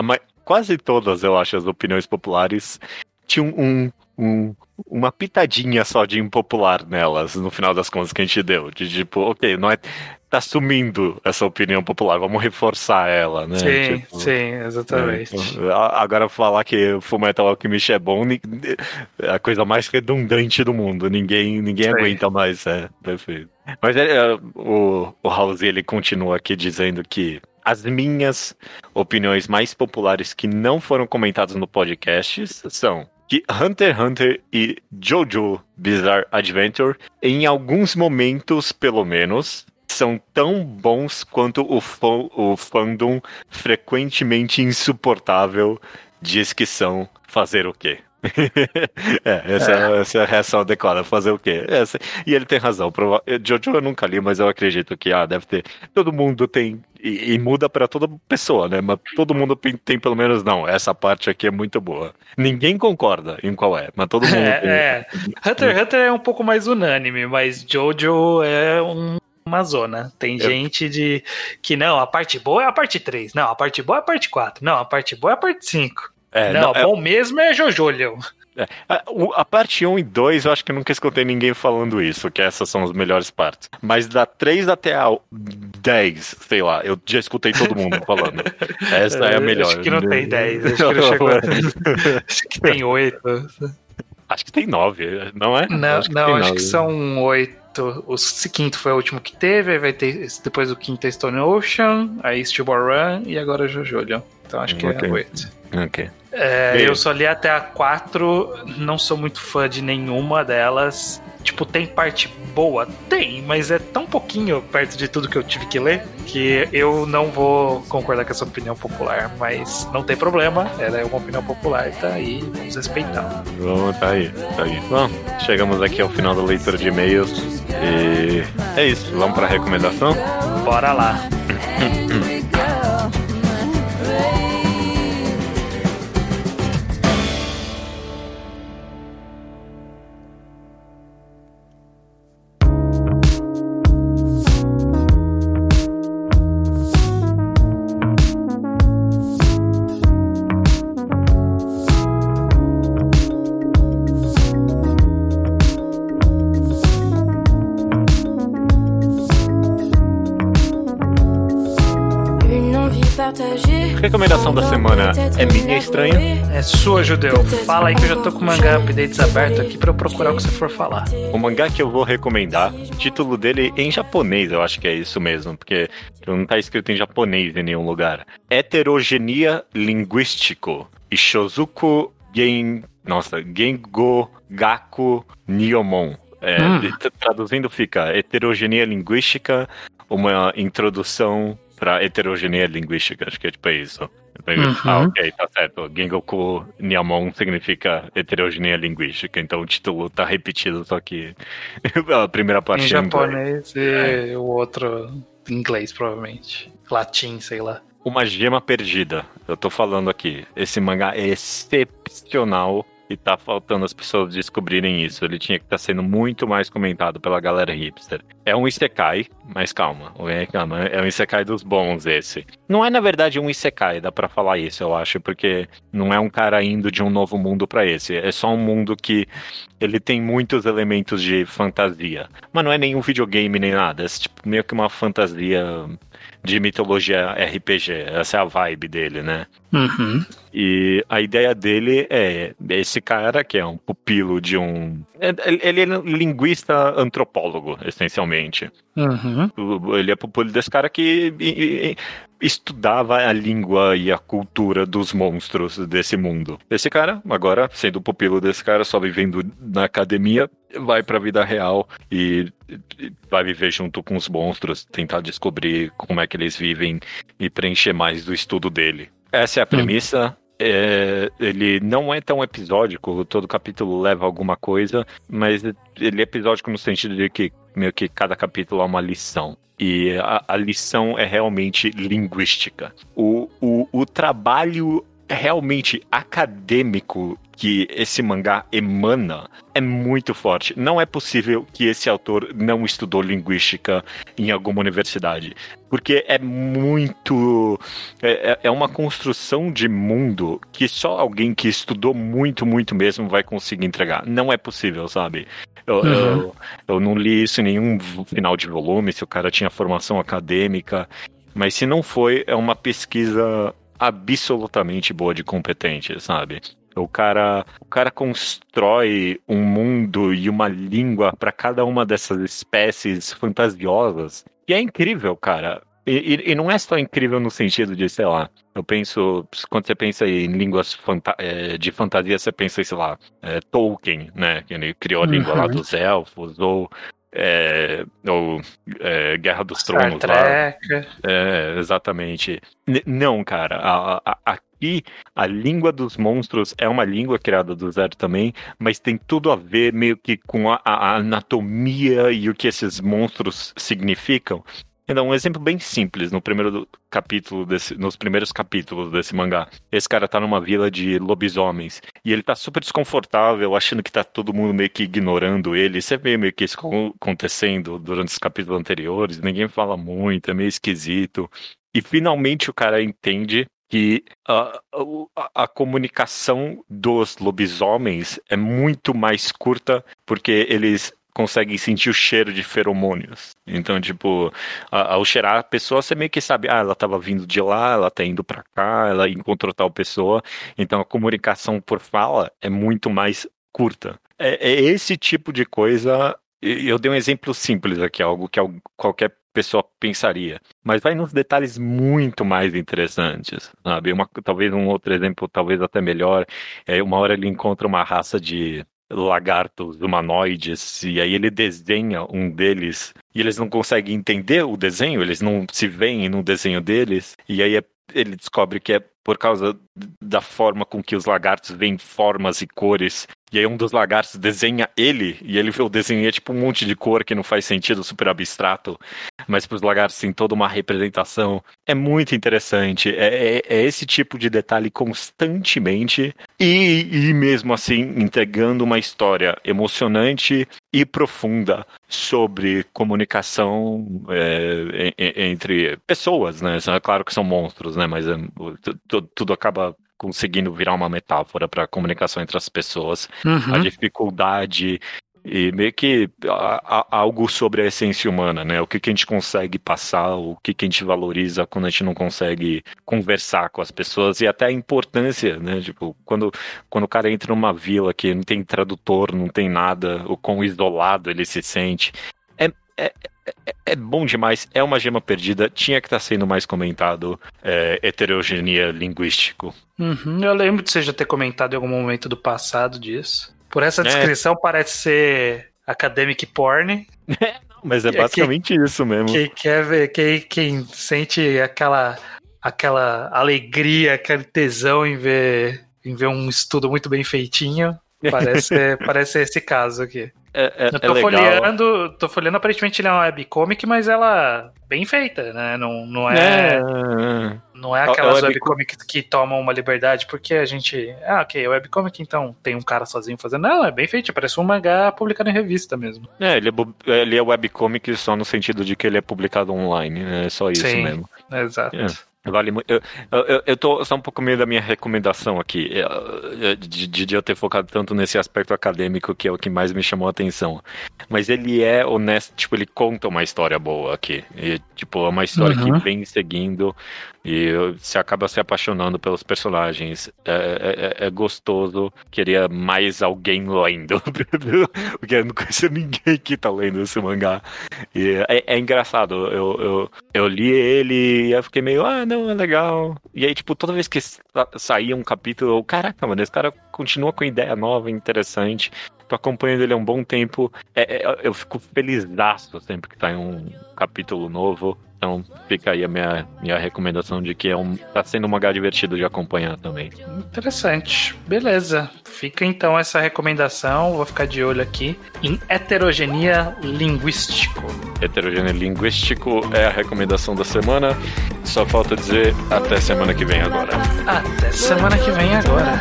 Quase todas, eu acho, as opiniões populares tinham um, um, uma pitadinha só de impopular nelas, no final das contas, que a gente deu. De tipo, ok, não é. Tá sumindo essa opinião popular, vamos reforçar ela, né? Sim, tipo, sim, exatamente. É, agora falar que o Fullmetal Alchemist é bom é a coisa mais redundante do mundo. Ninguém, ninguém aguenta mais, é, perfeito. Mas é, é, o, o House, ele continua aqui dizendo que as minhas opiniões mais populares que não foram comentadas no podcast são que Hunter x Hunter e Jojo Bizarre Adventure, em alguns momentos pelo menos, são tão bons quanto o, o fandom frequentemente insuportável diz que são fazer o quê? é, essa é. essa é a reação adequada. Fazer o quê? Essa, e ele tem razão. Prova... Jojo eu nunca li, mas eu acredito que ah, deve ter. Todo mundo tem. E, e muda para toda pessoa, né? Mas todo mundo tem, tem, pelo menos, não. Essa parte aqui é muito boa. Ninguém concorda em qual é, mas todo mundo é, tem. É. Hunter x Hunter é um pouco mais unânime, mas Jojo é um uma zona. Tem eu... gente de que não, a parte boa é a parte 3, não, a parte boa é a parte 4, não, a parte boa é a parte 5. É, não, não é... bom mesmo é Jojo, Leão. É, a, a, parte 1 e 2, eu acho que eu nunca escutei ninguém falando isso, que essas são as melhores partes. Mas da 3 até a 10, sei lá, eu já escutei todo mundo falando. Essa é a melhor. Acho que não tem 10, acho que não chegou. Acho que tem 8. Acho que tem 9, não é? Não, acho que, não, acho que são 8 o quinto foi o último que teve, aí vai ter depois o quinto é Stone Ocean, aí Steel Run e agora Jojo. Então acho que okay. é 8. Ok. É, eu só li até a 4, não sou muito fã de nenhuma delas. Tipo, tem parte boa? Tem, mas é tão pouquinho perto de tudo que eu tive que ler que eu não vou concordar com essa opinião popular. Mas não tem problema, ela é uma opinião popular, tá aí, vamos respeitar. Vamos, tá aí, tá aí. Bom, chegamos aqui ao final da leitura de e-mails e é isso. Vamos pra recomendação? Bora lá. recomendação da semana é minha estranha. É sua, Judeu. Fala aí que eu já tô com o mangá updates aberto aqui pra eu procurar o que você for falar. O mangá que eu vou recomendar, o título dele em japonês, eu acho que é isso mesmo, porque não tá escrito em japonês em nenhum lugar. Heterogenia Linguístico. Ishozuku Gen... Nossa, Gengo Gaku Niomon. É, hum. Traduzindo fica heterogeneia linguística, uma introdução pra heterogeneia linguística, acho que é tipo isso. Uhum. Ah, ok, tá certo. Gengoku Niamon significa heterogeneia linguística, então o título tá repetido, só que a primeira parte em japonês e é. o outro em inglês, provavelmente. Latim, sei lá. Uma gema perdida. Eu tô falando aqui. Esse mangá é excepcional e tá faltando as pessoas descobrirem isso. Ele tinha que estar tá sendo muito mais comentado pela galera hipster. É um Isekai, mas calma, é um Isekai dos bons esse. Não é na verdade um Isekai, dá para falar isso, eu acho, porque não é um cara indo de um novo mundo para esse. É só um mundo que ele tem muitos elementos de fantasia. Mas não é nenhum videogame nem nada. É tipo, meio que uma fantasia de mitologia RPG. Essa é a vibe dele, né? Uhum. E a ideia dele é esse cara que é um pupilo de um. Ele é linguista antropólogo, essencialmente. Uhum. Ele é pupilo desse cara que estudava a língua e a cultura dos monstros desse mundo. Esse cara, agora, sendo pupilo desse cara, só vivendo na academia, vai pra vida real e vai viver junto com os monstros, tentar descobrir como é que eles vivem e preencher mais do estudo dele. Essa é a hum. premissa. Hum. É, ele não é tão episódico, todo capítulo leva alguma coisa, mas ele é episódico no sentido de que meio que cada capítulo é uma lição. E a, a lição é realmente linguística. O, o, o trabalho realmente acadêmico que esse mangá emana é muito forte. Não é possível que esse autor não estudou linguística em alguma universidade. Porque é muito. É, é, é uma construção de mundo que só alguém que estudou muito, muito mesmo vai conseguir entregar. Não é possível, sabe? Eu, uhum. eu, eu não li isso em nenhum final de volume, se o cara tinha formação acadêmica. Mas se não foi, é uma pesquisa absolutamente boa de competente, sabe? O cara, o cara constrói um mundo e uma língua para cada uma dessas espécies fantasiosas. E é incrível, cara. E, e, não é só incrível no sentido de, sei lá, eu penso, quando você pensa em línguas fanta é, de fantasia, você pensa, sei lá, é, Tolkien, né? Que ele criou a língua lá uhum. dos elfos, ou é, ou é, Guerra dos Tronos lá. É, exatamente. N não, cara, a, a, E a língua dos monstros é uma língua criada do zero também, mas tem tudo a ver meio que com a, a anatomia e o que esses monstros significam. Então, um exemplo bem simples no primeiro capítulo desse, nos primeiros capítulos desse mangá. Esse cara tá numa vila de lobisomens e ele tá super desconfortável, achando que tá todo mundo meio que ignorando ele. Você vê meio que isso acontecendo durante os capítulos anteriores, ninguém fala muito, é meio esquisito. E finalmente o cara entende que a, a, a, comunicação dos lobisomens é muito mais curta porque eles conseguem sentir o cheiro de feromônios. Então, tipo, ao cheirar a pessoa, você meio que sabe, ah, ela estava vindo de lá, ela tá indo para cá, ela encontrou tal pessoa. Então, a comunicação por fala é muito mais curta. É, é esse tipo de coisa. Eu dei um exemplo simples aqui, algo que qualquer pessoa pensaria. Mas vai nos detalhes muito mais interessantes, sabe? Uma, talvez um outro exemplo, talvez até melhor. É, uma hora ele encontra uma raça de lagartos humanoides, e aí ele desenha um deles, e eles não conseguem entender o desenho, eles não se veem no desenho deles, e aí é, ele descobre que é por causa da forma com que os lagartos veem formas e cores. E aí um dos lagartos desenha ele, e ele vê o desenho é tipo um monte de cor que não faz sentido, super abstrato. Mas para os lagartos tem toda uma representação. É muito interessante. É, é, é esse tipo de detalhe constantemente. E, e mesmo assim entregando uma história emocionante e profunda sobre comunicação é, entre pessoas, né? Claro que são monstros, né? Mas é, tudo acaba conseguindo virar uma metáfora para a comunicação entre as pessoas, uhum. a dificuldade e meio que a, a, algo sobre a essência humana, né? O que, que a gente consegue passar, o que, que a gente valoriza quando a gente não consegue conversar com as pessoas e até a importância, né? Tipo, quando, quando o cara entra numa vila que não tem tradutor, não tem nada, o quão isolado ele se sente. É, é, é, é, bom demais, é uma gema perdida, tinha que estar tá sendo mais comentado é, heterogeneia linguístico. Uhum, eu lembro de você já ter comentado em algum momento do passado disso. Por essa é. descrição parece ser academic porn. mas é basicamente que, isso mesmo. Quem quer ver, quem, quem sente aquela, aquela alegria, aquele tesão em ver, em ver um estudo muito bem feitinho, parece, parece esse caso aqui. É, é, eu tô é folheando, tô folheando, aparentemente ele é uma webcomic, mas ela bem feita, né? Não, não é, é. Não é aquelas webcomics que tomam uma liberdade porque a gente. Ah, ok, é webcomic, então tem um cara sozinho fazendo. Não, é bem feito, parece um mangá publicado em revista mesmo. É, ele é, ele é webcomic só no sentido de que ele é publicado online, né? É só isso Sim, mesmo. Exato. Vale muito. Eu, eu, eu tô só um pouco meio da minha recomendação aqui, de, de, eu ter focado tanto nesse aspecto acadêmico que é o que mais me chamou a atenção. Mas ele é honesto, tipo, ele conta uma história boa aqui. E, tipo, é uma história uhum. que vem seguindo e você acaba se apaixonando pelos personagens. É, é, é, é gostoso. Queria mais alguém lendo. Porque eu não conheço ninguém que tá lendo esse mangá. E é, é engraçado. Eu, eu, eu li ele e eu fiquei meio, ah, não, é legal. E aí, tipo, toda vez que saía um capítulo, eu, caraca, mano, esse cara continua com ideia nova, interessante. Tô acompanhando ele há um bom tempo. É, é, eu fico feliz sempre que sai um capítulo novo. Então fica aí a minha, minha recomendação de que é um, tá sendo um mangá divertido de acompanhar também. Interessante. Beleza. Fica então essa recomendação. Vou ficar de olho aqui em heterogenia linguístico. Heterogenia linguístico é a recomendação da semana. Só falta dizer até semana que vem agora. Até semana que vem agora.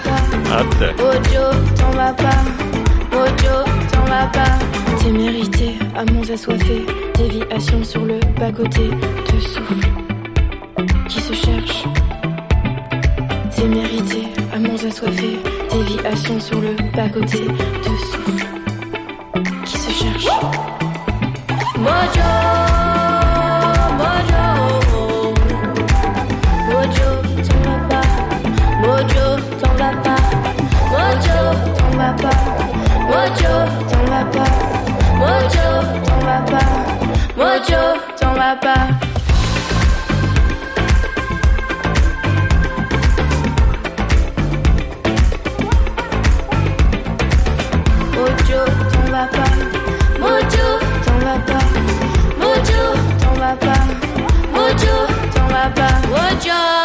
Até. T'es mérité, amants assoiffés, déviation sur le bas-côté, te souffle qui se cherche. T'es mérité, amants assoiffés, déviation sur le bas-côté, te souffle qui se cherche. Mojo, mojo, mojo, t'en vas pas, mojo, t'en vas pas, mojo, t'en vas pas. Mojo, t'en vas pas. Mojo, t'en vas pas. Mojo, t'en vas pas. Mojo, t'en vas pas. Mojo, t'en vas pas. Mojo,